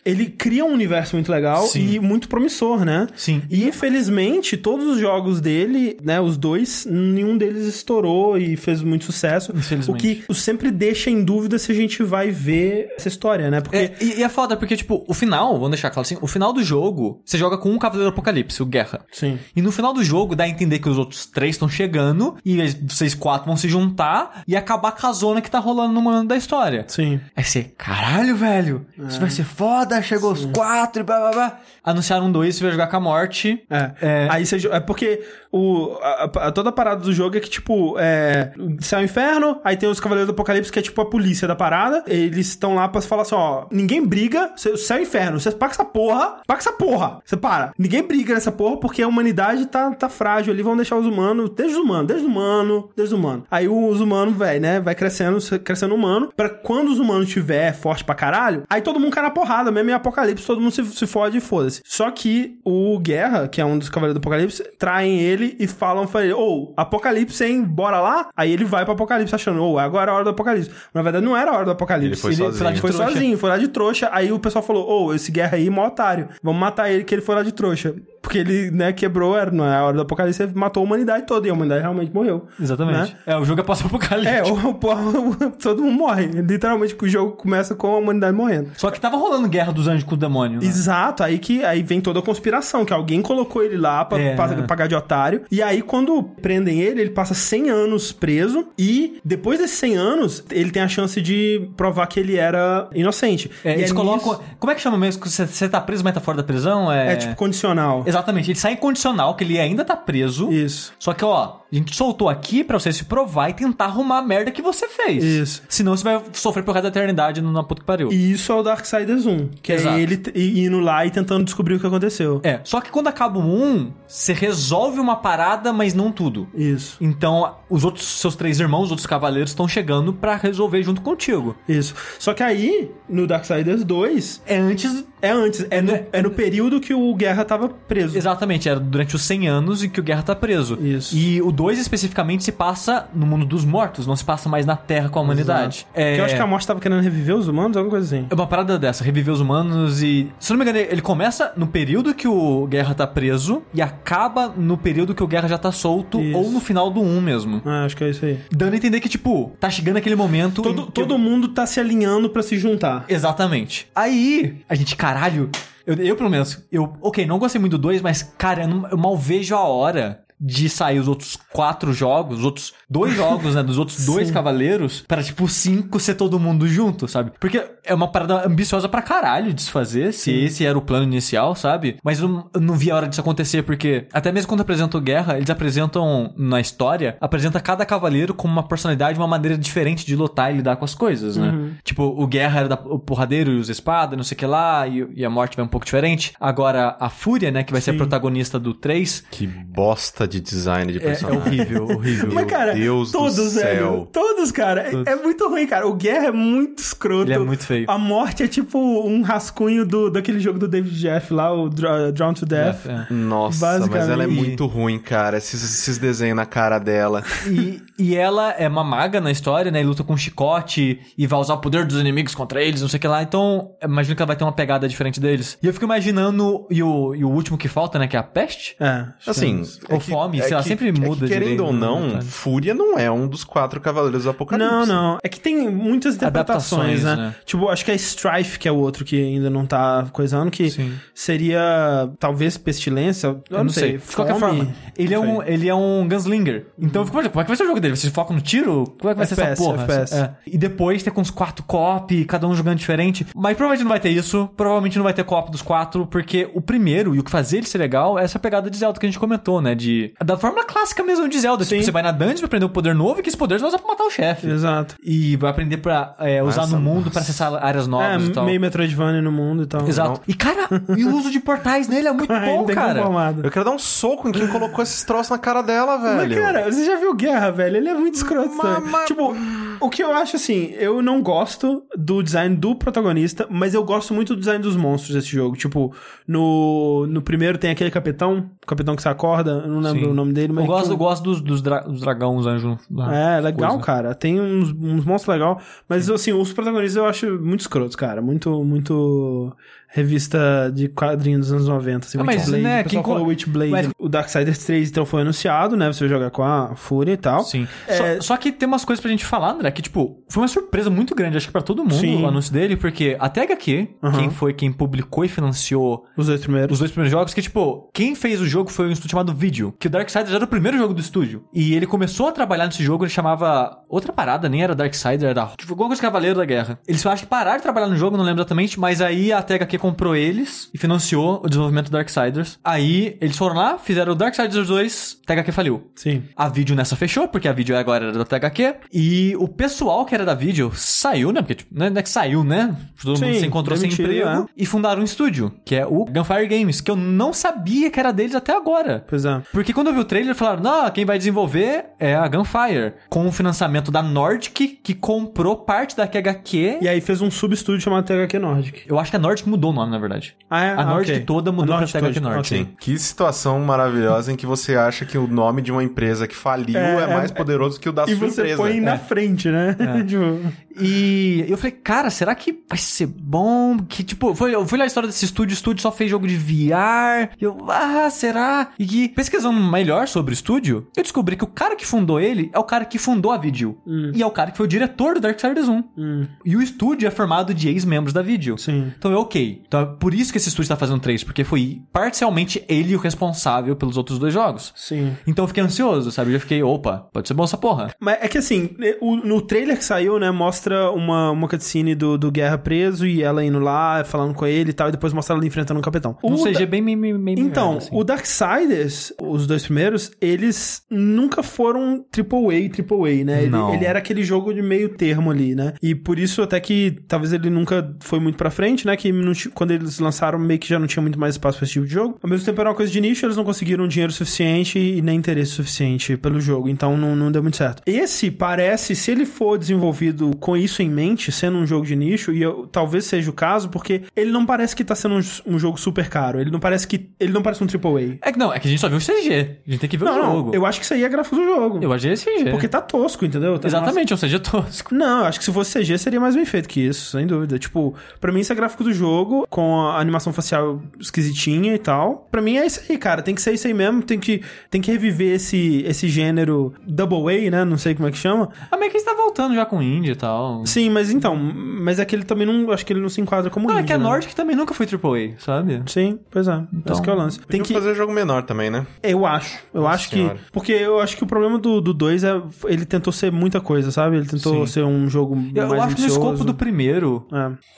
Ele cria um universo muito legal Sim. e muito promissor, né? Sim. E infelizmente, todos os jogos dele, né, os dois, nenhum deles estourou e fez muito sucesso. Infelizmente. O que sempre deixa em dúvida se a gente vai ver essa história, né? Porque É, e, e é foda, porque, tipo, o final, vamos deixar claro assim, o final do jogo, você joga com um Cavaleiro do Apocalipse, o Guerra. Sim. E no final do jogo dá a entender que os outros três estão chegando e vocês quatro vão se juntar e acabar com a zona que tá rolando no momento da história. Sim. Aí você, caralho, velho, isso vai ser foda, chegou os quatro e blá blá blá. Anunciaram dois, você vai jogar com a morte. É. É. Aí você. É porque o, a- a- toda a parada do jogo é que, tipo, é. Céu e inferno, aí tem os Cavaleiros do Apocalipse, que é tipo a polícia da parada. Eles estão lá pra falar assim: ó, ninguém briga, céu e inferno, você paga essa porra, paga essa porra. Você para. Ninguém briga nessa porra porque a humanidade tá, tá frágil ali, vão deixar os humanos, desde os humanos, desde os humanos, desde os humanos. Aí os humanos, velho, né, vai crescendo, crescendo humano, pra quando os humanos tiver forte pra caralho, aí todo mundo cai na porrada, mesmo em Apocalipse, todo mundo se, se fode e foda-se. Só que o Guerra, que é um dos Cavaleiros do Apocalipse, traem ele e falam pra ele, ô, Apocalipse, hein, bora lá? Aí ele vai pro Apocalipse achando, ô, agora é a hora do Apocalipse. Mas, na verdade não era a hora do Apocalipse. Ele foi Ele- sozinho. de Foi trouxa. sozinho, foi lá de trouxa. Aí o pessoal falou: Ô, esse guerra aí, mó otário. Vamos matar ele, que ele foi lá de trouxa. Porque ele, né, quebrou, era, não é a hora do apocalipse, ele matou a humanidade toda. E a humanidade realmente morreu. Exatamente. Né? É, o jogo é pós-apocalipse. É, o, o- todo mundo morre. Literalmente, o jogo começa com a humanidade morrendo. Só que tava rolando guerra dos anjos com o demônio. né? Exato, aí que aí vem toda a conspiração, que alguém colocou ele lá pra, É. pra pagar de otário. E aí, quando prendem ele, ele passa 100 anos preso. E depois desses 100 anos, ele tem a chance de provar que ele era inocente. É, eles é colocam. nisso- Como é que chama mesmo? você tá preso, mas tá fora da prisão? É, É tipo condicional. Exatamente. Ele sai incondicional, que ele ainda tá preso. Isso. Só que, ó, a gente soltou aqui pra você se provar e tentar arrumar a merda que você fez. Isso. Senão você vai sofrer por resto da eternidade no- na puta que pariu. E isso é o Darksiders 1, que Exato. é ele indo lá e tentando descobrir o que aconteceu. É, só que quando acaba o 1, você resolve uma parada, mas não tudo. Isso, Então, os outros seus três irmãos, os outros cavaleiros, estão chegando pra resolver junto contigo. isso. Só que aí, no Darksiders 2, É antes. É antes, é no, é no período que o Guerra tava preso. Exatamente, era durante os 100 anos em que o Guerra tá preso. Isso. E o 2 especificamente se passa no mundo dos mortos, não se passa mais na Terra com a humanidade. É... Porque eu acho que a morte tava querendo reviver os humanos, alguma coisa assim. É uma parada dessa, reviver os humanos e. Se eu não me engano, ele começa no período que o Guerra tá preso e acaba no período que o Guerra já tá solto Isso. ou no final do 1 mesmo. Ah, acho que é isso aí. Dando a entender que, tipo, tá chegando aquele momento. Todo, todo mundo tá se alinhando pra se juntar. Exatamente. Aí, a gente, caralho. Eu, eu, pelo menos, eu, ok, não gostei muito do 2, mas, cara, eu, não- eu mal vejo a hora de sair os outros quatro jogos, os outros dois jogos, né, dos outros dois Sim. cavaleiros, para tipo cinco ser todo mundo junto, sabe? Porque é uma parada ambiciosa pra caralho de se fazer, se Sim. esse era o plano inicial, sabe? Mas eu, não- eu não vi a hora disso acontecer, porque até mesmo quando apresentam Guerra, eles apresentam na história, apresenta cada cavaleiro com uma personalidade, uma maneira diferente de lutar e lidar com as coisas, né? Uhum. Tipo, o Guerra era da, o porradeiro e os espadas, não sei o que lá, e, e a morte vai um pouco diferente. Agora, a Fúria, né, que vai ser a Sim. protagonista do 3, Que bosta de design de é, é personagem. horrível, horrível. Mas, cara, Deus do todos, céu. velho. Todos, cara. É- Todos. É, muito ruim, cara. O Guerra é muito escroto. Ele é muito feio. A morte é tipo um rascunho do, daquele jogo do David Jeff lá, o Drown to Death. É. Nossa, mas ela é muito ruim, cara. Esses, esses desenhos na cara dela. E, e ela é uma maga na história, né? E luta com um chicote e vai usar o poder dos inimigos contra eles, não sei o que lá. Então, imagino que ela vai ter uma pegada diferente deles. E eu fico imaginando. E o, e o último que falta, né? Que é a peste? É. que Assim, é isso. é que sei lá, sempre é que, muda querendo ou não, né, cara? Fúria não é um dos quatro cavaleiros do Apocalipse. Não, não. É que tem muitas interpretações, Adaptações, né? né? Tipo, acho que é Strife, que é o outro que ainda não tá coisando, que Sim. seria talvez pestilência. Eu, Eu não sei. De qualquer forma, ele é, um, ele é um gunslinger. Então, eu fico imaginando, como é que vai ser o jogo dele? Vocês focam no tiro? Como é que vai ser essa FPS, porra? FPS. É. E depois ter com os quatro co-op, cada um jogando diferente. Mas provavelmente não vai ter isso. Provavelmente não vai ter co-op dos quatro, porque o primeiro, e o que fazia ele ser legal, é essa pegada de Zelda que a gente comentou, né? De, da forma clássica mesmo de Zelda. Tipo, você vai na dungeon pra aprender um poder novo, e que esse poder você vai usar pra matar o chefe. Exato. E vai aprender pra é, usar Nossa, no mundo pra acessar áreas É, novas e tal. meio Metroidvania no mundo e tal. Exato. E, cara, e o uso de portais nele é muito bom, cara. conformado. Eu quero dar um soco em quem colocou esses troços na cara dela, Mas, velho. cara, você já viu Guerra, velho? Ele é muito escroto. Ma- também. ma- Tipo, o que eu acho assim, eu não gosto do design do protagonista, mas eu gosto muito do design dos monstros desse jogo. Tipo, no, no primeiro tem aquele capitão, o capitão que se acorda, eu não lembro Sim. o nome dele, mas. Eu gosto, que- eu gosto dos, dos, dra dos dragão, os anjos. lá. É, legal, coisa. cara. Tem uns, uns monstros legais. Mas, assim, os protagonistas eu acho muito escrotos, cara. Muito, muito revista de quadrinhos dos anos 90. Assim, Ah, mas, Witchblade. né, o quem falou Witchblade. mas- O Darksiders 3, então, foi anunciado, né? Você vai jogar com a Fúria e tal. Sim. É- Só, só que tem umas coisas pra gente falar, André, que, tipo, foi uma surpresa muito grande, acho que pra todo mundo, Sim. o anúncio dele, porque até HQ, Aham. quem foi quem publicou e financiou Os dois primeiros. os dois primeiros jogos, que, tipo, quem fez o jogo foi um estúdio chamado Video, que o Darksiders era o primeiro jogo do estúdio. E ele começou a trabalhar nesse jogo, ele chamava outra parada, nem era Darksiders, era tipo, alguma coisa Cavaleiro da Guerra. Eles eu acho que pararam de trabalhar no jogo, não lembro exatamente, mas aí a THQ comprou eles e financiou o desenvolvimento do Darksiders. Aí eles foram lá, fizeram o Darksiders 2, THQ faliu. Sim. A vídeo nessa fechou, porque a vídeo agora era da THQ. E o pessoal que era da vídeo saiu, né? Porque, tipo, não é que saiu, né? Todo mundo Sim, se encontrou sem emprego. é. E fundaram um estúdio, que é o Gunfire Games, que eu não sabia que era deles até agora. Pois é. Porque quando eu vi o trailer, falaram, não, quem vai desenvolver é a Gunfire. Com o financiamento da Nordic, que comprou parte da QHQ. E aí fez um substúdio chamado THQ Nordic. Eu acho que a Nordic mudou nome, na verdade. Ah, é? A Nordic ok. toda mudou A pra Nordic THQ toda, Nordic. ok. Sim. Que situação maravilhosa em que você acha que o nome de uma empresa que faliu É, é, é- mais poderoso que o da E sua você empresa. põe na É. frente, né? Tipo, E eu falei, cara, será que vai ser bom? Que, tipo, foi, eu fui lá a história desse estúdio, o estúdio só fez jogo de VR. E eu, ah, será? E que, pesquisando melhor sobre o estúdio, eu descobri que o cara que fundou ele é o cara que fundou a Video. E é o cara que foi o diretor do Darksiders 1. hum, E o estúdio é formado de ex-membros da Video. sim. Então é ok. Então é por isso que esse estúdio tá fazendo três, porque foi parcialmente ele o responsável pelos outros dois jogos. Sim. Então eu fiquei ansioso, sabe? Eu já fiquei, opa, pode ser bom essa porra. Mas é que assim, o- no trailer que saiu, né, mostra uma, uma cutscene do, do Guerra preso e ela indo lá, falando com ele e tal, e depois mostra ela enfrentando um capitão. Um O CG da- bem meio, meio, meio Então, merda, assim. o Darksiders, os dois primeiros, eles nunca foram AAA, AAA, né? Ele, Não. ele era aquele jogo de meio termo ali, né? E por isso até que talvez ele nunca foi muito pra frente, né? Que não quando eles lançaram meio que já não tinha muito mais espaço pra esse tipo de jogo. Ao mesmo tempo era uma coisa de nicho, eles não conseguiram dinheiro suficiente e nem interesse suficiente pelo jogo, então não, não deu muito certo. Esse parece, se ele for desenvolvido com isso em mente, sendo um jogo de nicho, e eu- talvez seja o caso, porque ele não parece que tá sendo um, um jogo super caro. Ele não parece que. Ele não parece um AAA. É que não, é que a gente só viu o CG. A gente tem que ver Não, o não, jogo. eu acho que isso aí é gráfico do jogo. Eu achei CG. Porque tá tosco, entendeu? Tá- Exatamente, é um CG tosco. Não, eu acho que se fosse CG seria mais bem feito que isso, sem dúvida. Tipo, pra mim isso é gráfico do jogo, com a animação facial esquisitinha e tal. Pra mim é isso aí, cara. Tem que ser isso aí mesmo. Tem que, tem que reviver esse, esse gênero Double A, né? Não sei como é que chama. A Maker está voltando já com indie e tal. Sim, mas então, mas é que ele também não. Acho que ele não se enquadra como Não, é indie, que a né? Nordic também nunca foi AAA, sabe? Sim, pois é. Então, esse que é o lance. Tem que. fazer jogo menor também, né? Eu acho. Eu Nossa acho senhora. que. Porque eu acho que o problema do 2 é. Ele tentou ser muita coisa, sabe? Ele tentou Sim. ser um jogo Eu, mais eu acho que no ambicioso. escopo do primeiro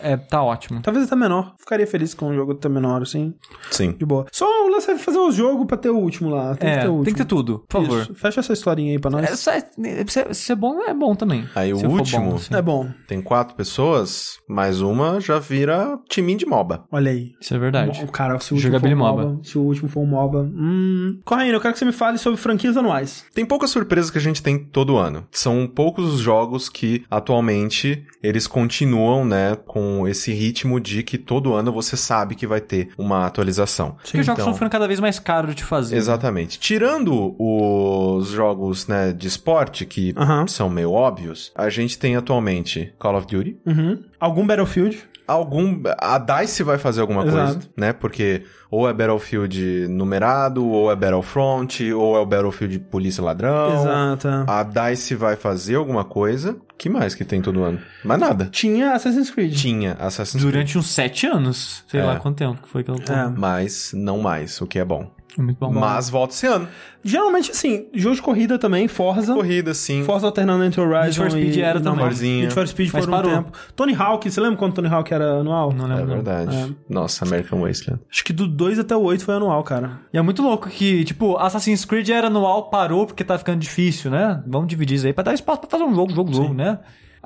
É. é, tá ótimo. Talvez até menor. Ficaria feliz com um jogo até menor, assim. Sim. De boa. Só o lance é fazer o jogo pra ter o último lá. Tem é, que ter o último. tem que ter tudo, por favor. Isso. Fecha essa historinha aí pra nós. É, só- é- se, é bom, é bom também. Aí o Se último- bom, assim. É bom. Tem quatro pessoas, mais uma já vira timinho de MOBA. Olha aí. Isso é verdade. O cara, se o último for um MOBA. MOBA. Se o último for um MOBA. Hum. Corraine, eu quero que você me fale sobre franquias anuais. Tem poucas surpresas que a gente tem todo ano. São poucos os jogos que atualmente eles continuam, né, com esse ritmo de que todo ano você sabe que vai ter uma atualização. Porque os jogos Então- estão ficando cada vez mais caros de fazer. Exatamente. Tirando os jogos, né, de esporte que Aham. são meio óbvios, a gente tem atualmente Call of Duty, Uhum. Algum Battlefield. Algum. A DICE vai fazer alguma coisa, Exato. né? Porque ou é Battlefield numerado, ou é Battlefront, ou é o Battlefield Polícia Ladrão. Exato. é. A DICE vai fazer alguma coisa. que mais que tem todo ano? Mas nada. Tinha Assassin's Creed. Tinha Assassin's Creed. Durante uns sete anos. Sei É. lá quanto tempo que foi aquela porra. É. Mas não mais, o que é bom. Muito bom. Mas volta esse ano. Geralmente, assim, jogo de corrida também, Forza. Corrida, sim. Forza alternando entre Horizon Need for Speed e... era também. Forzinha. Need for Speed Mas por um tempo. Tony Hawk, você lembra quando Tony Hawk era anual? Não É lembro. não. verdade. Nossa, American Wasteland. Acho que do 2 até o 8 foi anual, cara. E é muito louco que, tipo, Assassin's Creed era anual, parou porque tá ficando difícil, né? Vamos dividir isso aí pra dar espaço pra fazer um jogo, jogo, jogo, né?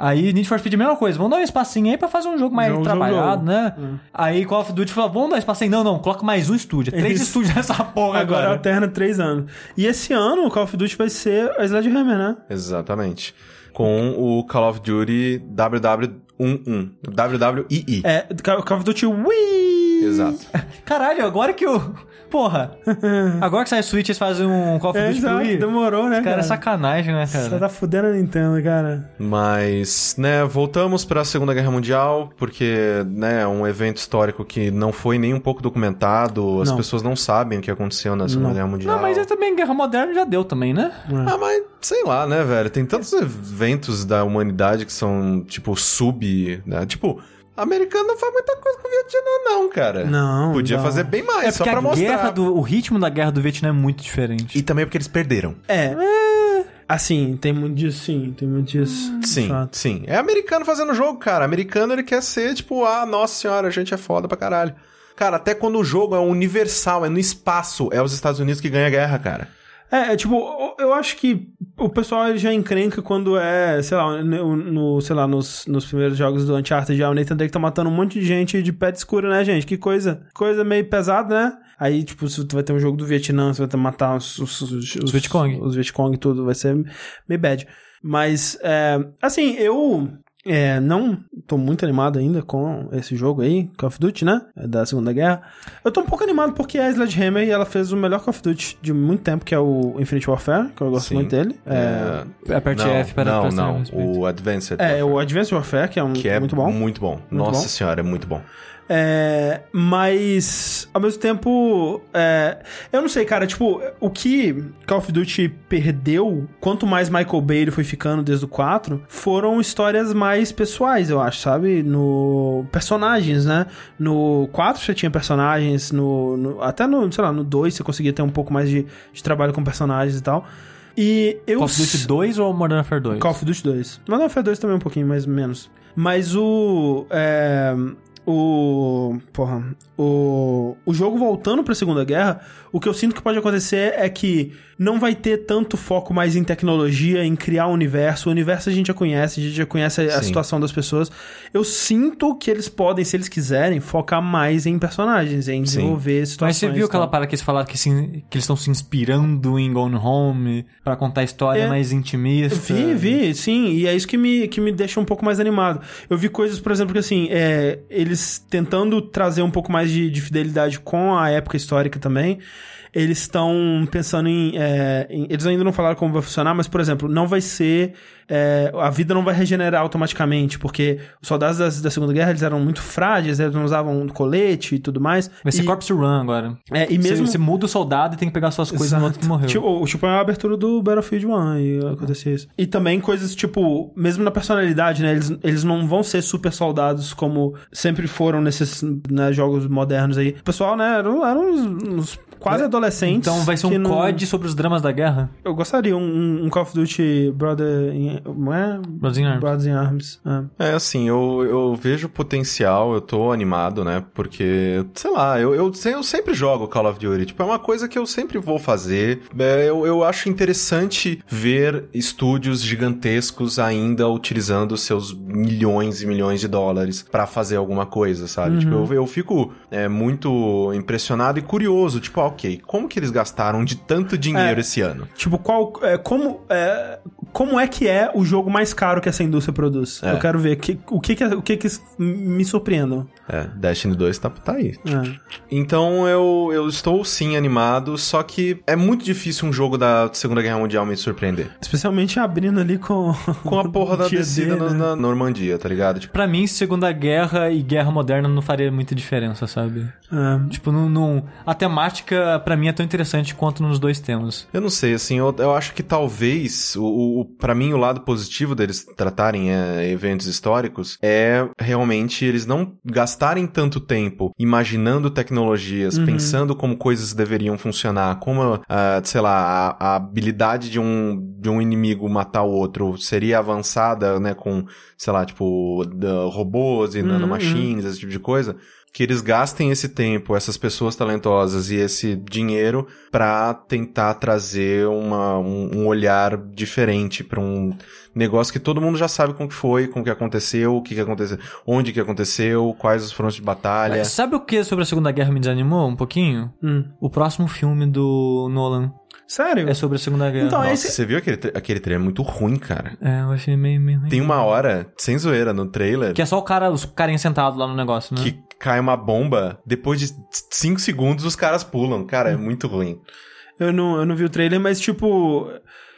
Aí Need for Speed, a mesma coisa. Vamos dar um espacinho aí pra fazer um jogo mais Jogo, trabalhado, jogo, né? Aí Call of Duty falou, vamos dar um espacinho. Não, não, coloca mais um estúdio. Três Isso. estúdios nessa porra Agora agora. alterna 3 anos. E esse ano o Call of Duty vai ser a Sledgehammer, né? Exatamente. Com o Call of Duty WW11. WWII. É, Call Call of Duty Wii! Exato. Caralho, agora que o... Porra. agora que sai o Switch, eles fazem um Call of É, Duty pro exato, Wii. demorou, né, Cara, cara? é sacanagem, né, Você cara? tá fudendo a Nintendo, cara. Mas, né, voltamos pra Segunda Guerra Mundial, porque, né, é um evento histórico que não foi nem um pouco documentado, as Não. pessoas não sabem o que aconteceu na Segunda Não. Guerra Mundial. Não, mas é também Guerra Moderna já deu também, né? Ah, mas sei lá, né, velho? Tem tantos eventos da humanidade que são, tipo, sub. Né? Tipo, americano não faz muita coisa com o Vietnã, não, cara. Não, Podia não. fazer bem mais, É só porque pra a mostrar. guerra do, o ritmo da guerra do Vietnã é muito diferente. E também porque eles perderam. É. Assim, tem muito disso, sim. Tem muito disso. Sim, sim. É americano fazendo jogo, cara. Americano ele quer ser, tipo, ah, nossa senhora, a gente é foda pra caralho. Cara, até quando o jogo é universal, é no espaço, é os Estados Unidos que ganha a guerra, cara. É, é, tipo, eu acho que o pessoal já encrenca quando é, sei lá, no, no- sei lá, nos, nos primeiros jogos do Uncharted já o Nathan Drake tá matando um monte de gente de pé escuro, né, gente? Que coisa, coisa meio pesada, né? Aí, tipo, se tu vai ter um jogo do Vietnã, você vai matar os, os, os, os Vietcong. Os Vietcong e tudo, vai ser meio bad. Mas, é, assim, eu é, não tô muito animado ainda com esse jogo aí, Call of Duty, né? É Da Segunda Guerra. Eu tô um pouco animado porque a Sledgehammer ela fez o melhor Call of Duty de muito tempo, que é o Infinite Warfare, que eu gosto Sim. muito dele. É, É, Aperte não, F para não, não. O Advanced é, Warfare, o Advanced Warfare, que é, um, que é muito bom. Muito bom. Nossa bom. senhora, é muito bom. É, mas, ao mesmo tempo, é, eu não sei, cara, tipo, o que Call of Duty perdeu, quanto mais Michael Bay ele foi ficando desde o 4, foram histórias mais pessoais, eu acho, sabe? No personagens, né? No 4 você tinha personagens, no, no- até no, sei lá, no 2 você conseguia ter um pouco mais de, de trabalho com personagens e tal. E eu Call of Duty 2 ou Modern Warfare 2? Call of Duty 2. Modern Warfare 2 também um pouquinho mais menos. Mas o. É, o. Porra. O. O jogo voltando pra Segunda Guerra, o que eu sinto que pode acontecer é que não vai ter tanto foco mais em tecnologia, em criar um universo. O universo a gente já conhece, a gente já conhece a, a Sim. situação das pessoas. Eu sinto que eles podem, se eles quiserem, focar mais em personagens, em Sim. desenvolver Mas situações. você viu aquela tal. parada que eles falaram que, se- que eles estão se inspirando em Gone Home pra contar história É. mais intimista? Vi, vi, sim, e é isso que me, que me deixa um pouco mais animado. Eu vi coisas, por exemplo, que assim, é, eles tentando trazer um pouco mais de, de fidelidade com a época histórica também. Eles estão pensando em, é, em- Eles ainda não falaram como vai funcionar, mas, por exemplo, não vai ser. é, a vida não vai regenerar automaticamente, porque os soldados das- da Segunda Guerra eles eram muito frágeis, eles não usavam colete e tudo mais. Vai ser e, Corpse Run agora. é, e mesmo. Você, você muda o soldado e tem que pegar suas coisas no outro que morreu. Tipo, tipo, é a abertura do Battlefield 1 e acontecia isso. E também coisas, tipo, mesmo na personalidade, né? Eles, eles não vão ser super soldados como sempre foram nesses né, jogos modernos aí. O pessoal, né, eram, eram uns, uns quase adolescentes. então vai ser um não- COD sobre os dramas da guerra? Eu gostaria, um, um Call of Duty Brother in, não é? Brothers in Arms. Brothers in Arms. é. É, assim, eu, eu vejo potencial, eu tô animado, né? Porque, sei lá, eu, eu, eu sempre jogo Call of Duty. Tipo, é uma coisa que eu sempre vou fazer. É, eu, eu acho interessante ver estúdios gigantescos ainda utilizando seus milhões e milhões de dólares pra fazer alguma coisa, sabe? Tipo, eu, eu fico é, muito impressionado e curioso. Tipo, ah, ok, como que eles gastaram de tanto dinheiro É. esse ano? Tipo, qual, é, como, é, como é que é o jogo mais caro que essa indústria produz? É. Eu quero ver que, o que que, o que que me surpreendam. É, Destiny 2 tá, tá aí. É. Então eu, eu estou sim animado, só que é muito difícil um jogo da Segunda Guerra Mundial me surpreender. Especialmente abrindo ali com... Com a porra da descida né? na Normandia, tá ligado? Tipo, Pra mim, Segunda Guerra e Guerra Moderna não faria muita diferença, sabe? É. Tipo, não, não- a temática pra mim é tão interessante quanto nos dois temas. eu não sei, assim, eu, eu acho que talvez, o, o, o- pra mim, o lado positivo deles tratarem é, eventos históricos é realmente eles não gastarem tanto tempo imaginando tecnologias, pensando como coisas deveriam funcionar, como, ah, sei lá, a, a habilidade de um, de um inimigo matar o outro seria avançada, né, com, sei lá, tipo, robôs e nanomachines, esse tipo de coisa. Que eles gastem esse tempo, essas pessoas talentosas e esse dinheiro pra tentar trazer uma, um, um olhar diferente pra um negócio que todo mundo já sabe como que foi, como que aconteceu, o que que aconteceu, onde que aconteceu, quais os frontes de batalha. Sabe o que sobre a Segunda Guerra me desanimou um pouquinho? Hum. O próximo filme do Nolan Sério? é sobre a Segunda Guerra. Então, Nossa, esse- você viu aquele, aquele trailer? É muito ruim, cara. É, eu achei meio... meio ruim. Tem uma hora, sem zoeira, no trailer, Que é só o cara, os carinhas sentados lá no negócio, né? que cai uma bomba, depois de 5 segundos os caras pulam. Cara, é muito ruim. Eu não, eu não vi o trailer, mas, tipo...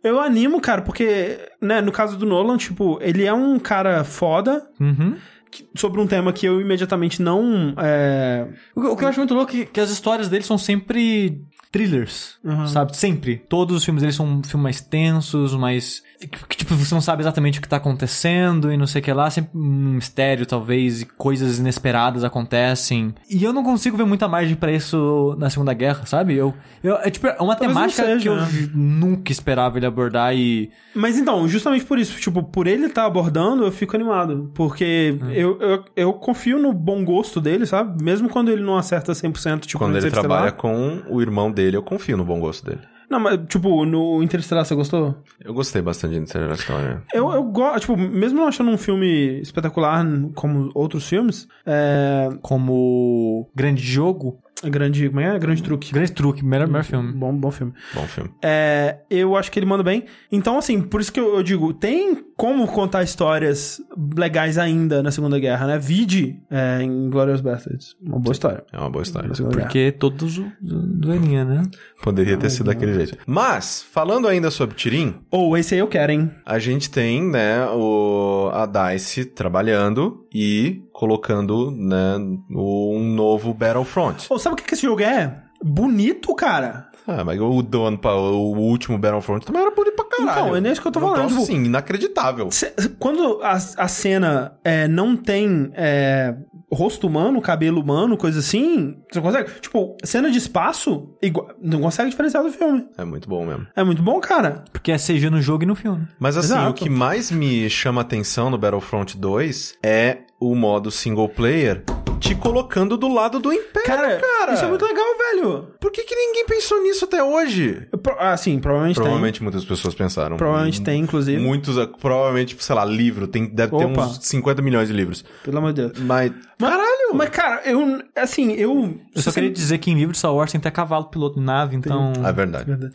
Eu animo, cara, porque, né, no caso do Nolan, tipo, ele é um cara foda Uhum. Que- sobre um tema que eu imediatamente não... É... O, que- eu acho muito louco é que, as histórias dele são sempre thrillers, Uhum. sabe? Sempre. Todos os filmes dele são filmes mais tensos, mais... Que, tipo, você não sabe exatamente o que tá acontecendo e não sei o que lá. Sempre um mistério, talvez, e coisas inesperadas acontecem. E eu não consigo ver muita margem pra isso na Segunda Guerra, sabe? Eu, eu, é, tipo, é uma Talvez temática seja, que eu né? nunca esperava ele abordar e... Mas então, justamente por isso, tipo, por ele estar abordando, eu fico animado. Porque eu, eu, eu confio no bom gosto dele, sabe? Mesmo quando ele não acerta 100%, tipo, Quando ele Interestelar. trabalha com o irmão dele, eu confio no bom gosto dele. Não, mas, tipo, no Interestelar você gostou? Eu gostei bastante de Interstellar. Eu, eu gosto, tipo, mesmo não achando um filme espetacular como outros filmes, é. Como grande jogo, Grande. Como é? Grande truque. grande truque, melhor, melhor filme. Bom, bom filme. Bom filme. É, eu acho que ele manda bem. Então, assim, por isso que eu, eu digo, tem como contar histórias legais ainda na Segunda Guerra, né? Vide é, em Glorious Bastards. Uma boa história. É uma boa história. Na Segunda Guerra. Porque todos do- do- doerinha, né? Poderia ter sido daquele jeito. Mas, falando ainda sobre Tirim, Ou esse aí eu quero, hein? a gente tem, né, o, a DICE trabalhando e colocando, né, um novo Battlefront. Ou sabe o que, esse jogo é? Bonito, cara. Ah, mas o do ano, o último Battlefront também era bonito caralho. Então, é nisso que eu tô falando, troço, tipo- assim, inacreditável. Cê- quando a, a cena é, não tem é, rosto humano, cabelo humano, coisa assim, você não consegue. Tipo, cena de espaço, igual, não consegue diferenciar do filme. É muito bom mesmo. É muito bom, cara. Porque é CG no jogo e no filme. Mas assim, Exato. o que mais me chama atenção no Battlefront 2 é o modo single player te colocando do lado do Império, Cara, cara. isso é muito legal, velho. Por que, que ninguém pensou nisso até hoje? Pro- Ah, sim, provavelmente, Provavelmente muitas pessoas pensaram. tem. Provavelmente tem, inclusive. Muitos, ah, provavelmente, sei lá, livro. Tem, deve ter Opa. uns 50 milhões de livros. Pelo amor de Deus. Mas, Mas- caralho! Mas, cara, eu. Assim, eu. Eu só queria dizer que em livro de Star Wars tem até cavalo piloto de nave, então... É verdade. Verdade.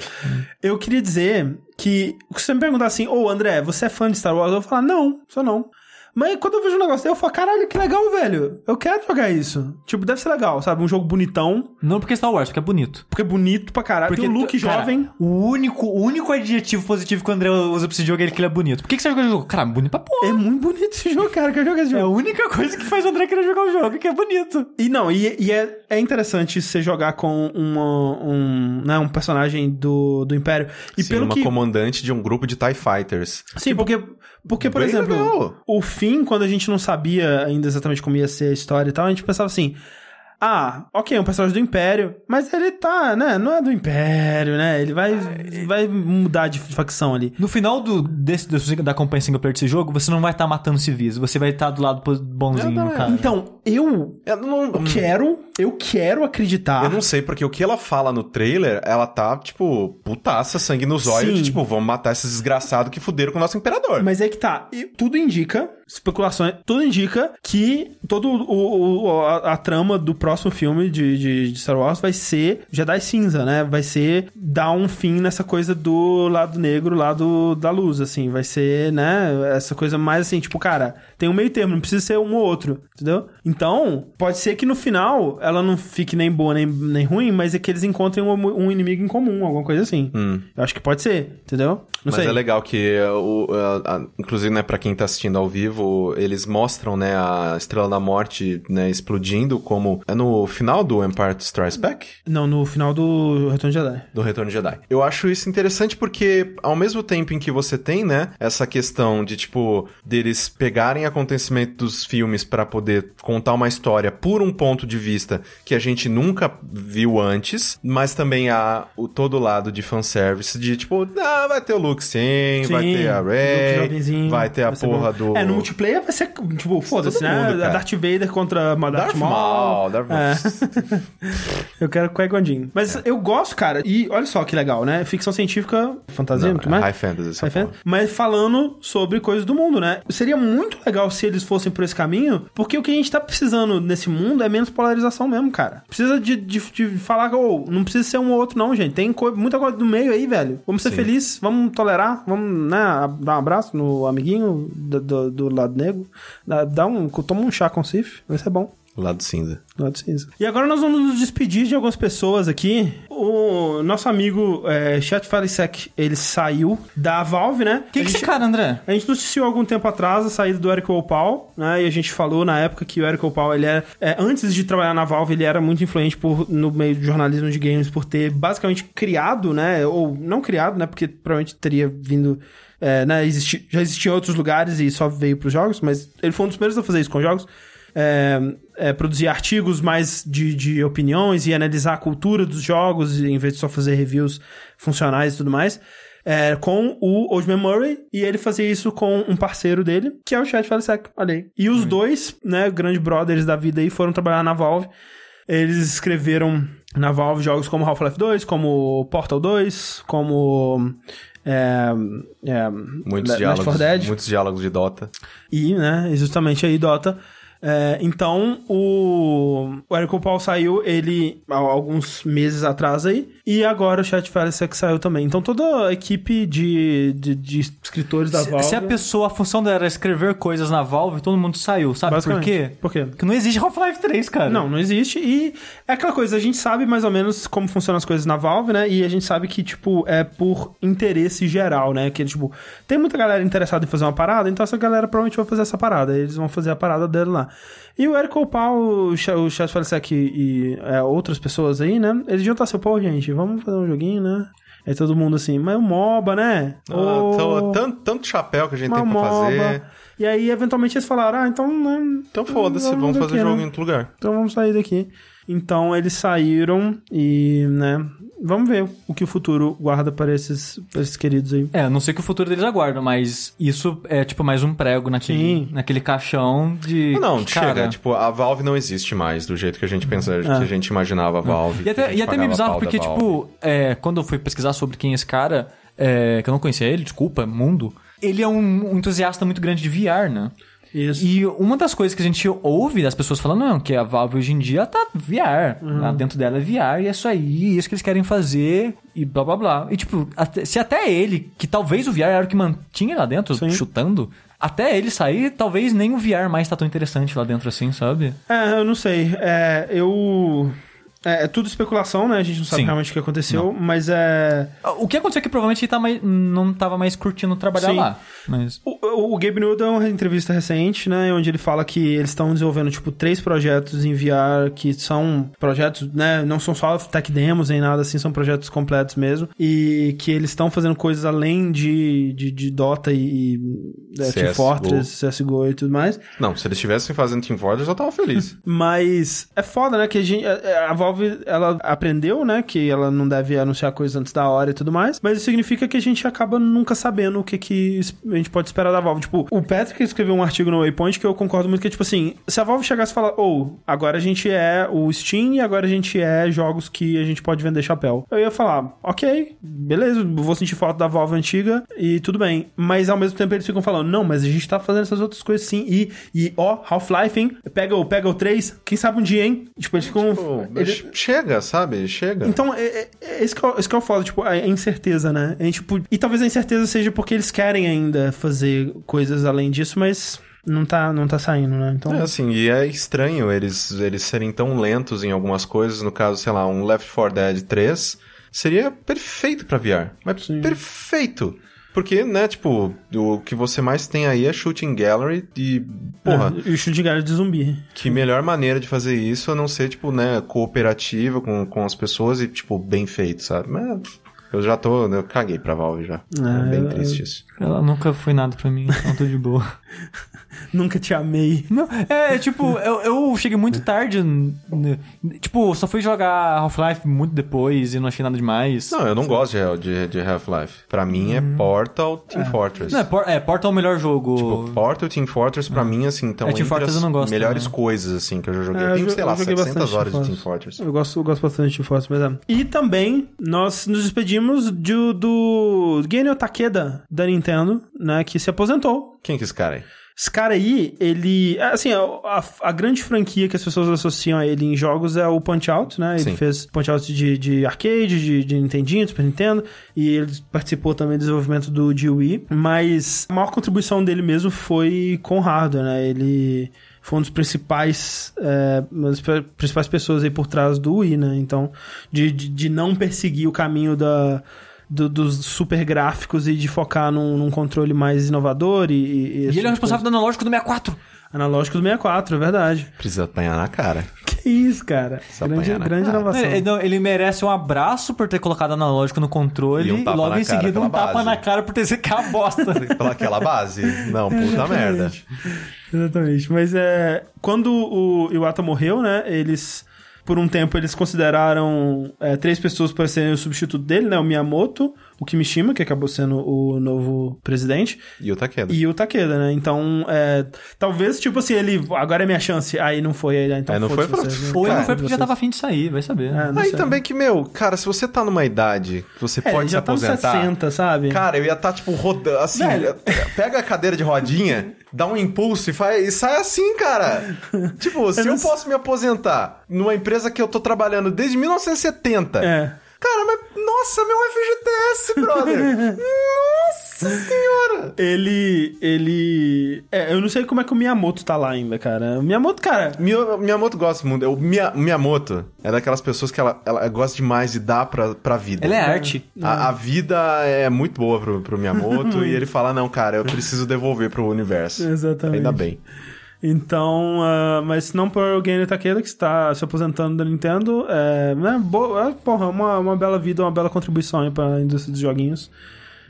Eu queria dizer que. Se você me perguntar assim, ô André, você é fã de Star Wars? Eu vou falar, não, sou não. Mas quando eu vejo um negócio eu falo, caralho, que legal, velho. Eu quero jogar isso. Tipo, deve ser legal, sabe? Um jogo bonitão, Não porque é Star Wars, porque é bonito. porque é bonito pra caralho. Porque Tem um look cara, jovem. O único, o único adjetivo positivo que o André usa pra esse jogo é ele que ele é bonito. Por que, que você joga esse jogo? Cara, bonito pra porra. É muito bonito esse jogo, cara. Eu quero jogar esse É a jogo. única coisa que faz o André querer jogar o jogo, que é bonito. E não, e, e é, é interessante você jogar com uma, um, né, um personagem do, do Império. E Sim, pelo uma que. comandante de um grupo de TIE Fighters. Sim, porque, porque por Bem exemplo, legal. o fim, quando a gente não sabia ainda exatamente como ia ser a história e tal, a gente pensava assim. Ah, ok, é um personagem do Império, mas ele tá, né? Não é do Império, né? Ele vai, vai mudar de facção ali. No final do, desse, desse- da campanha single player desse jogo, você não vai estar matando civis, você vai estar do lado bonzinho, cara. Então, eu, Eu não, eu quero, eu quero acreditar. eu não sei, porque o que ela fala no trailer, ela tá, tipo, putaça, sangue nos olhos, de, tipo, vamos matar esses desgraçados que fuderam com o nosso imperador. Mas é que tá. E tudo indica, especulações, tudo indica que todo o, o- a, a trama do próximo filme de, de, de Star Wars vai ser Jedi cinza, né? Vai ser dar um fim nessa coisa do lado negro, lado da luz, assim. Vai ser, né? Essa coisa mais assim, tipo, cara, tem um meio termo, não precisa ser um ou outro, entendeu? Então, pode ser que no final ela não fique nem boa nem, nem ruim, mas é que eles encontrem um, um inimigo em comum, alguma coisa assim. Eu acho que pode ser, entendeu? Não Mas sei. é legal que, o, a- a- inclusive, né, pra quem tá assistindo ao vivo, eles mostram, né, a Estrela da Morte, né, explodindo como... É no final do Empire Strikes Back? Não, no final do Retorno de Jedi. do Retorno de Jedi. Eu acho isso interessante porque, ao mesmo tempo em que você tem, né, essa questão de, tipo, deles pegarem acontecimento dos filmes pra poder contar uma história por um ponto de vista que a gente nunca viu antes, mas também há o todo lado de fanservice de, tipo, ah, vai ter o Luke sim, vai Sim, ter a Rey, vai ter a vai porra do... É, no multiplayer vai ser, tipo, foda-se, né? mundo, cara. Darth Vader contra Darth, Darth Maul. Maul, Darth Maul. É. eu quero Jinn. Mas É. eu gosto, cara. E olha só que legal, né? Ficção científica, fantasia, Não, muito é mais. high fantasy, High fan- porra. Mas falando sobre coisas do mundo, né? Seria muito legal se eles fossem por esse caminho, porque o que a gente tá precisando nesse mundo é menos polarização mesmo, cara. Precisa de, de, de falar, oh, não precisa ser um ou outro, não, gente. Tem co- muita coisa do meio aí, velho. Vamos ser Sim. felizes, vamos tolerar, vamos, né, dar um abraço no amiguinho do, do, do lado negro. Dá, um, toma um chá com Sif, vai ser bom. Lado cinza. Lado cinza. E agora nós vamos nos despedir de algumas pessoas aqui. O nosso amigo é, Chat Falisek, ele saiu da Valve, né? Quem A que é esse cara, André? a gente noticiou algum tempo atrás a saída do Eric Opal, né? E a gente falou na época que o Eric Opal, ele era, é, antes de trabalhar na Valve, ele era muito influente por, no meio de jornalismo de games por ter basicamente criado, né? Ou não criado, né? Porque provavelmente teria vindo. É, né, existi- já existia em outros lugares e só veio para os jogos, mas ele foi um dos primeiros a fazer isso com jogos. É, é, produzir artigos mais de, de opiniões e analisar a cultura dos jogos, em vez de só fazer reviews funcionais e tudo mais é, com o Old Memory e ele fazia isso com um parceiro dele, que é o Chat Falisek, olha aí. E os dois, né, grandes brothers da vida aí, foram trabalhar na Valve. Eles escreveram na Valve jogos como Half-Life 2, como Portal 2, como... É, é, Muitos Le- Left 4 diálogos, muitos diálogos de Dota. E, né, justamente aí, Dota. É, então, o, o Eric Paul saiu, ele, há alguns meses atrás aí, e agora o Chat Falisek saiu também. Então, toda a equipe de, de, de escritores da Se, Valve... se a pessoa, a função dela era escrever coisas na Valve, todo mundo saiu, sabe por quê? Por quê? Porque não existe Half-Life 3, cara. Não, não existe. E é aquela coisa, a gente sabe mais ou menos como funcionam as coisas na Valve, né? E a gente sabe que, tipo, é por interesse geral, né? Que, tipo, tem muita galera interessada em fazer uma parada, então essa galera provavelmente vai fazer essa parada. Eles vão fazer a parada dele lá. E o Eric Opal, o Ch- o Chat Falisek e, e é, outras pessoas aí, né? Eles deviam estar assim, pô, gente, vamos fazer um joguinho, né? Aí todo mundo assim, mas o MOBA, né? Ah, tanto, tanto chapéu que a gente tem pra fazer. MOBA. E aí, eventualmente, eles falaram, ah, então... Né, Então foda-se, vamos fazer daqui, jogo né? em outro lugar. Então vamos sair daqui. Então eles saíram e, né? Vamos ver o que o futuro guarda para esses, para esses queridos aí. É, não sei o que o futuro deles aguarda, mas isso é tipo mais um prego naquele, Sim. naquele caixão de. Não, cara, chega. Tipo, a Valve não existe mais do jeito que a gente pensa, que a gente imaginava a Valve. E até, e até meio pagava bizarro, porque, tipo, é, quando eu fui pesquisar sobre quem é esse cara, é, que eu não conhecia ele, desculpa, mundo, ele é um, um entusiasta muito grande de VR, né? Isso. E uma das coisas que a gente ouve das pessoas falando, não, que a Valve hoje em dia tá VR. Lá dentro dela é VR e é isso aí, isso que eles querem fazer e blá blá blá. E tipo, até- se até ele, que talvez o VR era o que mantinha lá dentro, Sim. chutando, até ele sair, talvez nem o VR mais tá tão interessante lá dentro assim, sabe? É, eu não sei. É, eu. É, é tudo especulação, né? A gente não sabe Sim. realmente o que aconteceu, mas é. O que aconteceu é que provavelmente ele tá mais, não tava mais curtindo trabalhar Sim. lá. Mas. O, o, Gabe Newell deu uma entrevista recente, né, onde ele fala que eles estão desenvolvendo, tipo, três projetos em VR que são projetos, né, não são só tech demos nem nada assim, são projetos completos mesmo, e que eles estão fazendo coisas além de, de, de Dota e, e é, Team. Fortress, CSGO e tudo mais. Não, se eles estivessem fazendo Team Fortress, eu tava feliz. Mas é foda, né? Que a, gente, a a Valve, ela aprendeu, né? Que ela não deve anunciar coisas antes da hora e tudo mais. Mas isso significa que a gente acaba nunca sabendo o que, que a gente pode esperar da Valve. Tipo, o Patrick escreveu um artigo no Waypoint que eu concordo muito que é tipo assim: se a Valve chegasse e falar, ou, agora a gente é o Steam e agora a gente é jogos que a gente pode vender chapéu. Eu ia falar, ok, beleza, vou sentir falta da Valve antiga e tudo bem. Mas ao mesmo tempo eles ficam falando, não, mas a gente tá fazendo essas outras coisas sim. E, e ó, Half-Life, hein? Pega o, pega o 3, quem sabe um dia, hein? Tipo, eles ficam. Pô, eles- Chega, sabe? Chega. então, é, é, é esse, que é, o- esse que é o foda, tipo, a, incerteza, né? A gente, tipo, e talvez a incerteza seja porque eles querem ainda fazer coisas além disso, mas não tá, não tá saindo, né? Então, É assim, e é estranho eles, eles serem tão lentos em algumas coisas. No caso, sei lá, um Left 4 Dead 3 seria perfeito pra VR. Mas Sim. perfeito! Porque, né, tipo, o que você mais tem aí é Shooting Gallery e, porra, é, e o chute de de zumbi. que melhor maneira de fazer isso a não ser, tipo, né, cooperativa com, com as pessoas e, tipo, bem feito, sabe? Mas eu já tô, eu caguei pra Valve já. É, É, bem triste isso. Ela nunca foi nada pra mim, então tô de boa. Nunca te amei. Não, é, tipo, eu, eu cheguei muito tarde. Tipo, só fui jogar Half-Life muito depois e não achei nada demais. Não, eu não gosto de, de, de Half-Life. Pra mim é Portal Team Fortress. Não, é, Por- é, Portal é o melhor jogo. Tipo, Portal e Team Fortress, pra mim, assim, estão É, Team Fortress as eu não gosto melhores também. coisas, assim, que eu já joguei. É, eu tenho, sei lá, eu joguei 700 bastante horas de Team Team Fortress. Fortress. Eu gosto, eu gosto bastante de Force, mas é. E também, nós nos despedimos de- do Genio Takeda, da Nintendo, né, que se aposentou. Quem que é esse cara aí? Esse cara aí, ele. Assim, a, a- grande franquia que as pessoas associam a ele em jogos é o Punch-Out, né? Ele Sim. fez Punch-Out de, de arcade, de, de Nintendinho, de Super Nintendo, e ele participou também do desenvolvimento do de Wii. Mas a maior contribuição dele mesmo foi com hardware, né? Ele foi um dos principais, é, uma das principais pessoas aí por trás do Wii, né? Então, de, de, de não perseguir o caminho da, do- dos super gráficos e de focar num, num controle mais inovador e... E, E ele é o tipo responsável do analógico do 64. Analógico do 64, é verdade. Precisa apanhar na cara. Que isso, cara. Precisa Grande, apanhar na grande cara. inovação. Ele, não, ele merece um abraço por ter colocado analógico no controle E um logo em seguida um tapa base. na cara por ter é uma bosta. Pela aquela base? Não, puta merda. Exatamente. Mas é. Quando o Iwata morreu, né? Eles. Por um tempo, eles consideraram é, três pessoas para serem o substituto dele, né? O Miyamoto, o Kimishima, que acabou sendo o novo presidente, E o Takeda. e o Takeda, né? Então, é, talvez, tipo assim, ele. Agora é minha chance. Aí não foi. aí, Então Aí não foi, vocês, né? Ou ele não foi porque já vocês. tava afim de sair, vai saber. É, não Aí sei. também que, meu, cara, se você tá numa idade que você É, pode ele se já tá nos aposentar. 60, sabe? Cara, eu ia estar, tipo, rodando. Assim, Velho. pega a cadeira de rodinha, dá um impulso e, faz, e sai assim, cara. tipo, se Eu eu, não posso me aposentar numa empresa que eu tô trabalhando desde 1970. É. Cara, mas. Nossa, meu FGTS, brother! nossa senhora! Ele. Ele. É, eu não sei como é que o Miyamoto tá lá ainda, cara. O Miyamoto, cara. Miya- Miyamoto gosta muito. O Miya- Miyamoto é daquelas pessoas que ela, ela gosta demais de dar pra, pra vida. Ele é arte. A, a vida é muito boa pro, pro Miyamoto e ele fala: não, cara, eu preciso devolver pro universo. Exatamente. Ainda bem. Então, ah, mas não por o Genio Takeda, que está se aposentando da Nintendo. É, né, boa, é, porra, uma, uma bela vida, uma bela contribuição aí pra indústria dos joguinhos.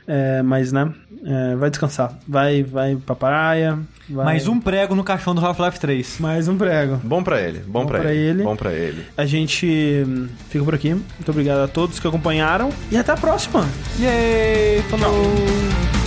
É, mas, né, é, vai descansar. Vai, vai pra praia. Vai... Mais um prego no caixão do Half-Life 3. Mais um prego. Bom pra ele, bom, Bom pra, pra ele, ele. Bom pra ele. A gente hum, fica por aqui. Muito obrigado a todos que acompanharam. E até a próxima. Yay! Falou! Outside